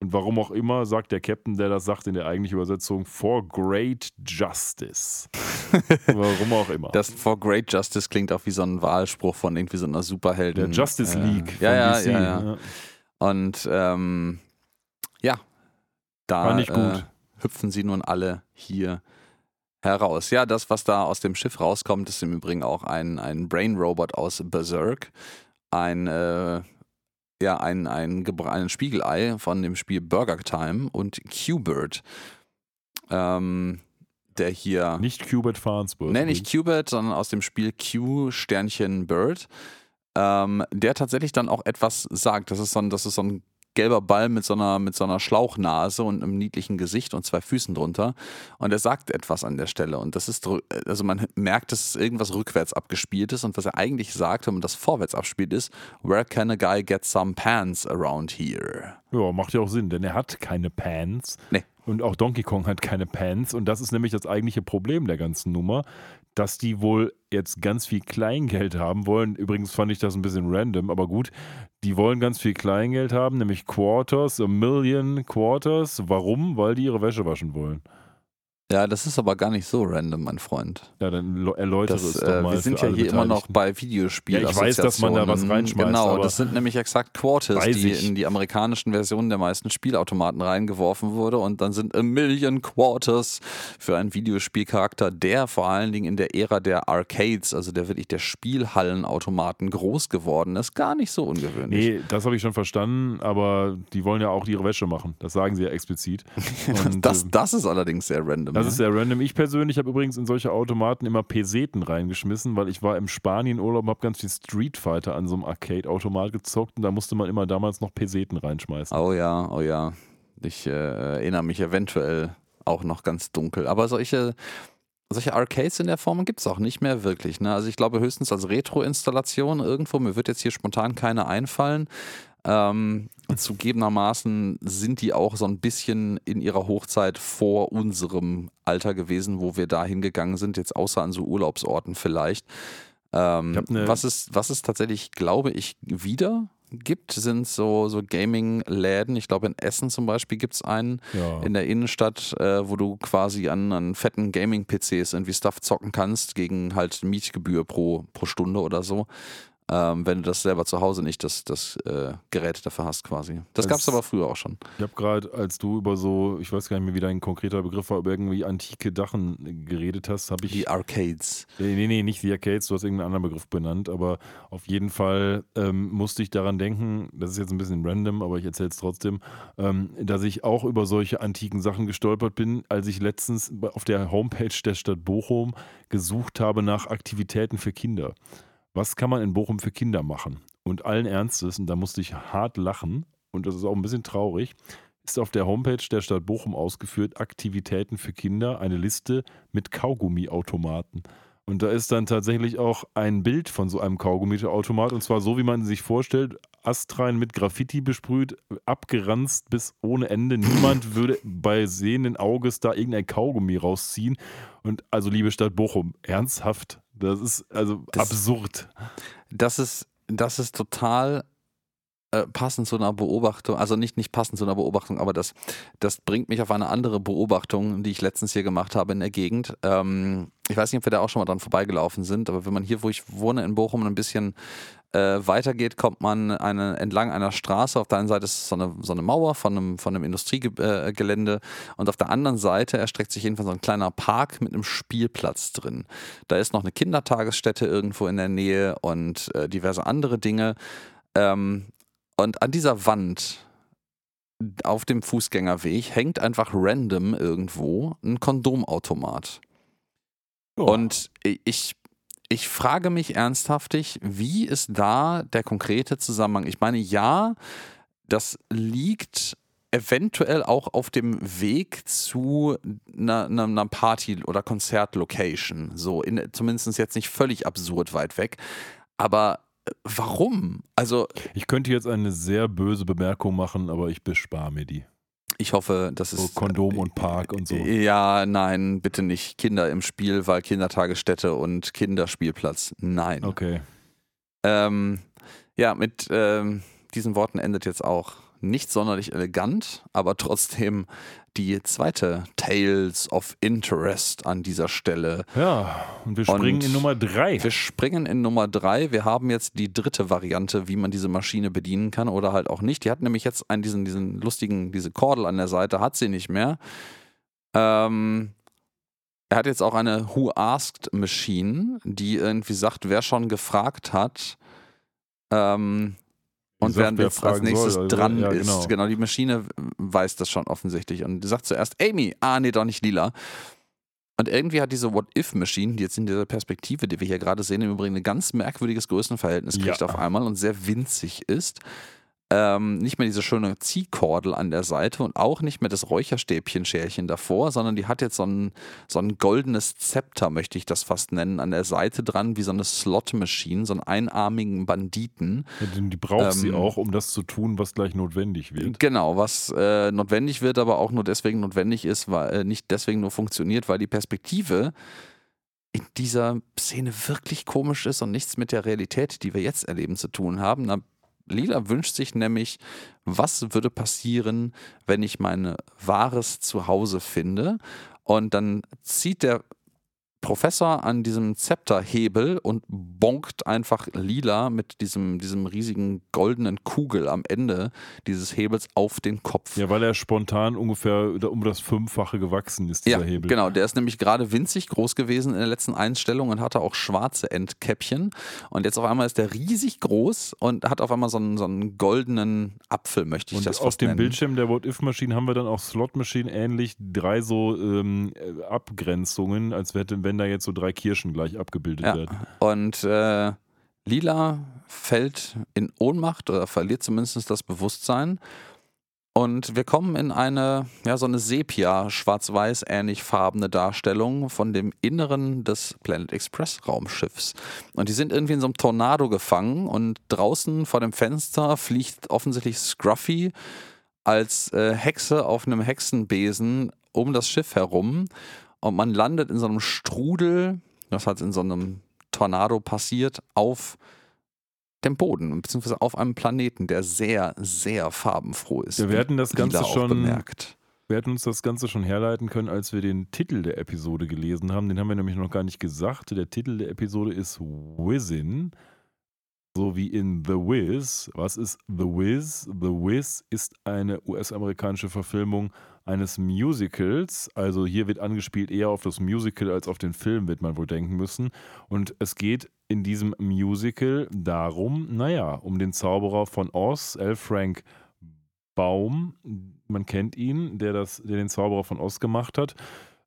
Und warum auch immer, sagt der Captain, der das sagt in der eigentlichen Übersetzung, for great justice. warum auch immer. Das For Great Justice klingt auch wie so ein Wahlspruch von irgendwie so einer der Superhelden. Justice äh, League Ja, von ja, DC. ja, ja. Und ähm, ja, da. Äh, hüpfen sie nun alle hier heraus. Ja, das, was da aus dem Schiff rauskommt, ist im Übrigen auch ein, ein Brain Robot aus Berserk. Ein, äh, ja, ein, ein, ein Spiegelei von dem Spiel Burger Time und Q-Bird. Ähm, der hier. Nicht Qbert Farnsworth. Nee, nicht Qbert, sondern aus dem Spiel Q Sternchen Bird. Ähm, der tatsächlich dann auch etwas sagt. Das ist so ein, das ist so ein gelber Ball mit so, einer, mit so einer Schlauchnase und einem niedlichen Gesicht und zwei Füßen drunter. Und er sagt etwas an der Stelle. Und das ist, also man merkt, dass es irgendwas rückwärts abgespielt ist. Und was er eigentlich sagt, wenn man das vorwärts abspielt, ist: Where can a guy get some pants around here? Ja, macht ja auch Sinn, denn er hat keine Pants. Nee. Und auch Donkey Kong hat keine Pants. Und das ist nämlich das eigentliche Problem der ganzen Nummer, dass die wohl jetzt ganz viel Kleingeld haben wollen. Übrigens fand ich das ein bisschen random, aber gut. Die wollen ganz viel Kleingeld haben, nämlich Quarters, a million Quarters. Warum? Weil die ihre Wäsche waschen wollen. Ja, das ist aber gar nicht so random, mein Freund. Ja, dann erläutere Das, es doch äh, mal. wir sind ja hier immer noch bei Videospielen. Ja, ich weiß, dass man da was reinschmeißt, Genau, das sind nämlich exakt Quarters, die ich. in die amerikanischen Versionen der meisten Spielautomaten reingeworfen wurde. Und dann sind a million Quarters für einen Videospielcharakter, der vor allen Dingen in der Ära der Arcades, also der wirklich der Spielhallenautomaten groß geworden ist, gar nicht so ungewöhnlich. Nee, das habe ich schon verstanden, aber die wollen ja auch ihre Wäsche machen. Das sagen sie ja explizit. Und, das, äh, das ist allerdings sehr random. Das ist sehr random. Ich persönlich habe übrigens in solche Automaten immer Peseten reingeschmissen, weil ich war im Spanien-Urlaub und habe ganz viel Street Fighter an so einem Arcade-Automat gezockt und da musste man immer damals noch Peseten reinschmeißen. Oh ja, oh ja. Ich äh, erinnere mich eventuell auch noch ganz dunkel. Aber solche, solche Arcades in der Form gibt es auch nicht mehr wirklich. Ne? Also ich glaube höchstens als Retro-Installation irgendwo. Mir wird jetzt hier spontan keine einfallen. Ähm, zugegebenermaßen sind die auch so ein bisschen in ihrer Hochzeit vor unserem Alter gewesen, wo wir da hingegangen sind, jetzt außer an so Urlaubsorten vielleicht. Ähm, ne- was, ist, was ist tatsächlich, glaube ich, wieder gibt, sind so, so Gaming-Läden. Ich glaube, in Essen zum Beispiel gibt es einen Ja. in der Innenstadt, äh, wo du quasi an, an fetten Gaming-PCs irgendwie Stuff zocken kannst gegen halt Mietgebühr pro, pro Stunde oder so. Ähm, wenn du das selber zu Hause nicht das, das äh, Gerät dafür hast quasi. Das gab es aber früher auch schon. Ich habe gerade, als du über so, ich weiß gar nicht mehr, wie dein konkreter Begriff war, über irgendwie antike Dachen geredet hast, habe ich. Die Arcades. Nee, nee, nee, nicht die Arcades, du hast irgendeinen anderen Begriff benannt, aber auf jeden Fall ähm, musste ich daran denken, das ist jetzt ein bisschen random, aber ich erzähle es trotzdem, ähm, dass ich auch über solche antiken Sachen gestolpert bin, als ich letztens auf der Homepage der Stadt Bochum gesucht habe nach Aktivitäten für Kinder. Was kann man in Bochum für Kinder machen? Und allen Ernstes, und da musste ich hart lachen, und das ist auch ein bisschen traurig, ist auf der Homepage der Stadt Bochum ausgeführt, Aktivitäten für Kinder, eine Liste mit Kaugummiautomaten. Und da ist dann tatsächlich auch ein Bild von so einem Kaugummiautomat und zwar so, wie man sich vorstellt, astrein mit Graffiti besprüht, abgeranzt bis ohne Ende. Niemand würde bei sehenden Auges da irgendein Kaugummi rausziehen. Und also, liebe Stadt Bochum, ernsthaft, das ist also Das- absurd. Das ist, das ist total äh, passend zu einer Beobachtung, also nicht, nicht passend zu einer Beobachtung, aber das, das bringt mich auf eine andere Beobachtung, die ich letztens hier gemacht habe in der Gegend. Ähm, ich weiß nicht, ob wir da auch schon mal dran vorbeigelaufen sind, aber wenn man hier, wo ich wohne, in Bochum, ein bisschen äh, weitergeht, kommt man eine, entlang einer Straße. Auf der einen Seite ist so eine, so eine Mauer von einem, von einem Industriegelände und auf der anderen Seite erstreckt sich jedenfalls so ein kleiner Park mit einem Spielplatz drin. Da ist noch eine Kindertagesstätte irgendwo in der Nähe und äh, diverse andere Dinge. Ähm, und an dieser Wand auf dem Fußgängerweg hängt einfach random irgendwo ein Kondomautomat. Ja. Und ich, ich frage mich ernsthaftig, wie ist da der konkrete Zusammenhang? Ich meine, ja, das liegt eventuell auch auf dem Weg zu einer, einer, Party- oder Konzertlocation. So, in, zumindest jetzt nicht völlig absurd weit weg. Aber äh, warum? Also, Ich könnte jetzt eine sehr böse Bemerkung machen, aber ich bespare mir die. Ich hoffe, das So ist. Kondom und Park und so. Ja, nein, bitte nicht Kinder im Spiel, weil Kindertagesstätte und Kinderspielplatz. Nein. Okay. Ähm, ja, mit ähm, diesen Worten endet jetzt auch nicht sonderlich elegant, aber trotzdem die zweite Tales of Interest an dieser Stelle. Ja, und wir springen Und in Nummer drei. Wir springen in Nummer drei. Wir haben jetzt die dritte Variante, wie man diese Maschine bedienen kann oder halt auch nicht. Die hat nämlich jetzt einen, diesen, diesen lustigen, diese Kordel an der Seite, hat sie nicht mehr. Ähm, er hat jetzt auch eine Who Asked Machine, die irgendwie sagt, wer schon gefragt hat. Ähm, und sagt, wer jetzt als nächstes soll, also, dran ja, ist. genau. Genau, die Maschine weiß das schon offensichtlich. Und sagt zuerst, Amy, ah nee, doch nicht lila. Und irgendwie hat diese What-If-Maschine, die jetzt in dieser Perspektive, die wir hier gerade sehen, im Übrigen ein ganz merkwürdiges Größenverhältnis kriegt Ja. auf einmal und sehr winzig ist. Ähm, nicht mehr diese schöne Ziehkordel an der Seite und auch nicht mehr das Räucherstäbchen-Scherchen davor, sondern die hat jetzt so ein, so ein goldenes Zepter, möchte ich das fast nennen, an der Seite dran, wie so eine Slot-Machine, so einen einarmigen Banditen. Ja, die, die braucht sie Ähm, auch, um das zu tun, was gleich notwendig wird. Genau, was äh, notwendig wird, aber auch nur deswegen notwendig ist, weil äh, nicht deswegen nur funktioniert, weil die Perspektive in dieser Szene wirklich komisch ist und nichts mit der Realität, die wir jetzt erleben, zu tun haben. Na, Lila wünscht sich nämlich, was würde passieren, wenn ich mein wahres Zuhause finde? Und dann zieht der Professor an diesem Zepterhebel und bonkt einfach lila mit diesem, diesem riesigen goldenen Kugel am Ende dieses Hebels auf den Kopf. Ja, weil er spontan ungefähr um das Fünffache gewachsen ist, dieser Ja, Hebel. genau. Der ist nämlich gerade winzig groß gewesen in der letzten Einstellung und hatte auch schwarze Endkäppchen. Und jetzt auf einmal ist der riesig groß und hat auf einmal so einen, so einen goldenen Apfel, möchte ich Und das auf fast dem nennen. Bildschirm der What-If-Maschine haben wir dann auch Slot-Maschinen ähnlich drei so ähm, äh, Abgrenzungen, als hätte, wenn da jetzt so drei Kirschen gleich abgebildet Ja. werden. Und äh, Lila fällt in Ohnmacht oder verliert zumindest das Bewusstsein. Und wir kommen in eine, ja, so eine Sepia, schwarz-weiß ähnlich farbene Darstellung von dem Inneren des Planet Express Raumschiffs. Und die sind irgendwie in so einem Tornado gefangen und draußen vor dem Fenster fliegt offensichtlich Scruffy als äh, Hexe auf einem Hexenbesen um das Schiff herum. Und man landet in so einem Strudel, das halt in so einem Tornado passiert, auf dem Boden, beziehungsweise auf einem Planeten, der sehr, sehr farbenfroh ist. Ja, wir hatten das Ganze schon- bemerkt. Wir hätten uns das Ganze schon herleiten können, als wir den Titel der Episode gelesen haben. Den haben wir nämlich noch gar nicht gesagt. Der Titel der Episode ist Whizzin, so wie in The Wiz. Was ist The Wiz? The Wiz ist eine US-amerikanische Verfilmung eines Musicals. Also hier wird angespielt eher auf das Musical als auf den Film, wird man wohl denken müssen. Und es geht in diesem Musical darum, naja, um den Zauberer von Oz, L. Frank Baum, man kennt ihn, der, das, der den Zauberer von Oz gemacht hat.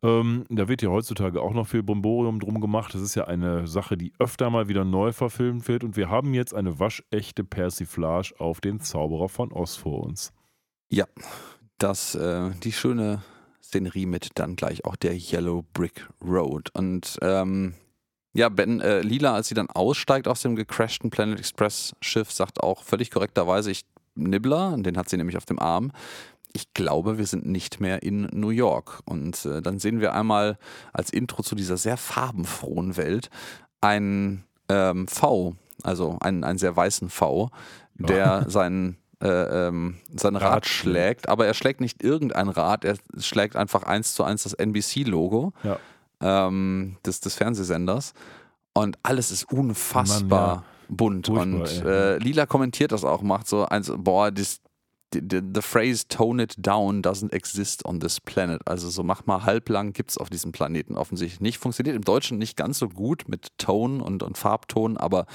Ähm, da wird ja heutzutage auch noch viel Bromborium drum gemacht. Das ist ja eine Sache, die öfter mal wieder neu verfilmt wird. Und wir haben jetzt eine waschechte Persiflage auf den Zauberer von Oz vor uns. Das, äh, die schöne Szenerie mit dann gleich auch der Yellow Brick Road. Und ähm, ja, Ben äh, Lila, als sie dann aussteigt aus dem gecrashten Planet Express Schiff, sagt auch völlig korrekterweise, ich Nibbler, den hat sie nämlich auf dem Arm. Ich glaube, wir sind nicht mehr in New York. Und äh, dann sehen wir einmal als Intro zu dieser sehr farbenfrohen Welt einen ähm, V, also einen, einen sehr weißen V, der seinen äh, ähm, sein Rad, Rad schlägt, aber er schlägt nicht irgendein Rad, er schlägt einfach eins zu eins das NBC-Logo Ja. ähm, des, des Fernsehsenders. Und alles ist unfassbar Mann, bunt. Furchtbar, und äh, Lila kommentiert das auch, macht so eins, boah, das, the, the, the phrase tone it down doesn't exist on this planet. Also so mach mal halblang gibt es auf diesem Planeten offensichtlich nicht. Funktioniert im Deutschen nicht ganz so gut mit Tone und, und Farbton, aber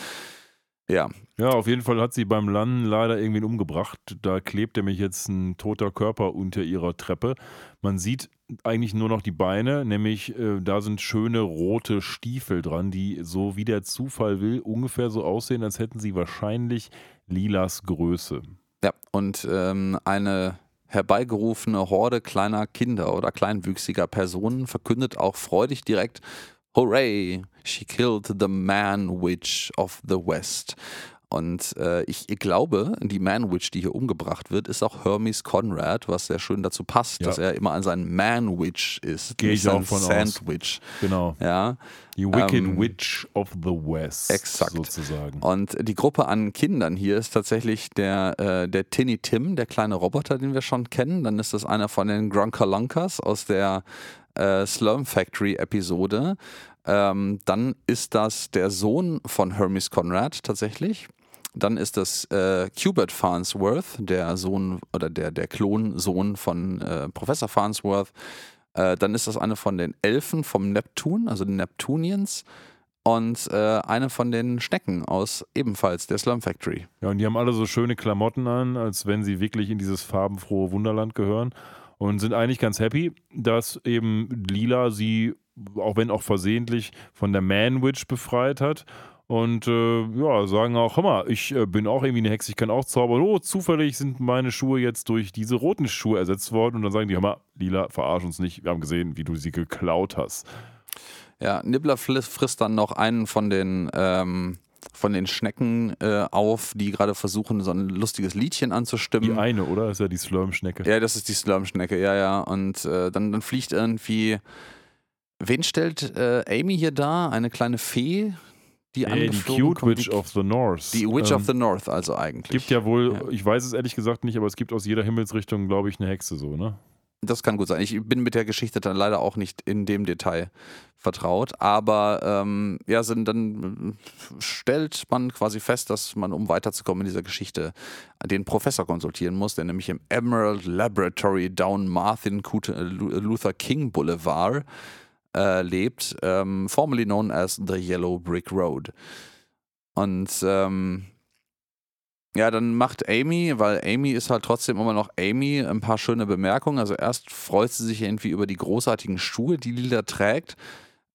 ja, Ja, auf jeden Fall hat sie beim Landen leider irgendwen umgebracht. Da klebt nämlich jetzt ein toter Körper unter ihrer Treppe. Man sieht eigentlich nur noch die Beine, nämlich äh, da sind schöne rote Stiefel dran, die so wie der Zufall will ungefähr so aussehen, als hätten sie wahrscheinlich Lilas Größe. Ja, und ähm, eine herbeigerufene Horde kleiner Kinder oder kleinwüchsiger Personen verkündet auch freudig direkt: Hooray, she killed the man witch of the West. Und äh, ich glaube, die Man Witch, die hier umgebracht wird, ist auch Hermes Conrad, was sehr schön dazu passt, Ja. dass er immer an seinen Man Witch ist. Gehe ich auch von aus. Sandwich. Genau. Ja. Die Wicked Ähm, Witch of the West. exakt. Sozusagen. Und die Gruppe an Kindern hier ist tatsächlich der, äh, der Tinny Tim, der kleine Roboter, den wir schon kennen. Dann ist das einer von den Grunkalunkas aus der äh, Slum Factory Episode. Ähm, dann ist das der Sohn von Hermes Conrad tatsächlich. Dann ist das äh, Cubert Farnsworth, der Sohn oder der, der Klonsohn von äh, Professor Farnsworth. Äh, dann ist das eine von den Elfen vom Neptun, also den Neptunians. Und äh, eine von den Schnecken aus ebenfalls der Slum Factory. Ja, und die haben alle so schöne Klamotten an, als wenn sie wirklich in dieses farbenfrohe Wunderland gehören und sind eigentlich ganz happy, dass eben Lila sie, auch wenn auch versehentlich, von der Man-Witch befreit hat. Und äh, ja, sagen auch, hör mal, ich äh, bin auch irgendwie eine Hexe, ich kann auch zaubern. Oh, zufällig sind meine Schuhe jetzt durch diese roten Schuhe ersetzt worden. Und dann sagen die, hör mal, Lila, verarsch uns nicht, wir haben gesehen, wie du sie geklaut hast. Ja, Nibbler frisst dann noch einen von den, ähm, von den Schnecken äh, auf, die gerade versuchen, so ein lustiges Liedchen Die anzustimmen. eine, oder? Das ist ja die Slurm-Schnecke. Ja, das ist die Slurmschnecke, ja, ja. Und äh, dann, dann fliegt irgendwie. Wen stellt äh, Amy hier da? Eine kleine Fee, die Äh, die Cute kommt? Witch die, of the North. die Witch Ähm, of the North, also eigentlich. Gibt ja wohl, Ja. ich weiß es ehrlich gesagt nicht, aber es gibt aus jeder Himmelsrichtung, glaube ich, eine Hexe so, ne? Das kann gut sein. Ich bin mit der Geschichte dann leider auch nicht in dem Detail vertraut. Aber ähm, ja, sind, dann stellt man quasi fest, dass man, um weiterzukommen in dieser Geschichte, den Professor konsultieren muss, der nämlich im Emerald Laboratory down Martin Luther King Boulevard äh, lebt, ähm, formerly known as the Yellow Brick Road. Und ähm, ja, dann macht Amy, weil Amy ist halt trotzdem immer noch Amy, ein paar schöne Bemerkungen. Also erst freut sie sich irgendwie über die großartigen Schuhe, die Lila trägt.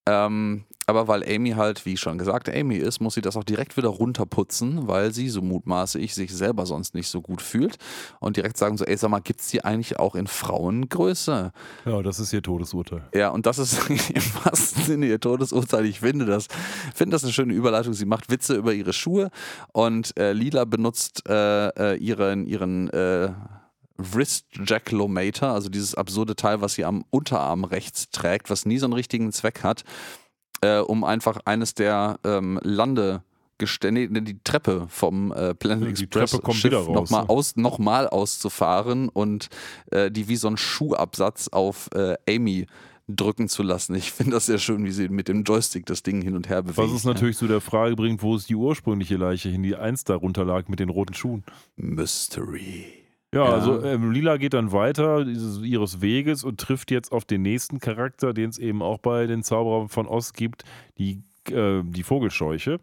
Ähm, aber weil Amy halt, wie schon gesagt, Amy ist, muss sie das auch direkt wieder runterputzen, weil sie, so mutmaße ich, sich selber sonst nicht so gut fühlt. Und direkt sagen so, ey, sag mal, gibt's die eigentlich auch in Frauengröße? Ja, das ist ihr Todesurteil. Ja, und das ist im wahrsten Sinne ihr Todesurteil. Ich finde das, finde das eine schöne Überleitung. Sie macht Witze über ihre Schuhe und äh, Lila benutzt äh, äh, ihren, ihren äh, Wrist Jackalometer, also dieses absurde Teil, was sie am Unterarm rechts trägt, was nie so einen richtigen Zweck hat, äh, um einfach eines der ähm, Gestell- nee, die Treppe vom äh, Planet Die Express Schiff nochmal ne? aus, noch mal auszufahren und äh, die wie so ein Schuhabsatz auf äh, Amy drücken zu lassen. Ich finde das sehr schön, wie sie mit dem Joystick das Ding hin und her bewegt. Was es natürlich zu der Frage bringt, wo ist die ursprüngliche Leiche hin, die einst darunter lag mit den roten Schuhen. Mystery. Ja, Ja. also ähm, Lila geht dann weiter dieses, ihres Weges und trifft jetzt auf den nächsten Charakter, den es eben auch bei den Zauberern von Oz gibt, die, äh, die Vogelscheuche.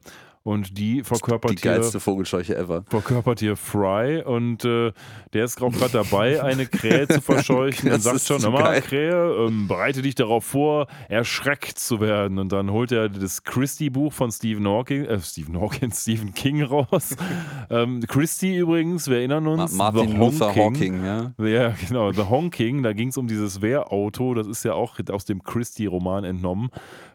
Und die verkörpert Die hier geilste Vogelscheuche ever. verkörpert hier Fry und äh, der ist auch gerade dabei, eine Krähe zu verscheuchen und sagt schon, geil. Krähe, ähm, bereite dich darauf vor, erschreckt zu werden. Und dann holt er das Christie-Buch von Stephen Hawking, äh, Stephen Hawking, Stephen King raus. ähm, Christie übrigens, wir erinnern Ma uns, Martin The Luther. Hawking, ja. Ja, genau, The Honking, da ging es um dieses Wehrauto, das ist ja auch aus dem Christie-Roman entnommen.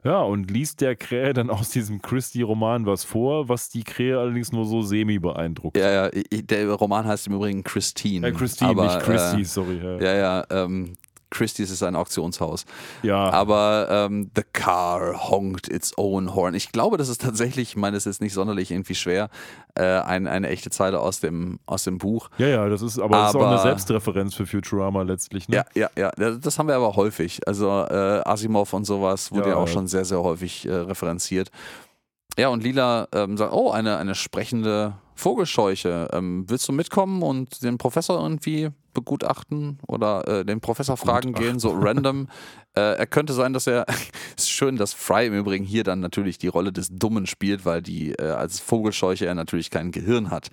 Ja, und liest der Krähe dann aus diesem Christie-Roman was vor, was die Krähe allerdings nur so semi beeindruckt. Ja, ja, der Roman heißt im Übrigen Christine. Äh, Christine, aber, nicht Christie, Äh, sorry. Ja, ja, ja, ähm, Christie's ist ein Auktionshaus. ja. Aber ähm, The Car honked its own horn. Ich glaube, das ist tatsächlich, ich meine, das ist jetzt nicht sonderlich irgendwie schwer, äh, ein, eine echte Zeile aus dem, aus dem Buch. ja, ja, das ist aber, das ist auch Aber- eine Selbstreferenz für Futurama letztlich. Ne? Ja, ja, ja. Das haben wir aber häufig. Also äh, Asimov und sowas wurde Ja, ja, auch ja. schon sehr, sehr häufig äh, referenziert. Ja, und Lila ähm, sagt, oh, eine, eine sprechende Vogelscheuche. Ähm, willst du mitkommen und den Professor irgendwie begutachten oder äh, den Professor fragen gehen, so random? äh, er könnte sein, dass er. ist schön, dass Fry im Übrigen hier dann natürlich die Rolle des Dummen spielt, weil die äh, als Vogelscheuche er natürlich kein Gehirn hat.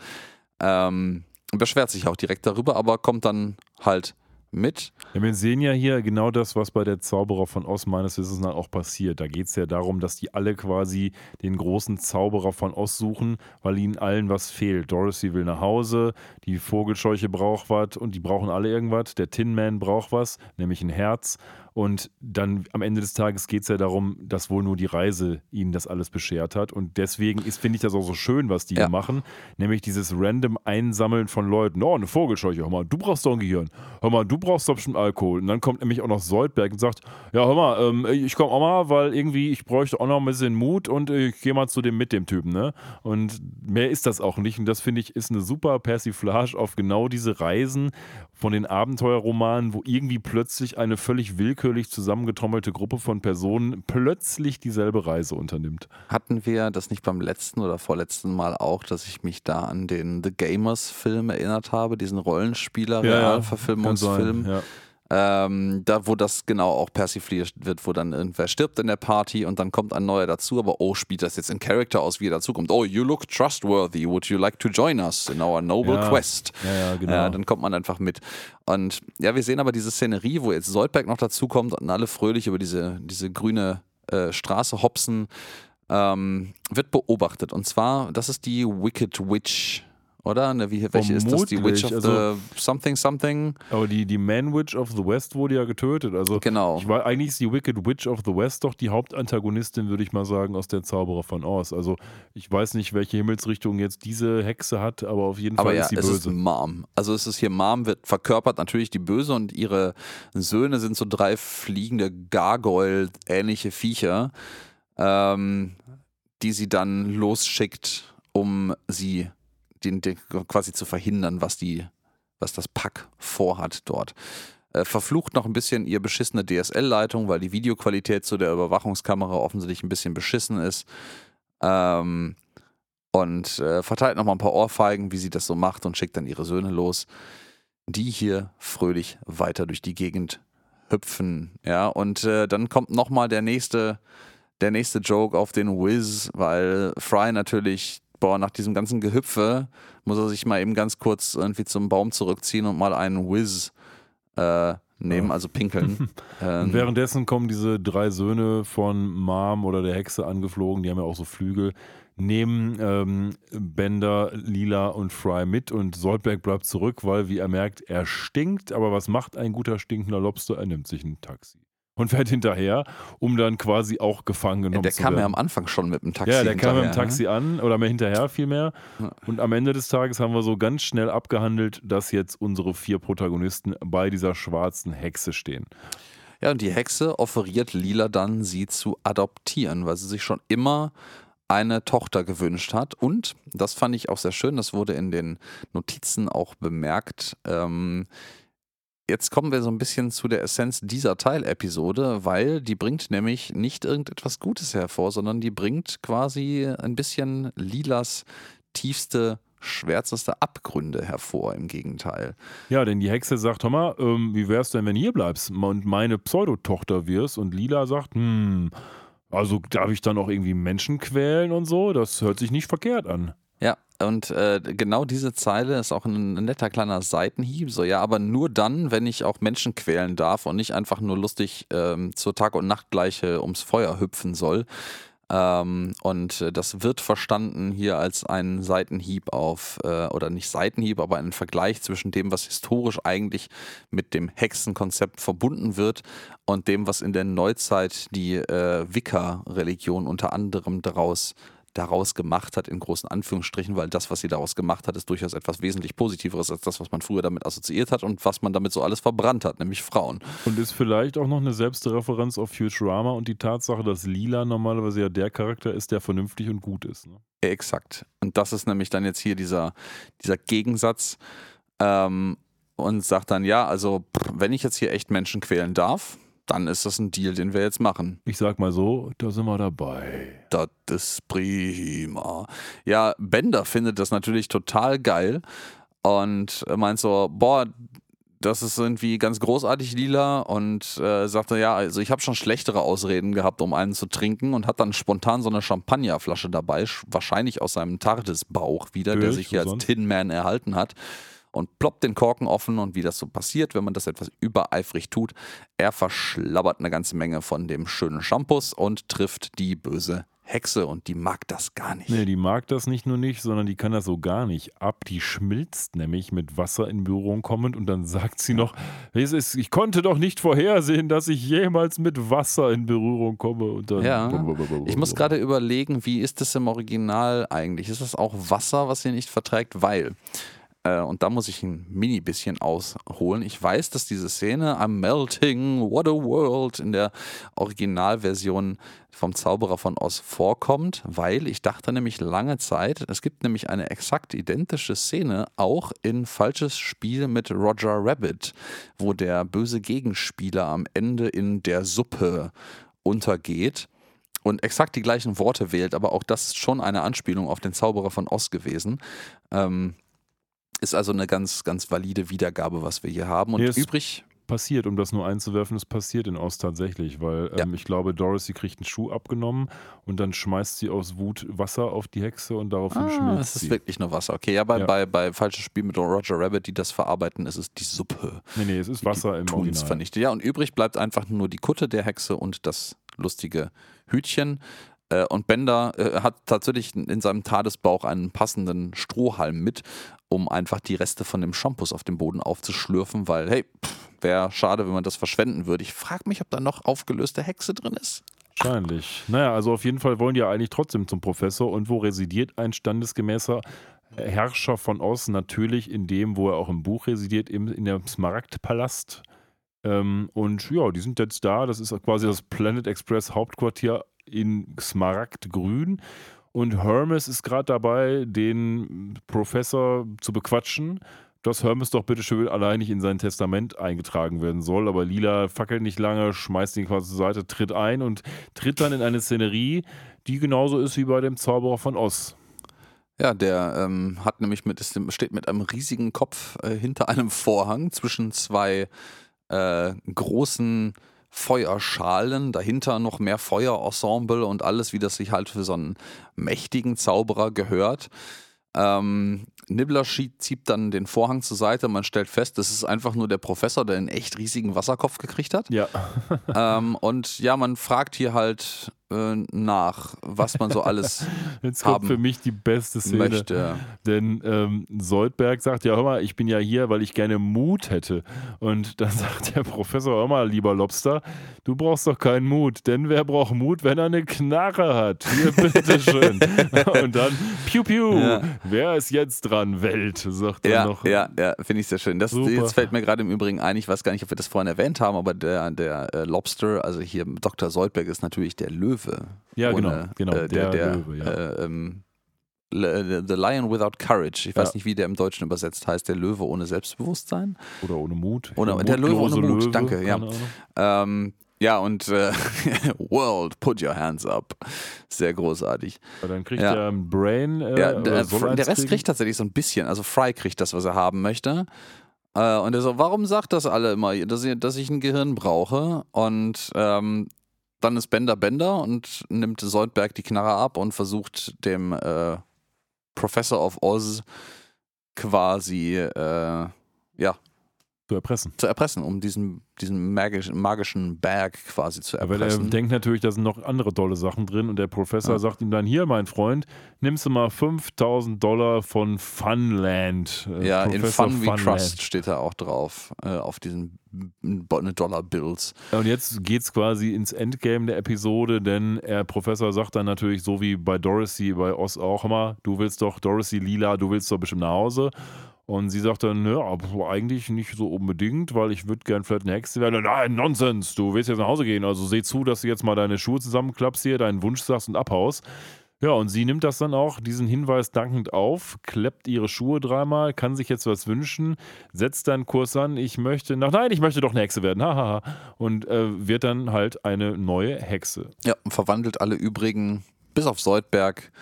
Ähm, beschwert sich auch direkt darüber, aber kommt dann halt mit. Ja, wir sehen ja hier genau das, was bei der Zauberer von Oz meines Wissens nach auch passiert. Da geht es ja darum, dass die alle quasi den großen Zauberer von Oz suchen, weil ihnen allen was fehlt. Dorothy will nach Hause, die Vogelscheuche braucht was und die brauchen alle irgendwas. Der Tin Man braucht was, nämlich ein Herz. Und dann am Ende des Tages geht es ja darum, dass wohl nur die Reise ihnen das alles beschert hat. Und deswegen ist, finde ich das auch so schön, was die Ja. hier machen. Nämlich dieses random Einsammeln von Leuten. Oh, eine Vogelscheuche, hör mal, du brauchst doch ein Gehirn. Hör mal, du brauchst doch bestimmt Alkohol. Und dann kommt nämlich auch noch Soldberg und sagt, ja, hör mal, ähm, ich komme auch mal, weil irgendwie ich bräuchte auch noch ein bisschen Mut und ich gehe mal zu dem mit dem Typen, ne? Und mehr ist das auch nicht. Und das finde ich ist eine super Persiflage auf genau diese Reisen von den Abenteuerromanen, wo irgendwie plötzlich eine völlig willkürlich zusammengetrommelte Gruppe von Personen plötzlich dieselbe Reise unternimmt. Hatten wir das nicht beim letzten oder vorletzten Mal auch, dass ich mich da an den The Gamers-Film erinnert habe, diesen Rollenspieler-Realverfilmungsfilm? Ja. Ähm, da, wo das genau auch persifliert wird, wo dann irgendwer stirbt in der Party und dann kommt ein neuer dazu, aber oh, spielt das jetzt in Character aus, wie er dazukommt. Oh, you look trustworthy. Would you like to join us in our noble Ja. quest? Ja, ja, genau. Ja, dann kommt man einfach mit. Und ja, wir sehen aber diese Szenerie, wo jetzt Soldberg noch dazukommt und alle fröhlich über diese, diese grüne äh, Straße hopsen, ähm, wird beobachtet. Und zwar, das ist die Wicked Witch, oder? Ne, wie, welche ist das? Die Witch of Vermutlich, also- the Something Something? Aber die, die Man Witch of the West wurde ja getötet. Also Genau. ich war, eigentlich ist die Wicked Witch of the West doch die Hauptantagonistin, würde ich mal sagen, aus der Zauberer von Oz. Also ich weiß nicht, welche Himmelsrichtung jetzt diese Hexe hat, aber auf jeden Aber Fall ja, ist sie es ist böse. Mom. Also es ist hier Mom, wird verkörpert natürlich die Böse und ihre Söhne sind so drei fliegende Gargoyle-ähnliche Viecher, ähm, die sie dann losschickt, um sie den, den, quasi zu verhindern, was die, was das Pack vorhat dort. Äh, verflucht noch ein bisschen ihr beschissene DSL-Leitung, weil die Videoqualität zu der Überwachungskamera offensichtlich ein bisschen beschissen ist. Ähm, und äh, verteilt nochmal ein paar Ohrfeigen, wie sie das so macht und schickt dann ihre Söhne los, die hier fröhlich weiter durch die Gegend hüpfen. Ja, und äh, dann kommt nochmal der nächste, der nächste Joke auf den Wiz, weil Fry natürlich, boah, nach diesem ganzen Gehüpfe muss er sich mal eben ganz kurz irgendwie zum Baum zurückziehen und mal einen Wiz äh, nehmen, also pinkeln. ähm, währenddessen kommen diese drei Söhne von Mom oder der Hexe angeflogen, die haben ja auch so Flügel, nehmen ähm, Bender, Lila und Fry mit und Soldberg bleibt zurück, weil, wie er merkt, er stinkt. Aber was macht ein guter stinkender Lobster? Er nimmt sich ein Taxi und fährt hinterher, um dann quasi auch gefangen genommen der zu kam werden. ja am Anfang schon mit dem Taxi. Ja, der kam mit dem ne? Taxi an oder mehr hinterher vielmehr. Ja. Und am Ende des Tages haben wir so ganz schnell abgehandelt, dass jetzt unsere vier Protagonisten bei dieser schwarzen Hexe stehen. Ja, und die Hexe offeriert Lila dann, sie zu adoptieren, weil sie sich schon immer eine Tochter gewünscht hat. Und, das fand ich auch sehr schön, das wurde in den Notizen auch bemerkt, ähm, Jetzt kommen wir so ein bisschen zu der Essenz dieser Teilepisode, weil die bringt nämlich nicht irgendetwas Gutes hervor, sondern die bringt quasi ein bisschen Lilas tiefste schwärzeste Abgründe hervor, im Gegenteil. Ja, denn die Hexe sagt, hör mal, ähm, wie wär's denn, wenn du hier bleibst und meine Pseudotochter wirst? Und Lila sagt, hm, also darf ich dann auch irgendwie Menschen quälen und so? Das hört sich nicht verkehrt an. Ja, und äh, genau diese Zeile ist auch ein, netter kleiner Seitenhieb. So, ja, aber nur dann, wenn ich auch Menschen quälen darf und nicht einfach nur lustig ähm, zur Tag- und Nachtgleiche ums Feuer hüpfen soll. Ähm, und äh, das wird verstanden hier als ein Seitenhieb auf, äh, oder nicht Seitenhieb, aber ein Vergleich zwischen dem, was historisch eigentlich mit dem Hexenkonzept verbunden wird und dem, was in der Neuzeit die äh, Wicca-Religion unter anderem daraus daraus gemacht hat, in großen Anführungsstrichen, weil das, was sie daraus gemacht hat, ist durchaus etwas wesentlich Positiveres als das, was man früher damit assoziiert hat und was man damit so alles verbrannt hat, nämlich Frauen. Und ist vielleicht auch noch eine Selbstreferenz auf Futurama und die Tatsache, dass Lila normalerweise ja der Charakter ist, der vernünftig und gut ist. Ne? Exakt. Und das ist nämlich dann jetzt hier dieser, dieser Gegensatz. Ähm, und sagt dann, ja, also wenn ich jetzt hier echt Menschen quälen darf, dann ist das ein Deal, den wir jetzt machen. Ich sag mal so, da sind wir dabei. Das ist prima. Ja, Bender findet das natürlich total geil und meint so, boah, das ist irgendwie ganz großartig lila und äh, sagte, ja, also ich habe schon schlechtere Ausreden gehabt, um einen zu trinken und hat dann spontan so eine Champagnerflasche dabei, wahrscheinlich aus seinem TARDIS-Bauch wieder, Durch, der sich hier als Tin Man erhalten hat und ploppt den Korken offen und wie das so passiert, wenn man das etwas übereifrig tut, er verschlabbert eine ganze Menge von dem schönen Shampoos und trifft die böse Hexe und die mag das gar nicht. Nee, die mag das nicht nur nicht, sondern die kann das so gar nicht ab. Die schmilzt nämlich mit Wasser in Berührung kommend und dann sagt sie noch, ich konnte doch nicht vorhersehen, dass ich jemals mit Wasser in Berührung komme. Und dann ja, ich muss gerade überlegen, wie ist das im Original eigentlich? Ist das auch Wasser, was sie nicht verträgt? Weil äh, und da muss ich ein mini bisschen ausholen. Ich weiß, dass diese Szene I'm melting, what a world in der Originalversion vom Zauberer von Oz vorkommt, weil ich dachte nämlich lange Zeit, es gibt nämlich eine exakt identische Szene auch in Falsches Spiel mit Roger Rabbit, wo der böse Gegenspieler am Ende in der Suppe untergeht und exakt die gleichen Worte wählt, aber auch das ist schon eine Anspielung auf den Zauberer von Oz gewesen. Ähm, ist also eine ganz, ganz valide Wiedergabe, was wir hier haben. Und yes. übrig passiert, um das nur einzuwerfen, es passiert in Ost tatsächlich, weil ähm, ja. ich glaube, Dorothy kriegt einen Schuh abgenommen und dann schmeißt sie aus Wut Wasser auf die Hexe und daraufhin ah, schmilzt es ist sie. wirklich nur Wasser. Okay, ja, bei, ja. bei, bei falsches Spiel mit Roger Rabbit, die das verarbeiten, ist es die Suppe. Nee, nee, es ist Wasser im Original. vernichtet. Ja, und übrig bleibt einfach nur die Kutte der Hexe und das lustige Hütchen. Äh, und Bender äh, hat tatsächlich in seinem Tadesbauch einen passenden Strohhalm mit, um einfach die Reste von dem Shampoos auf dem Boden aufzuschlürfen, weil, hey, wäre schade, wenn man das verschwenden würde. Ich frage mich, ob da noch aufgelöste Hexe drin ist. Wahrscheinlich. Naja, also auf jeden Fall wollen die ja eigentlich trotzdem zum Professor. Und wo residiert ein standesgemäßer Herrscher von Oz? Natürlich in dem, wo er auch im Buch residiert, im, in dem Smaragdpalast. Ähm, und ja, die sind jetzt da. Das ist quasi das Planet Express Hauptquartier in Smaragdgrün. Und Hermes ist gerade dabei, den Professor zu bequatschen, dass Hermes doch bitte schön allein nicht in sein Testament eingetragen werden soll. Aber Lila fackelt nicht lange, schmeißt ihn quasi zur Seite, tritt ein und tritt dann in eine Szenerie, die genauso ist wie bei dem Zauberer von Oz. Ja, der ähm, hat nämlich mit, steht mit einem riesigen Kopf äh, hinter einem Vorhang zwischen zwei äh, großen Feuerschalen, dahinter noch mehr Feuerensemble und alles, wie das sich halt für so einen mächtigen Zauberer gehört. Ähm, Nibbler zieht dann den Vorhang zur Seite. Man stellt fest, das ist einfach nur der Professor, der einen echt riesigen Wasserkopf gekriegt hat. Ja. ähm, und ja, man fragt hier halt nach, was man so alles Jetzt kommt für mich die beste Szene. Möchte. Denn ähm, Soldberg sagt, ja hör mal, ich bin ja hier, weil ich gerne Mut hätte. Und dann sagt der Professor, hör mal, lieber Lobster, du brauchst doch keinen Mut. Denn wer braucht Mut, wenn er eine Knarre hat? Hier, bitteschön. Und dann, piu piu, ja. wer ist jetzt dran? Welt, sagt er noch. Ja, ja, finde ich sehr schön. Das, jetzt fällt mir gerade im Übrigen ein, ich weiß gar nicht, ob wir das vorhin erwähnt haben, aber der, der äh, Lobster, also hier Dr. Soldberg ist natürlich der Löwe Löwe. Ja, Ohne, genau, genau, Äh, der, der der, Löwe, ja. äh, ähm, Le- The Lion Without Courage. Ich weiß Ja. nicht, wie der im Deutschen übersetzt heißt. Der Löwe ohne Selbstbewusstsein. Oder ohne Mut. Oder der Löwe ohne Mut, danke, ja. Ähm, ja, und äh, World, put your hands up. Sehr großartig. Aber Dann kriegt Ja. er ein Brain. Äh, Ja, der, der Rest kriegen. kriegt tatsächlich so ein bisschen. Also Fry kriegt das, was er haben möchte. Äh, und er so, warum sagt das alle immer, dass ich, dass ich ein Gehirn brauche? Und ähm, dann ist Bender Bender und nimmt Soldberg die Knarre ab und versucht dem äh, Professor of Oz quasi äh, ja, zu erpressen. zu erpressen, um diesen, diesen magischen, magischen Bag quasi zu Aber er erpressen. denkt natürlich, da sind noch andere tolle Sachen drin und der Professor Ja. sagt ihm dann, hier mein Freund, nimmst du mal 5000 Dollar von Funland. Äh, ja, in Professor Fun We Funland. Trust steht da auch drauf, äh, auf diesen Dollar-Bills. Und jetzt geht's quasi ins Endgame der Episode, denn der Professor sagt dann natürlich, so wie bei Dorothy, bei Oz auch immer, du willst doch, Dorothy Lila, du willst doch bestimmt nach Hause. Und sie sagt dann, ja, aber eigentlich nicht so unbedingt, weil ich würde gern vielleicht eine Hexe werden. Nein, Nonsens, du willst jetzt nach Hause gehen. Also seh zu, dass du jetzt mal deine Schuhe zusammenklappst hier, deinen Wunsch sagst und abhaust. Ja, und sie nimmt das dann auch, diesen Hinweis dankend auf, klappt ihre Schuhe dreimal, kann sich jetzt was wünschen, setzt dann Kurs an, ich möchte nach, nein, ich möchte doch eine Hexe werden, hahaha. Und äh, wird dann halt eine neue Hexe. Ja, und verwandelt alle übrigen, bis auf Soldberg,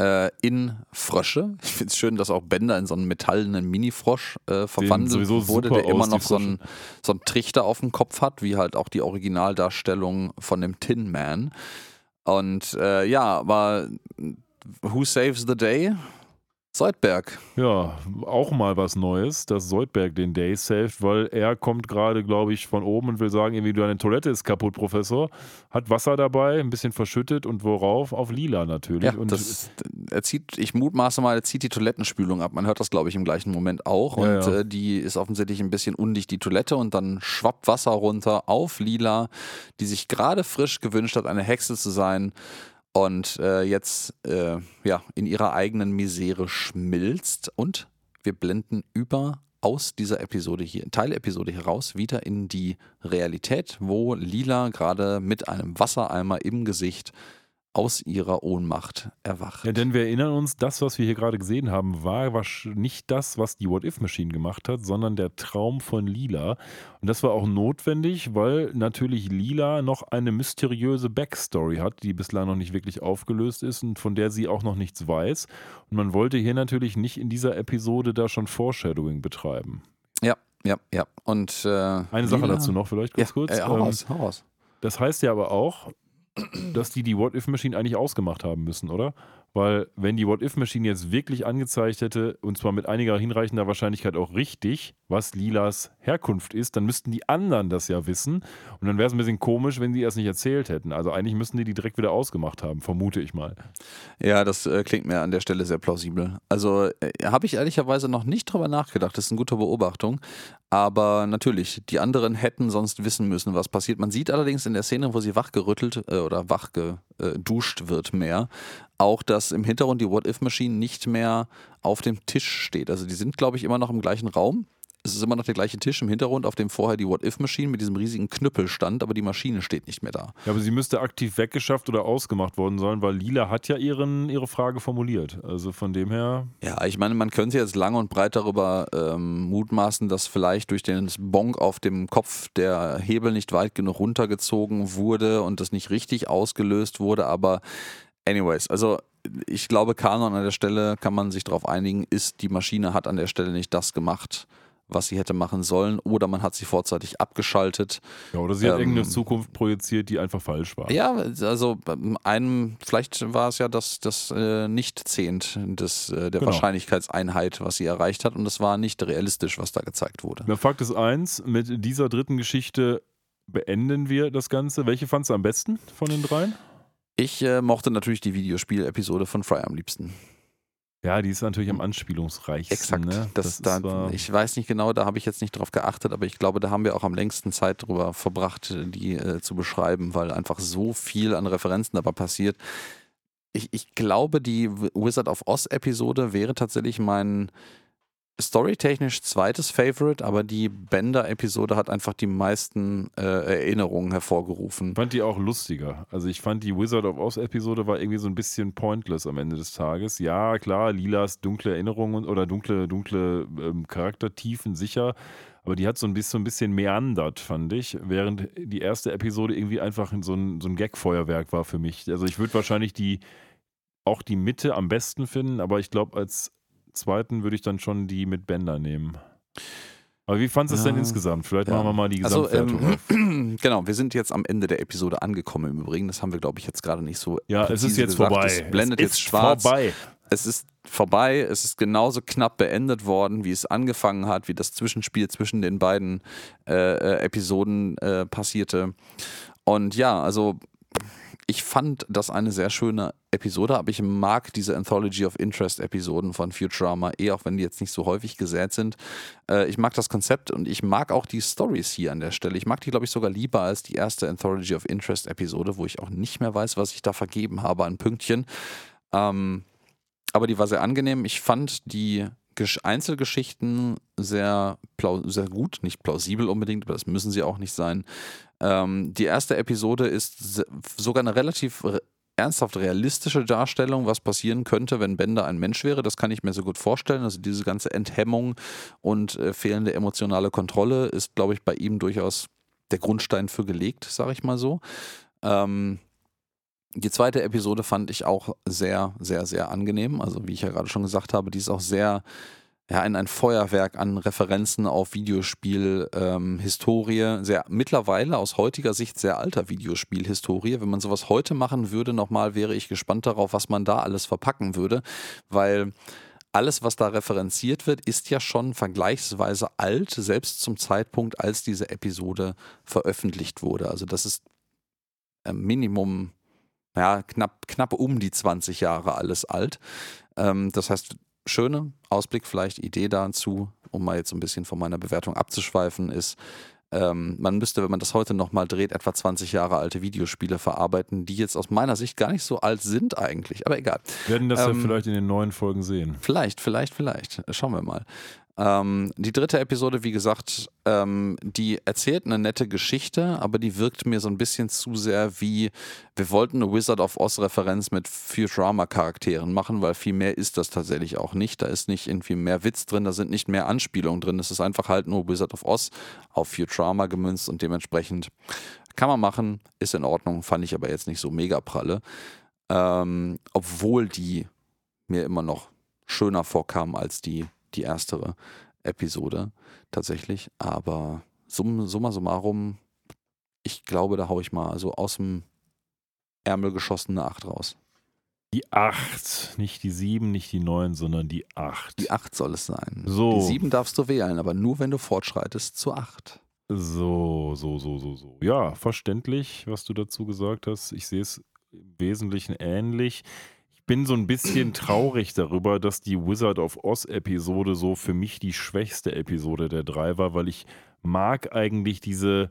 äh, in Frösche. Ich finde es schön, dass auch Bender in so einen metallenen Mini-Frosch äh, verwandelt wurde, der immer aus, die noch so einen, so einen Trichter auf dem Kopf hat, wie halt auch die Originaldarstellung von dem Tin Man. Und äh, ja, aber who saves the day? Soldberg. Ja, auch mal was Neues, dass Soldberg den Day saved, weil er kommt gerade, glaube ich, von oben und will sagen, irgendwie deine Toilette ist kaputt, Professor. Hat Wasser dabei, ein bisschen verschüttet und worauf? Auf lila natürlich. Ja, und das, er zieht, ich mutmaße mal, er zieht die Toilettenspülung ab. Man hört das, glaube ich, im gleichen Moment auch. Ja, und ja. Äh, die ist offensichtlich ein bisschen undicht, die Toilette. Und dann schwappt Wasser runter auf Lila, die sich gerade frisch gewünscht hat, eine Hexe zu sein. Und äh, jetzt äh, ja, in ihrer eigenen Misere schmilzt. Und wir blenden über aus dieser Episode hier, Teilepisode heraus, wieder in die Realität, wo Lila gerade mit einem Wassereimer im Gesicht aus ihrer Ohnmacht erwacht. Ja, denn wir erinnern uns, das, was wir hier gerade gesehen haben, war nicht das, was die What-If-Machine gemacht hat, sondern der Traum von Lila. Und das war auch notwendig, weil natürlich Lila noch eine mysteriöse Backstory hat, die bislang noch nicht wirklich aufgelöst ist und von der sie auch noch nichts weiß. Und man wollte hier natürlich nicht in dieser Episode da schon Foreshadowing betreiben. Ja, ja, ja. Und äh, Eine Sache Lila- dazu noch, vielleicht Ja, ganz kurz. äh, hau Ähm, raus, hau raus. Das heißt ja aber auch, dass die die What-If-Machine eigentlich ausgemacht haben müssen, oder? Weil wenn die What-If-Machine jetzt wirklich angezeigt hätte, und zwar mit einiger hinreichender Wahrscheinlichkeit auch richtig, was Lilas Herkunft ist, dann müssten die anderen das ja wissen. Und dann wäre es ein bisschen komisch, wenn die es nicht erzählt hätten. Also eigentlich müssten die die direkt wieder ausgemacht haben, vermute ich mal. Ja, das äh, klingt mir an der Stelle sehr plausibel. Also äh, habe ich ehrlicherweise noch nicht drüber nachgedacht. Das ist eine gute Beobachtung. Aber natürlich, die anderen hätten sonst wissen müssen, was passiert. Man sieht allerdings in der Szene, wo sie wachgerüttelt äh, oder wachgeduscht wird mehr, auch, dass im Hintergrund die What-If-Maschine nicht mehr auf dem Tisch steht. Also die sind, glaube ich, immer noch im gleichen Raum. Es ist immer noch der gleiche Tisch im Hintergrund, auf dem vorher die What-If-Maschine mit diesem riesigen Knüppel stand, aber die Maschine steht nicht mehr da. Ja, aber sie müsste aktiv weggeschafft oder ausgemacht worden sein, weil Lila hat ja ihren, ihre Frage formuliert. Also von dem her, Ja, ich meine, man könnte jetzt lang und breit darüber ähm, mutmaßen, dass vielleicht durch den Bonk auf dem Kopf der Hebel nicht weit genug runtergezogen wurde und das nicht richtig ausgelöst wurde, aber anyways, also ich glaube, Kanon an der Stelle kann man sich darauf einigen, ist, die Maschine hat an der Stelle nicht das gemacht, was sie hätte machen sollen, oder man hat sie vorzeitig abgeschaltet. ja, oder sie hat Ähm, irgendeine Zukunft projiziert, die einfach falsch war. Ja, also bei einem, vielleicht war es ja das, das äh, Nicht-Zehnt des, äh, der Genau. Wahrscheinlichkeitseinheit, was sie erreicht hat, und es war nicht realistisch, was da gezeigt wurde. Der Fakt ist eins, mit dieser dritten Geschichte beenden wir das Ganze. Welche fandst du am besten von den dreien? Ich äh, mochte natürlich die Videospiel-Episode von Fry am liebsten. Ja, die ist natürlich am anspielungsreichsten. Exakt. Ne? Das, ist da, ich weiß nicht genau, da habe ich jetzt nicht drauf geachtet, aber ich glaube, da haben wir auch am längsten Zeit drüber verbracht, die äh, zu beschreiben, weil einfach so viel an Referenzen dabei passiert. Ich, ich glaube, die Wizard of Oz-Episode wäre tatsächlich mein storytechnisch zweites Favorite, aber die Bender-Episode hat einfach die meisten äh, Erinnerungen hervorgerufen. Ich fand die auch lustiger. Also ich fand die Wizard of Oz-Episode war irgendwie so ein bisschen pointless am Ende des Tages. Ja, klar, Lilas dunkle Erinnerungen oder dunkle, dunkle ähm, Charaktertiefen sicher, aber die hat so ein bisschen, ein bisschen meandert, fand ich, während die erste Episode irgendwie einfach so ein, so ein Gag-Feuerwerk war für mich. Also ich würde wahrscheinlich die auch die Mitte am besten finden, aber ich glaube, als zweiten würde ich dann schon die mit Bender nehmen. Aber wie fandest du es Ja. denn insgesamt? Vielleicht Ja. machen wir mal die Also, Gesamtwertung ähm, auf. genau, wir sind jetzt am Ende der Episode angekommen im Übrigen. Das haben wir, glaube ich, jetzt gerade nicht so. Ja, es ist jetzt gesagt. vorbei. Es blendet es jetzt ist schwarz. vorbei. Es ist vorbei. Es ist genauso knapp beendet worden, wie es angefangen hat, wie das Zwischenspiel zwischen den beiden äh, äh, Episoden äh, passierte. Und ja, also ich fand das eine sehr schöne Episode, aber ich mag diese Anthology of Interest Episoden von Futurama eh, auch wenn die jetzt nicht so häufig gesät sind. Äh, ich mag das Konzept und ich mag auch die Stories hier an der Stelle. Ich mag die, glaube ich, sogar lieber als die erste Anthology of Interest Episode, wo ich auch nicht mehr weiß, was ich da vergeben habe an Pünktchen. Ähm, aber die war sehr angenehm. Ich fand die Einzelgeschichten sehr, sehr gut, nicht plausibel unbedingt, aber das müssen sie auch nicht sein. Ähm, die erste Episode ist sogar eine relativ re ernsthaft realistische Darstellung, was passieren könnte, wenn Bender ein Mensch wäre. Das kann ich mir so gut vorstellen. Also diese ganze Enthemmung und äh, fehlende emotionale Kontrolle ist, glaube ich, bei ihm durchaus der Grundstein für gelegt, sage ich mal so. Ähm, die zweite Episode fand ich auch sehr, sehr, sehr angenehm. Also wie ich ja gerade schon gesagt habe, die ist auch sehr ja, in ein Feuerwerk an Referenzen auf Videospiel, ähm, sehr mittlerweile aus heutiger Sicht sehr alter Videospiel-Historie. Wenn man sowas heute machen würde, nochmal wäre ich gespannt darauf, was man da alles verpacken würde, weil alles, was da referenziert wird, ist ja schon vergleichsweise alt, selbst zum Zeitpunkt, als diese Episode veröffentlicht wurde. Also das ist äh, Minimum, ja, knapp, knapp um die 20 Jahre alles alt. Ähm, das heißt, schöne Ausblick, vielleicht Idee dazu, um mal jetzt ein bisschen von meiner Bewertung abzuschweifen, ist, ähm, man müsste, wenn man das heute nochmal dreht, etwa 20 Jahre alte Videospiele verarbeiten, die jetzt aus meiner Sicht gar nicht so alt sind eigentlich. Aber egal. Wir werden das ja Ähm, vielleicht in den neuen Folgen sehen. Vielleicht, vielleicht, vielleicht. Schauen wir mal. Ähm, die dritte Episode, wie gesagt, ähm, die erzählt eine nette Geschichte, aber die wirkt mir so ein bisschen zu sehr wie, wir wollten eine Wizard of Oz-Referenz mit Futurama-Charakteren machen, weil viel mehr ist das tatsächlich auch nicht. Da ist nicht irgendwie mehr Witz drin, da sind nicht mehr Anspielungen drin. Es ist einfach halt nur Wizard of Oz auf Futurama gemünzt und dementsprechend kann man machen, ist in Ordnung, fand ich aber jetzt nicht so mega pralle. Ähm, obwohl die mir immer noch schöner vorkam als die, die erstere Episode tatsächlich. Aber summa, summa summarum, ich glaube, da haue ich mal so aus dem Ärmel geschossene 8 raus. Die 8, nicht die 7, nicht die 9, sondern die 8. Die 8 soll es sein. So. Die 7 darfst du wählen, aber nur wenn du fortschreitest zu 8. So, so, so, so, so. Ja, verständlich, was du dazu gesagt hast. Ich sehe es im Wesentlichen ähnlich. Bin so ein bisschen traurig darüber, dass die Wizard of Oz Episode so für mich die schwächste Episode der drei war, weil ich mag eigentlich diese,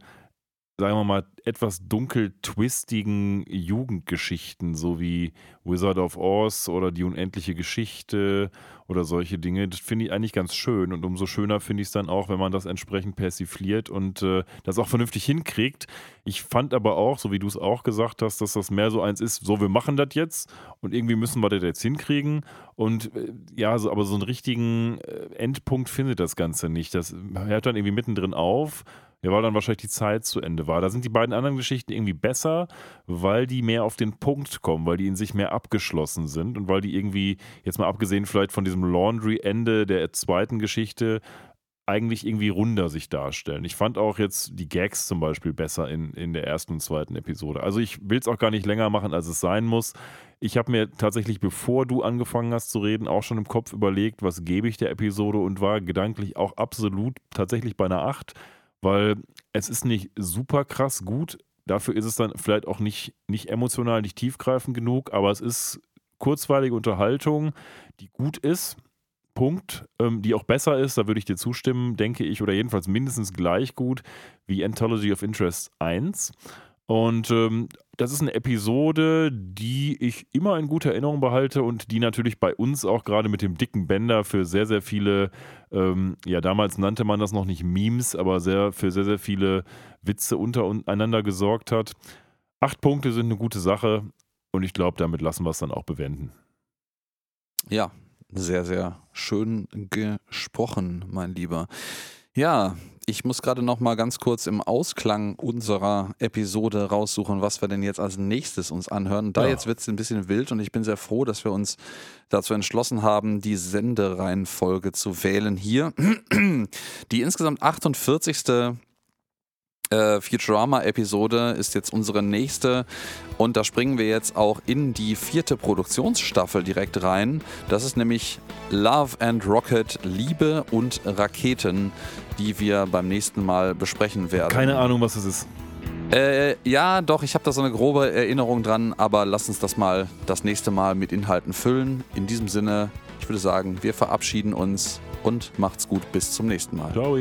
sagen wir mal, etwas dunkel twistigen Jugendgeschichten, so wie Wizard of Oz oder die unendliche Geschichte oder solche Dinge. Das finde ich eigentlich ganz schön und umso schöner finde ich es dann auch, wenn man das entsprechend persifliert und äh, das auch vernünftig hinkriegt. Ich fand aber auch, so wie du es auch gesagt hast, dass das mehr so eins ist, so wir machen das jetzt und irgendwie müssen wir das jetzt hinkriegen und äh, ja, so, aber so einen richtigen äh, Endpunkt findet das Ganze nicht. Das hört dann irgendwie mittendrin auf. Ja, weil dann wahrscheinlich die Zeit zu Ende war. Da sind die beiden anderen Geschichten irgendwie besser, weil die mehr auf den Punkt kommen, weil die in sich mehr abgeschlossen sind und weil die irgendwie, jetzt mal abgesehen vielleicht von diesem Laundry-Ende der zweiten Geschichte, eigentlich irgendwie runder sich darstellen. Ich fand auch jetzt die Gags zum Beispiel besser in, in der ersten und zweiten Episode. Also ich will es auch gar nicht länger machen, als es sein muss. Ich habe mir tatsächlich, bevor du angefangen hast zu reden, auch schon im Kopf überlegt, was gebe ich der Episode und war gedanklich auch absolut tatsächlich bei einer 8 weil es ist nicht super krass gut. Dafür ist es dann vielleicht auch nicht, nicht emotional, nicht tiefgreifend genug, aber es ist kurzweilige Unterhaltung, die gut ist. Punkt, ähm, die auch besser ist, da würde ich dir zustimmen, denke ich, oder jedenfalls mindestens gleich gut wie Anthology of Interest 1. Und ähm, das ist eine Episode, die ich immer in guter Erinnerung behalte und die natürlich bei uns auch gerade mit dem dicken Bänder für sehr, sehr viele, ähm, ja, damals nannte man das noch nicht Memes, aber sehr, für sehr, sehr viele Witze untereinander gesorgt hat. Acht Punkte sind eine gute Sache und ich glaube, damit lassen wir es dann auch bewenden. Ja, sehr, sehr schön gesprochen, mein Lieber. Ja, ich muss gerade noch mal ganz kurz im Ausklang unserer Episode raussuchen, was wir denn jetzt als nächstes uns anhören. Da Ja. jetzt wird es ein bisschen wild und ich bin sehr froh, dass wir uns dazu entschlossen haben, die Sendereihenfolge zu wählen hier. Die insgesamt 48. Äh, Futurama-Episode ist jetzt unsere nächste und da springen wir jetzt auch in die vierte Produktionsstaffel direkt rein. Das ist nämlich Love and Rocket, Liebe und Raketen, die wir beim nächsten Mal besprechen werden. Keine Ahnung, was es ist. Äh, ja, doch, ich habe da so eine grobe Erinnerung dran, aber lass uns das mal das nächste Mal mit Inhalten füllen. In diesem Sinne, ich würde sagen, wir verabschieden uns und macht's gut bis zum nächsten Mal. Ciao.